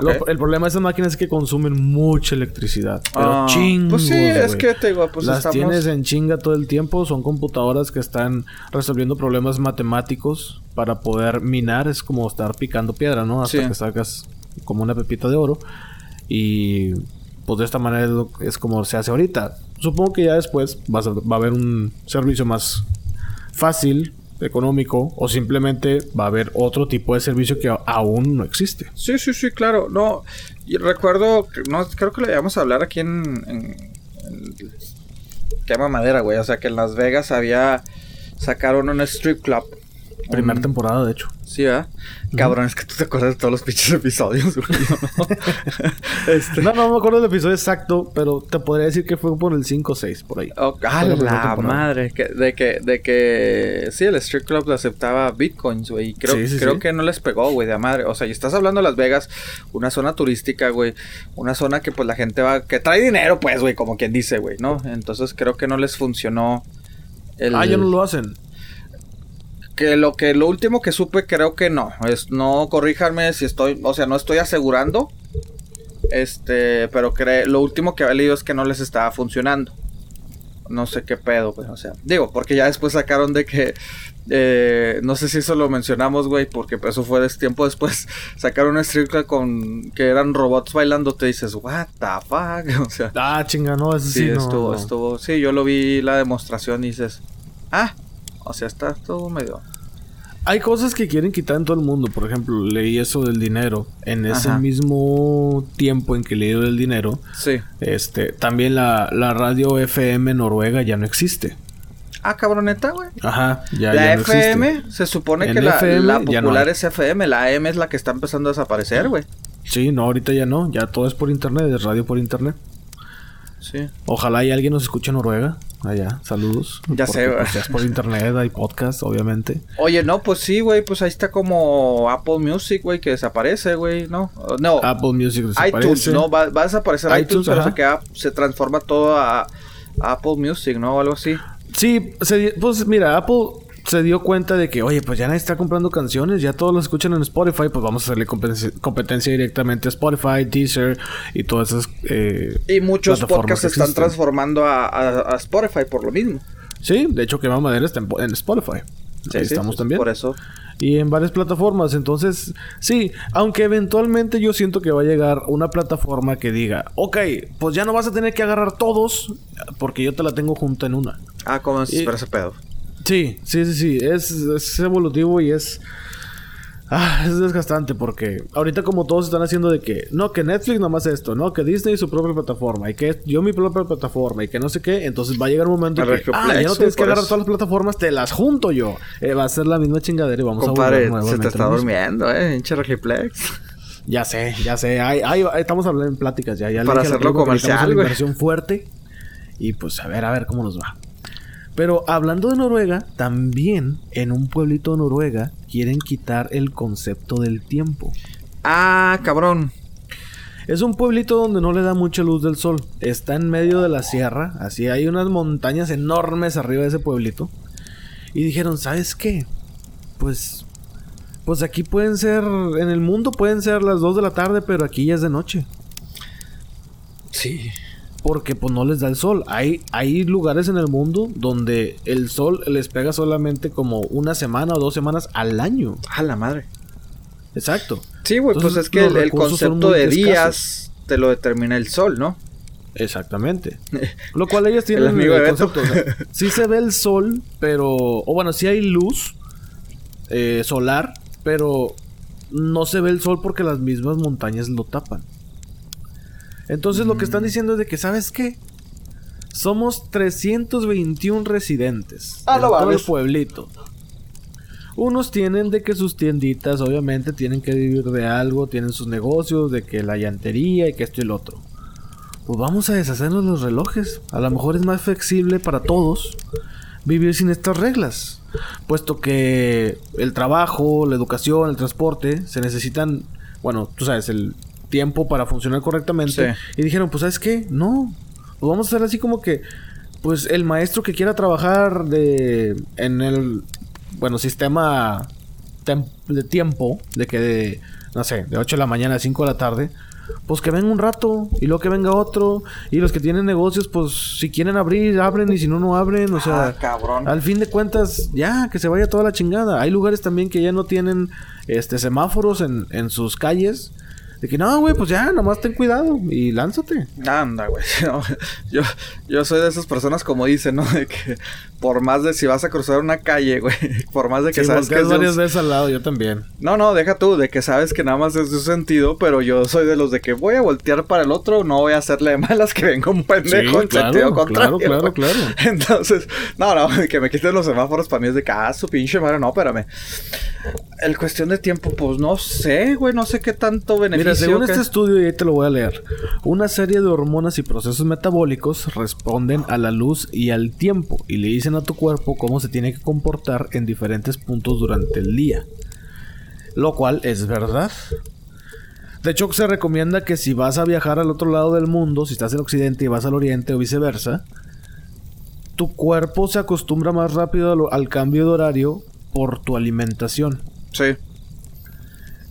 A: Lo- el problema de esas máquinas es que consumen mucha electricidad. Pero
B: Ah,
A: chingos,
B: Pues sí, es que te digo, pues
A: Las
B: estamos...
A: tienes en chinga todo el tiempo. Son computadoras que están resolviendo problemas matemáticos para poder minar. Es como estar picando piedra, ¿no? Hasta
B: Sí.
A: que sacas como una pepita de oro. Y pues de esta manera es, lo- es como se hace ahorita. Supongo que ya después va a haber un servicio más fácil, económico, o simplemente va a haber otro tipo de servicio que aún no existe.
B: Sí, sí, sí, claro. No, recuerdo, no, creo que le íbamos a hablar aquí en... en, en Madera, güey. O sea, que en Las Vegas había... Sacaron un strip club.
A: Primera
B: Un-
A: temporada, de hecho.
B: Sí, ¿verdad? Cabrón, es que tú te acuerdas de todos los pinches episodios, güey. ¿no? este...
A: No, no me acuerdo del episodio exacto, pero te podría decir que fue por el 5 o 6, por ahí.
B: Oh,
A: Fue
B: ¡Ah,
A: la
B: la madre! Que, de, que, de que... Sí, el strip club aceptaba bitcoins, güey. y Creo,
A: Sí, sí,
B: creo
A: sí.
B: que no les pegó, güey, de a madre. O sea, y estás hablando de Las Vegas, una zona turística, güey. Una zona que, pues, la gente va... Que trae dinero, pues, güey, como quien dice, güey, ¿no? Entonces, creo que no les funcionó el...
A: Ah, ya no lo hacen.
B: Que lo que... Lo último que supe, creo que no. Es... No, corríjanme si estoy... O sea, no estoy asegurando. Este... Pero cre- lo último que había leído es que no les estaba funcionando. no sé qué pedo, güey. O sea, digo, porque ya después sacaron de que. eh, no sé si eso lo mencionamos, güey, porque pues, eso fue des- tiempo después. Sacaron una stripclub con. que eran robots bailando. Te dices, what the fuck. O sea,
A: Ah, chinga, no, ese
B: sí,
A: sí, no,
B: estuvo,
A: no.
B: estuvo. Sí, yo lo vi la demostración y dices, ah, o sea, está todo medio.
A: Hay cosas que quieren quitar en todo el mundo. Por ejemplo, leí eso del dinero. En ese
B: Ajá.
A: mismo tiempo en que leí del dinero,
B: Sí.
A: este, también la, la radio FM Noruega ya no existe.
B: Ah, cabroneta, güey.
A: Ajá, ya,
B: la
A: ya no existe.
B: FM, se supone
A: En
B: que la,
A: FM
B: la
A: ya no
B: popular es FM, la AM es la que está empezando a desaparecer, güey.
A: Sí, no, ahorita ya no. Ya todo es por internet, es radio por internet.
B: Sí.
A: Ojalá y alguien nos escuche en Noruega. Allá, saludos.
B: Ya sé, güey.
A: pues, por internet, hay podcast, obviamente.
B: Oye, no, pues sí, güey, pues ahí está como Apple Music, güey, que desaparece, güey, ¿no? No,
A: Apple Music desaparece.
B: iTunes, no, va, va a desaparecer iTunes,
A: iTunes,
B: pero se, queda, se transforma todo a, a Apple Music, ¿no? O algo así.
A: Sí, se pues mira, Apple se dio cuenta de que, oye, pues ya nadie está comprando canciones, ya todos lo escuchan en Spotify, pues vamos a hacerle competencia, competencia directamente a Spotify, Deezer y todas esas... eh,
B: Y muchos podcasts se están transformando a, a- a Spotify por lo mismo.
A: Sí, de hecho, Quema Madera está en, en Spotify.
B: Sí,
A: Ahí
B: sí,
A: estamos
B: sí,
A: también.
B: Por eso.
A: Y en varias plataformas. Entonces, sí, aunque eventualmente yo siento que va a llegar una plataforma que diga, ok, pues ya no vas a tener que agarrar todos porque yo te la tengo junta en una.
B: Ah, ¿cómo es
A: Y-
B: ese pedo?
A: Sí, sí, sí, sí. Es, es evolutivo y es. Ah, es desgastante porque ahorita como todos están haciendo de que no, que Netflix nomás esto, no, que Disney su propia plataforma y que yo mi propia plataforma y que no sé qué, entonces va a llegar un momento que ah, ya no tienes que agarrar
B: eso.
A: todas las plataformas, te las junto yo. Eh, va a ser la misma chingadera y vamos a volver
B: se te está durmiendo, eh, hinche Regiplex.
A: Ya sé, ya sé. Ahí, ahí- ahí estamos hablando en pláticas ya. ya
B: Para hacerlo comercial, güey.
A: inversión fuerte. Y pues a ver, a ver cómo nos va. Pero hablando de Noruega, también en un pueblito de Noruega quieren quitar el concepto del tiempo.
B: Ah, cabrón.
A: Es un pueblito donde no le da mucha luz del sol. Está en medio de la sierra. Así hay unas montañas enormes arriba de ese pueblito. Y dijeron, ¿sabes qué? Pues... Pues aquí pueden ser... En el mundo pueden ser las 2 de la tarde, pero aquí ya es de noche.
B: Sí.
A: Porque pues no les da el sol. Hay, hay lugares en el mundo donde el sol les pega solamente como una semana o dos semanas al año.
B: A la madre.
A: Exacto.
B: Sí, güey, pues es que el, el concepto de
A: escasos.
B: días te lo determina el sol, ¿no?
A: Exactamente. Lo cual ellos tienen
B: El amigo
A: concepto. o sea, sí se ve el sol, pero... O bueno, sí hay luz eh, solar, pero no se ve el sol porque las mismas montañas lo tapan. Entonces lo que
B: Mm.
A: están diciendo es de que, ¿sabes qué? Somos 321 residentes
B: Ah,
A: en
B: no
A: todo el pueblito. Unos tienen de que sus tienditas, obviamente, tienen que vivir de algo, tienen sus negocios, de que la llantería y que esto y el otro. Pues vamos a deshacernos los relojes. A lo mejor es más flexible para todos vivir sin estas reglas. Puesto que el trabajo, la educación, el transporte se necesitan, bueno, tú sabes, el tiempo para funcionar correctamente.
B: Sí.
A: Y dijeron, pues ¿sabes qué? No. Pues vamos a hacer así como que, pues el maestro que quiera trabajar de en el, bueno, sistema tem- de tiempo, de que de, no sé, de 8 de la mañana a 5 de la tarde, pues que venga un rato y luego que venga otro. Y los que tienen negocios, pues si quieren abrir, abren y si no, no abren. O sea,
B: Ah, cabrón.
A: al fin de cuentas, ya, que se vaya toda la chingada. Hay lugares también que ya no tienen este semáforos en, en sus calles. De que no, güey, pues ya, nomás ten cuidado y lánzate.
B: Anda, güey. yo, yo soy de esas personas como dicen, ¿no? De que por más de si vas a cruzar una calle, güey. Por más de que
A: Sí,
B: sabes que es
A: varias veces al lado, yo también.
B: No, no, deja tú, de que sabes que nada más es de un sentido, pero yo soy de los de que voy a voltear para el otro, no voy a hacerle de malas que venga un pendejo
A: Sí,
B: en
A: claro,
B: sentido contrario.
A: claro, claro, claro.
B: Entonces, no, no, que me quiten los semáforos para mí es de que, ah, su pinche madre, no, espérame. El cuestión de tiempo, pues no sé, güey, no sé qué tanto beneficio.
A: Mira, según
B: que-
A: este estudio, y ahí te lo voy a leer, una serie de hormonas y procesos metabólicos responden a la luz y al tiempo y le dicen a tu cuerpo cómo se tiene que comportar en diferentes puntos durante el día. Lo cual es verdad. De hecho, se recomienda que si vas a viajar al otro lado del mundo, si estás en Occidente y vas al Oriente o viceversa, tu cuerpo se acostumbra más rápido al, al cambio de horario por tu alimentación.
B: Sí.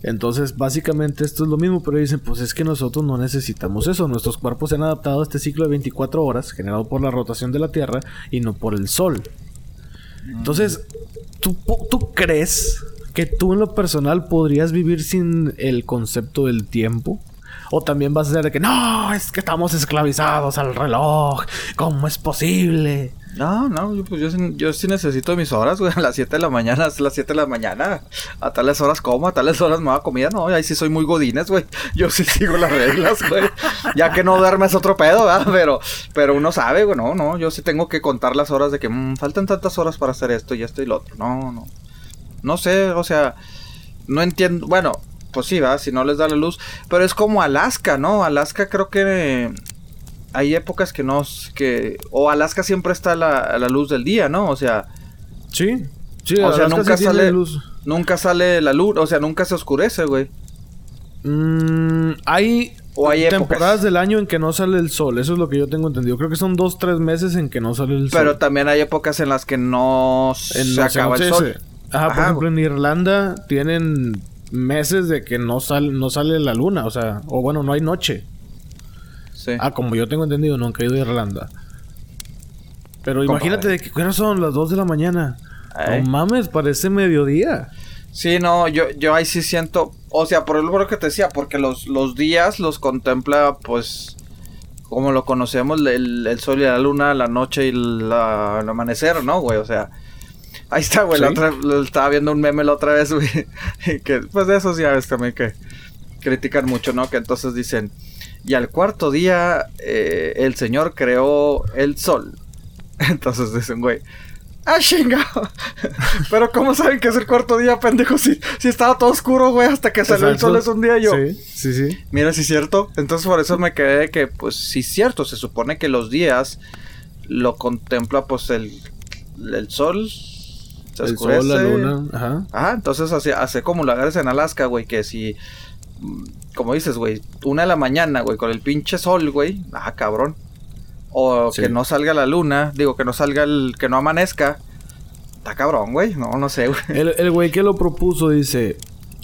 A: Entonces, básicamente esto es lo mismo, pero dicen, pues es que nosotros no necesitamos eso. Nuestros cuerpos se han adaptado a este ciclo de 24 horas, generado por la rotación de la Tierra y no por el Sol. Entonces, ¿tú, tú crees que tú en lo personal podrías vivir sin el concepto del tiempo? O también vas a ser de que no, es que estamos esclavizados al reloj. ¿Cómo es posible?
B: No, no, yo, pues yo, sí- necesito mis horas, güey. A las 7 de la mañana, es las 7 de la mañana. A tales horas como, a tales horas me va comida. No, ahí sí soy muy godines, güey. Yo sí sigo las reglas, güey. Ya que no duermes otro pedo, ¿verdad? Pero, pero uno sabe, güey. No, no, yo sí tengo que contar las horas de que mm, faltan tantas horas para hacer esto y esto y lo otro. No, no. No sé, o sea, no entiendo. Bueno, pues sí, va, si no les da la luz. Pero es como Alaska, ¿no? Alaska creo que hay épocas que no. que O Alaska siempre está a la, a la luz del día, ¿no? O sea,
A: Sí. Sí,
B: O sea, nunca
A: sí
B: sale-
A: luz.
B: nunca sale la luz. O sea, nunca se oscurece, güey.
A: Mm, hay,
B: O hay épocas.
A: temporadas del año en que no sale el sol. Eso es lo que yo tengo entendido. Creo que son dos, tres meses en que no sale el
B: Pero
A: sol.
B: también hay épocas en las que no
A: En-
B: se acaba el sol.
A: Ajá, por ejemplo, en Irlanda tienen meses de que no sale, no sale la luna. O sea, o bueno, no hay noche.
B: Sí.
A: Ah, como yo tengo entendido, no han caído de Irlanda. Pero imagínate de ¿qué horas son las 2 de la mañana.
B: Ay.
A: No mames, parece mediodía.
B: Sí, no, yo, yo ahí sí siento, o sea, por lo que te decía, porque los, los días los contempla, pues, como lo conocemos, el, el sol y la luna, la noche y la- el amanecer, ¿no, güey? O sea, ahí está, güey, la otra, estaba viendo un meme la otra vez, güey, que, pues, de esos ya ves también que critican mucho, ¿no? Que entonces dicen, y al cuarto día eh, el Señor creó el sol. Entonces dicen, güey, ¡ah, chingado! Pero ¿cómo saben que es el cuarto día, pendejo? Si, si estaba todo oscuro, güey, hasta que salió el sol es un día yo.
A: Sí, sí, sí.
B: Mira, si es cierto. Entonces por eso me quedé de que, pues, sí es cierto. Se supone que los días lo contempla, pues, el, el sol. Se
A: el
B: oscurece.
A: sol, la luna. Ajá.
B: Ah, entonces hace, hace como lugares en Alaska, güey, que si, como dices, güey, una de la mañana, güey, con el pinche sol, güey, ah, cabrón. O
A: Sí.
B: que no salga la luna, digo, que no salga el, que no amanezca. Está cabrón, güey, no, no sé, güey.
A: El, el güey que lo propuso dice: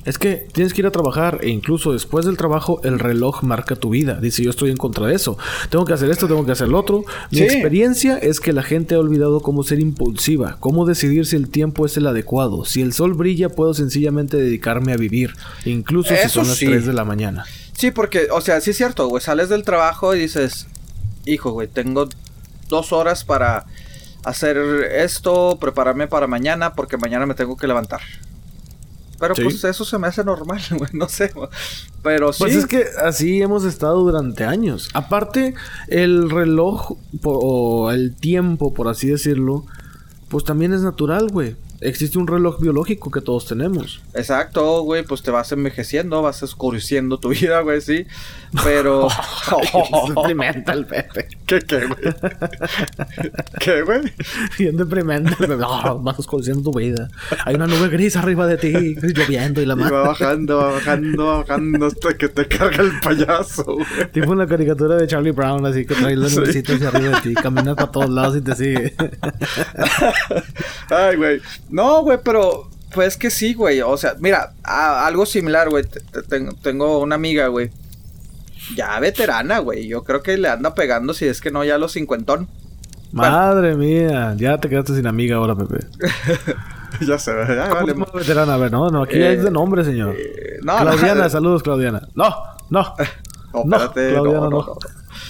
A: Es que tienes que ir a trabajar e incluso después del trabajo el reloj marca tu vida. Dice: Yo estoy en contra de eso. Tengo que hacer esto, tengo que hacer lo otro. Mi
B: Sí.
A: experiencia es que la gente ha olvidado cómo ser impulsiva, cómo decidir si el tiempo es el adecuado. Si el sol brilla, puedo sencillamente dedicarme a vivir, incluso si son las
B: sí.
A: 3 de la mañana.
B: Sí, porque, o sea, sí es cierto, güey. Sales del trabajo y dices, hijo, güey, tengo dos horas para hacer esto, prepararme para mañana, porque mañana me tengo que levantar. Pero
A: Sí.
B: pues eso se me hace normal, güey, no sé. Pero sí.
A: Pues es que así hemos estado durante años. Aparte, el reloj o el tiempo, por así decirlo, pues también es natural, güey. Existe un reloj biológico que todos tenemos.
B: Exacto, güey, pues te vas envejeciendo, vas oscureciendo tu vida, güey, sí. Pero.
A: Es deprimente el Pepe.
B: ¿Qué, qué, güey? ¿Qué, güey?
A: Bien deprimente. el Pepe. No, vas oscureciendo tu vida. Hay una nube gris arriba de ti, lloviendo y la
B: Y va
A: mano.
B: bajando, va bajando, va bajando hasta que te carga el payaso, güey.
A: Tipo en la caricatura de Charlie Brown, así que trae la
B: Sí.
A: nubecita hacia arriba de ti, caminas para todos lados y te sigue.
B: Ay, güey. No, güey, pero pues que sí, güey. O sea, mira, a- algo similar, güey. Te- te- tengo, tengo una amiga, güey. Ya veterana, güey. Yo creo que le anda pegando, si es que no, ya a los cincuentón.
A: Madre mía, ya te quedaste sin amiga ahora, Pepe.
B: ya se ve, ya
A: ¿Cómo
B: vale.
A: llama veterana? A ver, no, no, aquí
B: Eh,
A: es de nombre, señor.
B: Eh, no,
A: Claudiana,
B: no.
A: saludos, Claudiana. No, no. No, Claudiana,
B: no, no,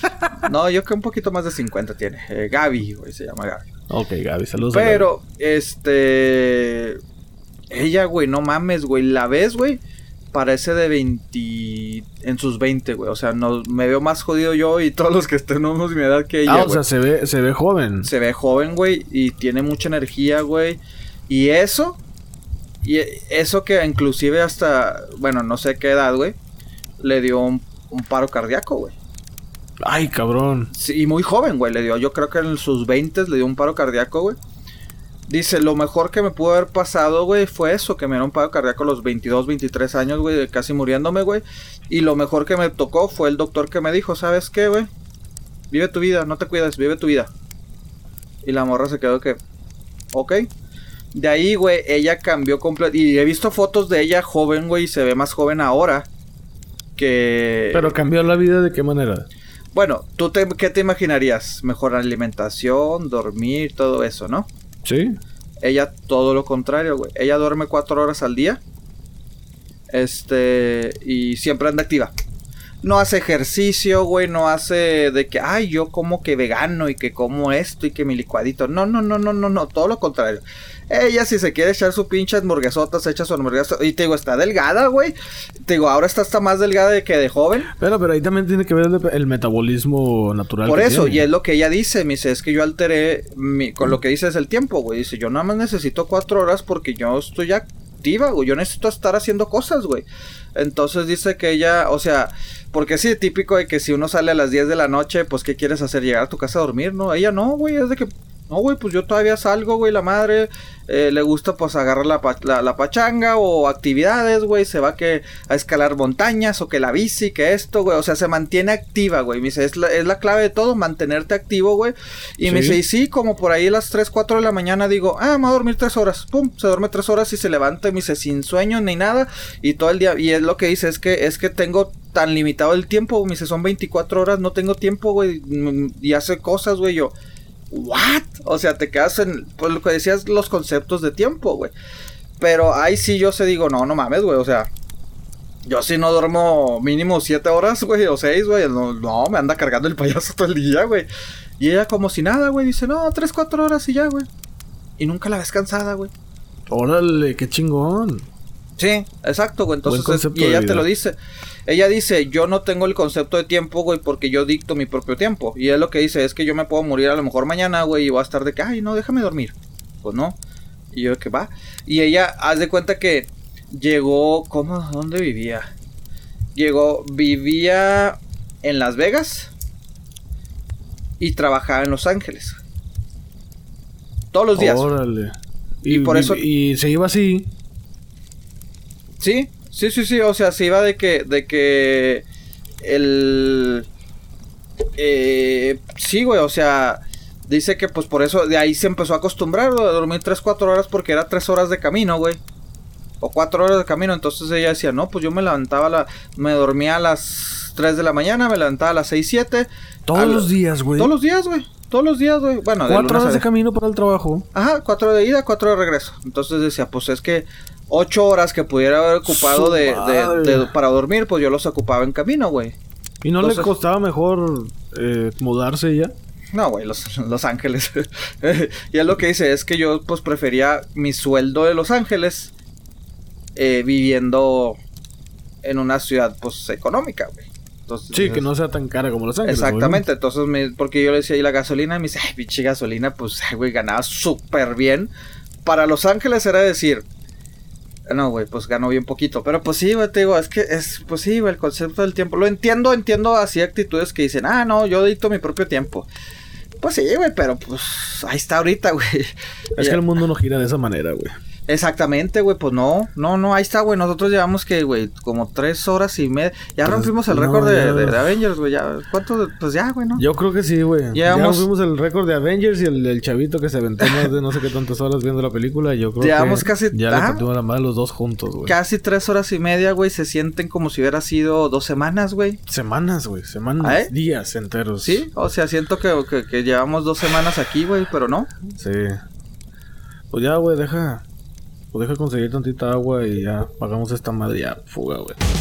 A: no.
B: yo creo que un poquito más de 50 tiene. Eh, Gaby, güey, se llama Gaby.
A: Ok, Gaby, saludos. a
B: Pero, este. Ella, güey, no mames, güey. La ves, güey. Parece de 20. En sus 20, güey. O sea, no, me veo más jodido yo y todos los que tenemos mi edad que ella.
A: Ah, o
B: güey.
A: sea, se ve, se ve joven.
B: Se ve joven, güey. Y tiene mucha energía, güey. Y eso. Y eso que inclusive hasta. Bueno, no sé qué edad, güey. Le dio un, un paro cardíaco, güey.
A: Ay, cabrón.
B: Sí, y muy joven, güey, le dio. Yo creo que en sus 20 le dio un paro cardíaco, güey. Dice, lo mejor que me pudo haber pasado, güey, fue eso, que me dio un paro cardíaco a los 22, 23 años, güey, casi muriéndome, güey. Y lo mejor que me tocó fue el doctor que me dijo, ¿sabes qué, güey? Vive tu vida, no te cuidas, vive tu vida. Y la morra se quedó que, ok. De ahí, güey, ella cambió completo. Y he visto fotos de ella joven, güey, y se ve más joven ahora. Que.
A: Pero cambió la vida de qué manera?
B: Bueno, ¿tú te, qué te imaginarías? Mejor alimentación, dormir, todo eso, ¿no?
A: Sí.
B: Ella todo lo contrario, güey. Ella duerme cuatro horas al día. Este, y siempre anda activa. No hace ejercicio, güey, no hace de que, ay, yo como que vegano y que como esto y que mi licuadito. No, no, no, no, no, no, todo lo contrario. Ella si se quiere echar su pinche hamburguesota, se echa su hamburguesa. Y te digo, está delgada, güey. Te digo, ahora está hasta más delgada que de joven.
A: Pero, pero ahí también tiene que ver el, el metabolismo natural.
B: Por eso,
A: tiene.
B: y es lo que ella dice, me dice, es que yo alteré, mi- con lo que dice es el tiempo, güey. Dice, yo nada más necesito cuatro horas porque yo estoy activa, güey. Yo necesito estar haciendo cosas, güey. Entonces dice que ella, o sea, porque sí, típico de que si uno sale a las 10 de la noche, pues ¿qué quieres hacer? Llegar a tu casa a dormir, ¿no? Ella no, güey, es de que, no, güey, pues yo todavía salgo, güey, la madre eh, le gusta pues agarrar la, la, la pachanga o actividades, güey, se va que a escalar montañas o que la bici, que esto, güey, o sea, se mantiene activa, güey, me dice, es la, es la clave de todo, mantenerte activo, güey, y me dice, y sí, como por ahí a las 3, 4 de la mañana digo, ah, me voy a dormir 3 horas, pum, se duerme 3 horas y se levanta y me dice, sin sueño ni nada, y todo el día, y es lo que dice, es que, es que tengo tan limitado el tiempo, me dice, son 24 horas, no tengo tiempo, güey, y hace cosas, güey, yo, ¿what? O sea, te quedas en, pues lo que decías, los conceptos de tiempo, güey. Pero ahí sí yo se digo, no, no mames, güey, o sea, yo sí no duermo mínimo 7 horas, güey, o 6, güey, no, no, me anda cargando el payaso todo el día, güey. Y ella como si nada, güey, dice, no, 3, 4 horas y ya, güey. Y nunca la ves cansada, güey.
A: Órale, qué chingón.
B: Sí, exacto, güey. Entonces, es- y ella te lo dice. Ella dice, yo no tengo el concepto de tiempo, güey, porque yo dicto mi propio tiempo. Y es lo que dice, es que yo me puedo morir a lo mejor mañana, güey, y voy a estar de que, ay, no, déjame dormir. Pues no. Y yo que va. Y ella, haz de cuenta que llegó, ¿cómo? ¿Dónde vivía? Llegó, vivía en Las Vegas y trabajaba en Los Ángeles. Todos los días.
A: Órale.
B: Y por eso-
A: Y se iba así.
B: Sí, sí, sí, sí, o sea, se iba de que, de que el... Eh, sí, güey, o sea, dice que pues por eso de ahí se empezó a acostumbrar güey, a dormir 3, 4 horas porque era 3 horas de camino, güey. O 4 horas de camino, entonces ella decía, no, pues yo me levantaba, la, me dormía a las 3 de la mañana, me levantaba a las 6, 7.
A: Todos los días, güey.
B: Todos los días, güey, todos los días, güey. Bueno, de
A: Cuatro
B: lunes a
A: horas de camino para el trabajo.
B: Ajá, cuatro de ida, cuatro de regreso. Entonces decía, pues es que ocho horas que pudiera haber ocupado de, de-
A: madre.
B: de- para dormir, pues yo los ocupaba en camino, güey.
A: ¿Y no
B: Entonces-
A: le costaba mejor eh, mudarse ya?
B: No, güey, los, los Ángeles. y es lo que dice, es que yo pues prefería mi sueldo de Los Ángeles eh, viviendo en una ciudad pues económica, güey. Entonces,
A: Sí, que no sea tan cara como Los Ángeles.
B: Exactamente, entonces me, porque yo le decía, ¿y la gasolina? Y me dice, ay, pinche gasolina, pues, ay, güey, ganaba súper bien. Para Los Ángeles era decir, no, güey, pues ganó bien poquito. Pero pues sí, güey, te digo, es que es, pues sí, güey, el concepto del tiempo. Lo entiendo, entiendo así actitudes que dicen, ah, no, yo dicto mi propio tiempo. Pues sí, güey, pero pues ahí está ahorita, güey.
A: Es que el mundo no gira de esa manera, güey.
B: Exactamente, güey, pues no, no, no, ahí está, güey. Nosotros llevamos que, güey, como tres horas y media. Ya
A: Pues,
B: rompimos el
A: no,
B: récord de,
A: ya.
B: de- de Avengers, güey. Ya, ¿cuánto? Pues ya, güey, ¿no?
A: Yo creo que sí, güey. Ya
B: Llevamos-
A: fuimos el récord de Avengers y el chavito que se aventó más de no sé qué tantas horas viendo la película. Yo creo
B: Llevamos
A: que
B: casi-
A: ya
B: ah.
A: le la madre los dos juntos, güey.
B: Casi tres horas y media, güey. Se sienten como si hubiera sido dos semanas, güey.
A: Semanas, güey. Semanas,
B: ¿Eh?
A: días enteros.
B: Sí, o sea, siento que, que- que llevamos dos semanas aquí, güey, pero no.
A: Sí. Pues ya, güey, deja. Pues deja conseguir tantita agua y ya pagamos esta madre. Fuga, güey.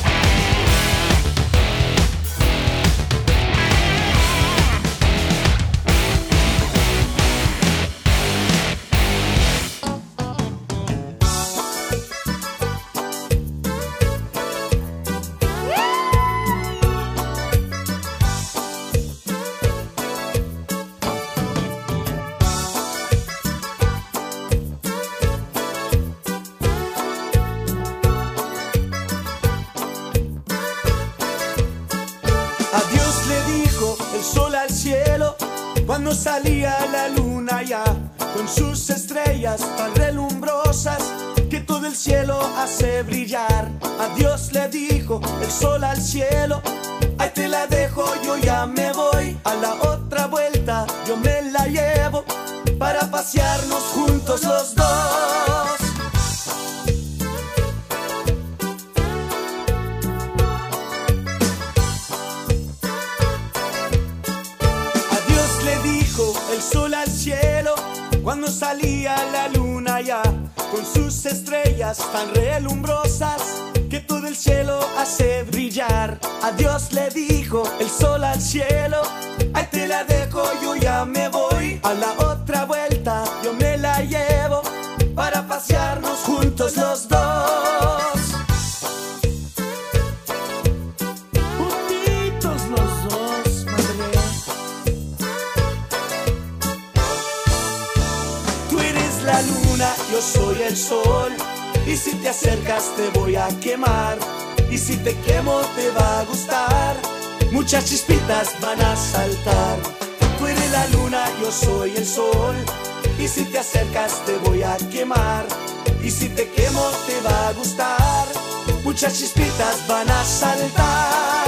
D: Tan relumbrosas que todo el cielo hace brillar. A Dios le dijo el sol al cielo, ahí te la dejo, yo ya me si te acercas te voy a quemar. Y si te quemo te va a gustar. Muchas chispitas van a saltar. Tú eres la luna, yo soy el sol. Y si te acercas te voy a quemar. Y si te quemo te va a gustar. Muchas chispitas van a saltar.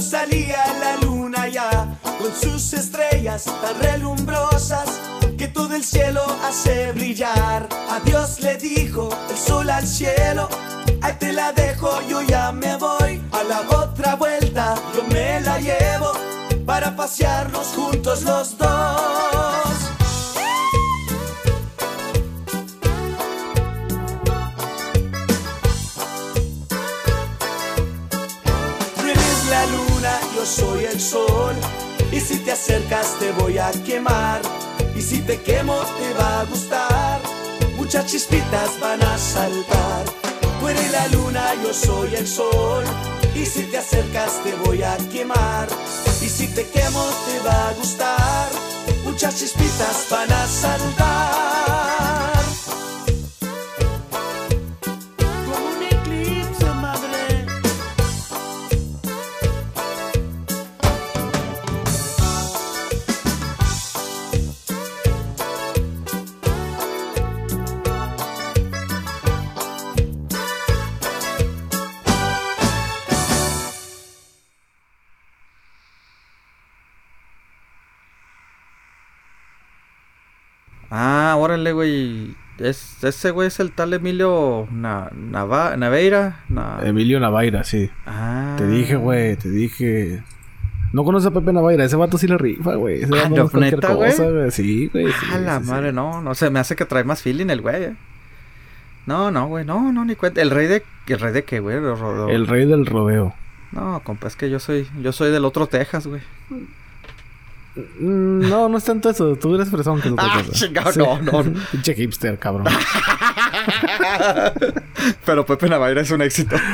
D: Salía la luna ya con sus estrellas tan relumbrosas que todo el cielo hace brillar. A Dios le dijo el sol al cielo, ahí te la dejo, yo ya me voy. A la otra vuelta yo me la llevo para pasearnos juntos los dos. Soy el sol. Y si te acercas te voy a quemar. Y si te quemo te va a gustar. Muchas chispitas van a saltar. Tú eres la luna, yo soy el sol. Y si te acercas te voy a quemar. Y si te quemo te va a gustar. Muchas chispitas van a saltar.
B: Güey. Es, ese güey es el tal Emilio Na- Nava- Naveira. Na-
A: Emilio Navaira, sí.
B: Ah.
A: Te dije, güey, te dije. No conoces a Pepe Navaira, ese vato sí le rifa, güey. Ese
B: Ah, ¿no, neta, güey?
A: Sí, güey. sí,
B: Ah, la
A: sí, sí.
B: madre, no, no se me hace que trae más feeling el güey. eh. No, no, güey, no, no, ni cuenta. El rey de. ¿El rey de qué, güey?
A: El rey del rodeo.
B: No, compa, es que yo soy, yo soy del otro Texas, güey.
A: Mm, No, no es tanto eso. Tú eres fresón que es otra
B: Ah,
A: cosa.
B: chingado, no, no.
A: Pinche hipster, cabrón.
B: Pero Pepe Navaira es un éxito.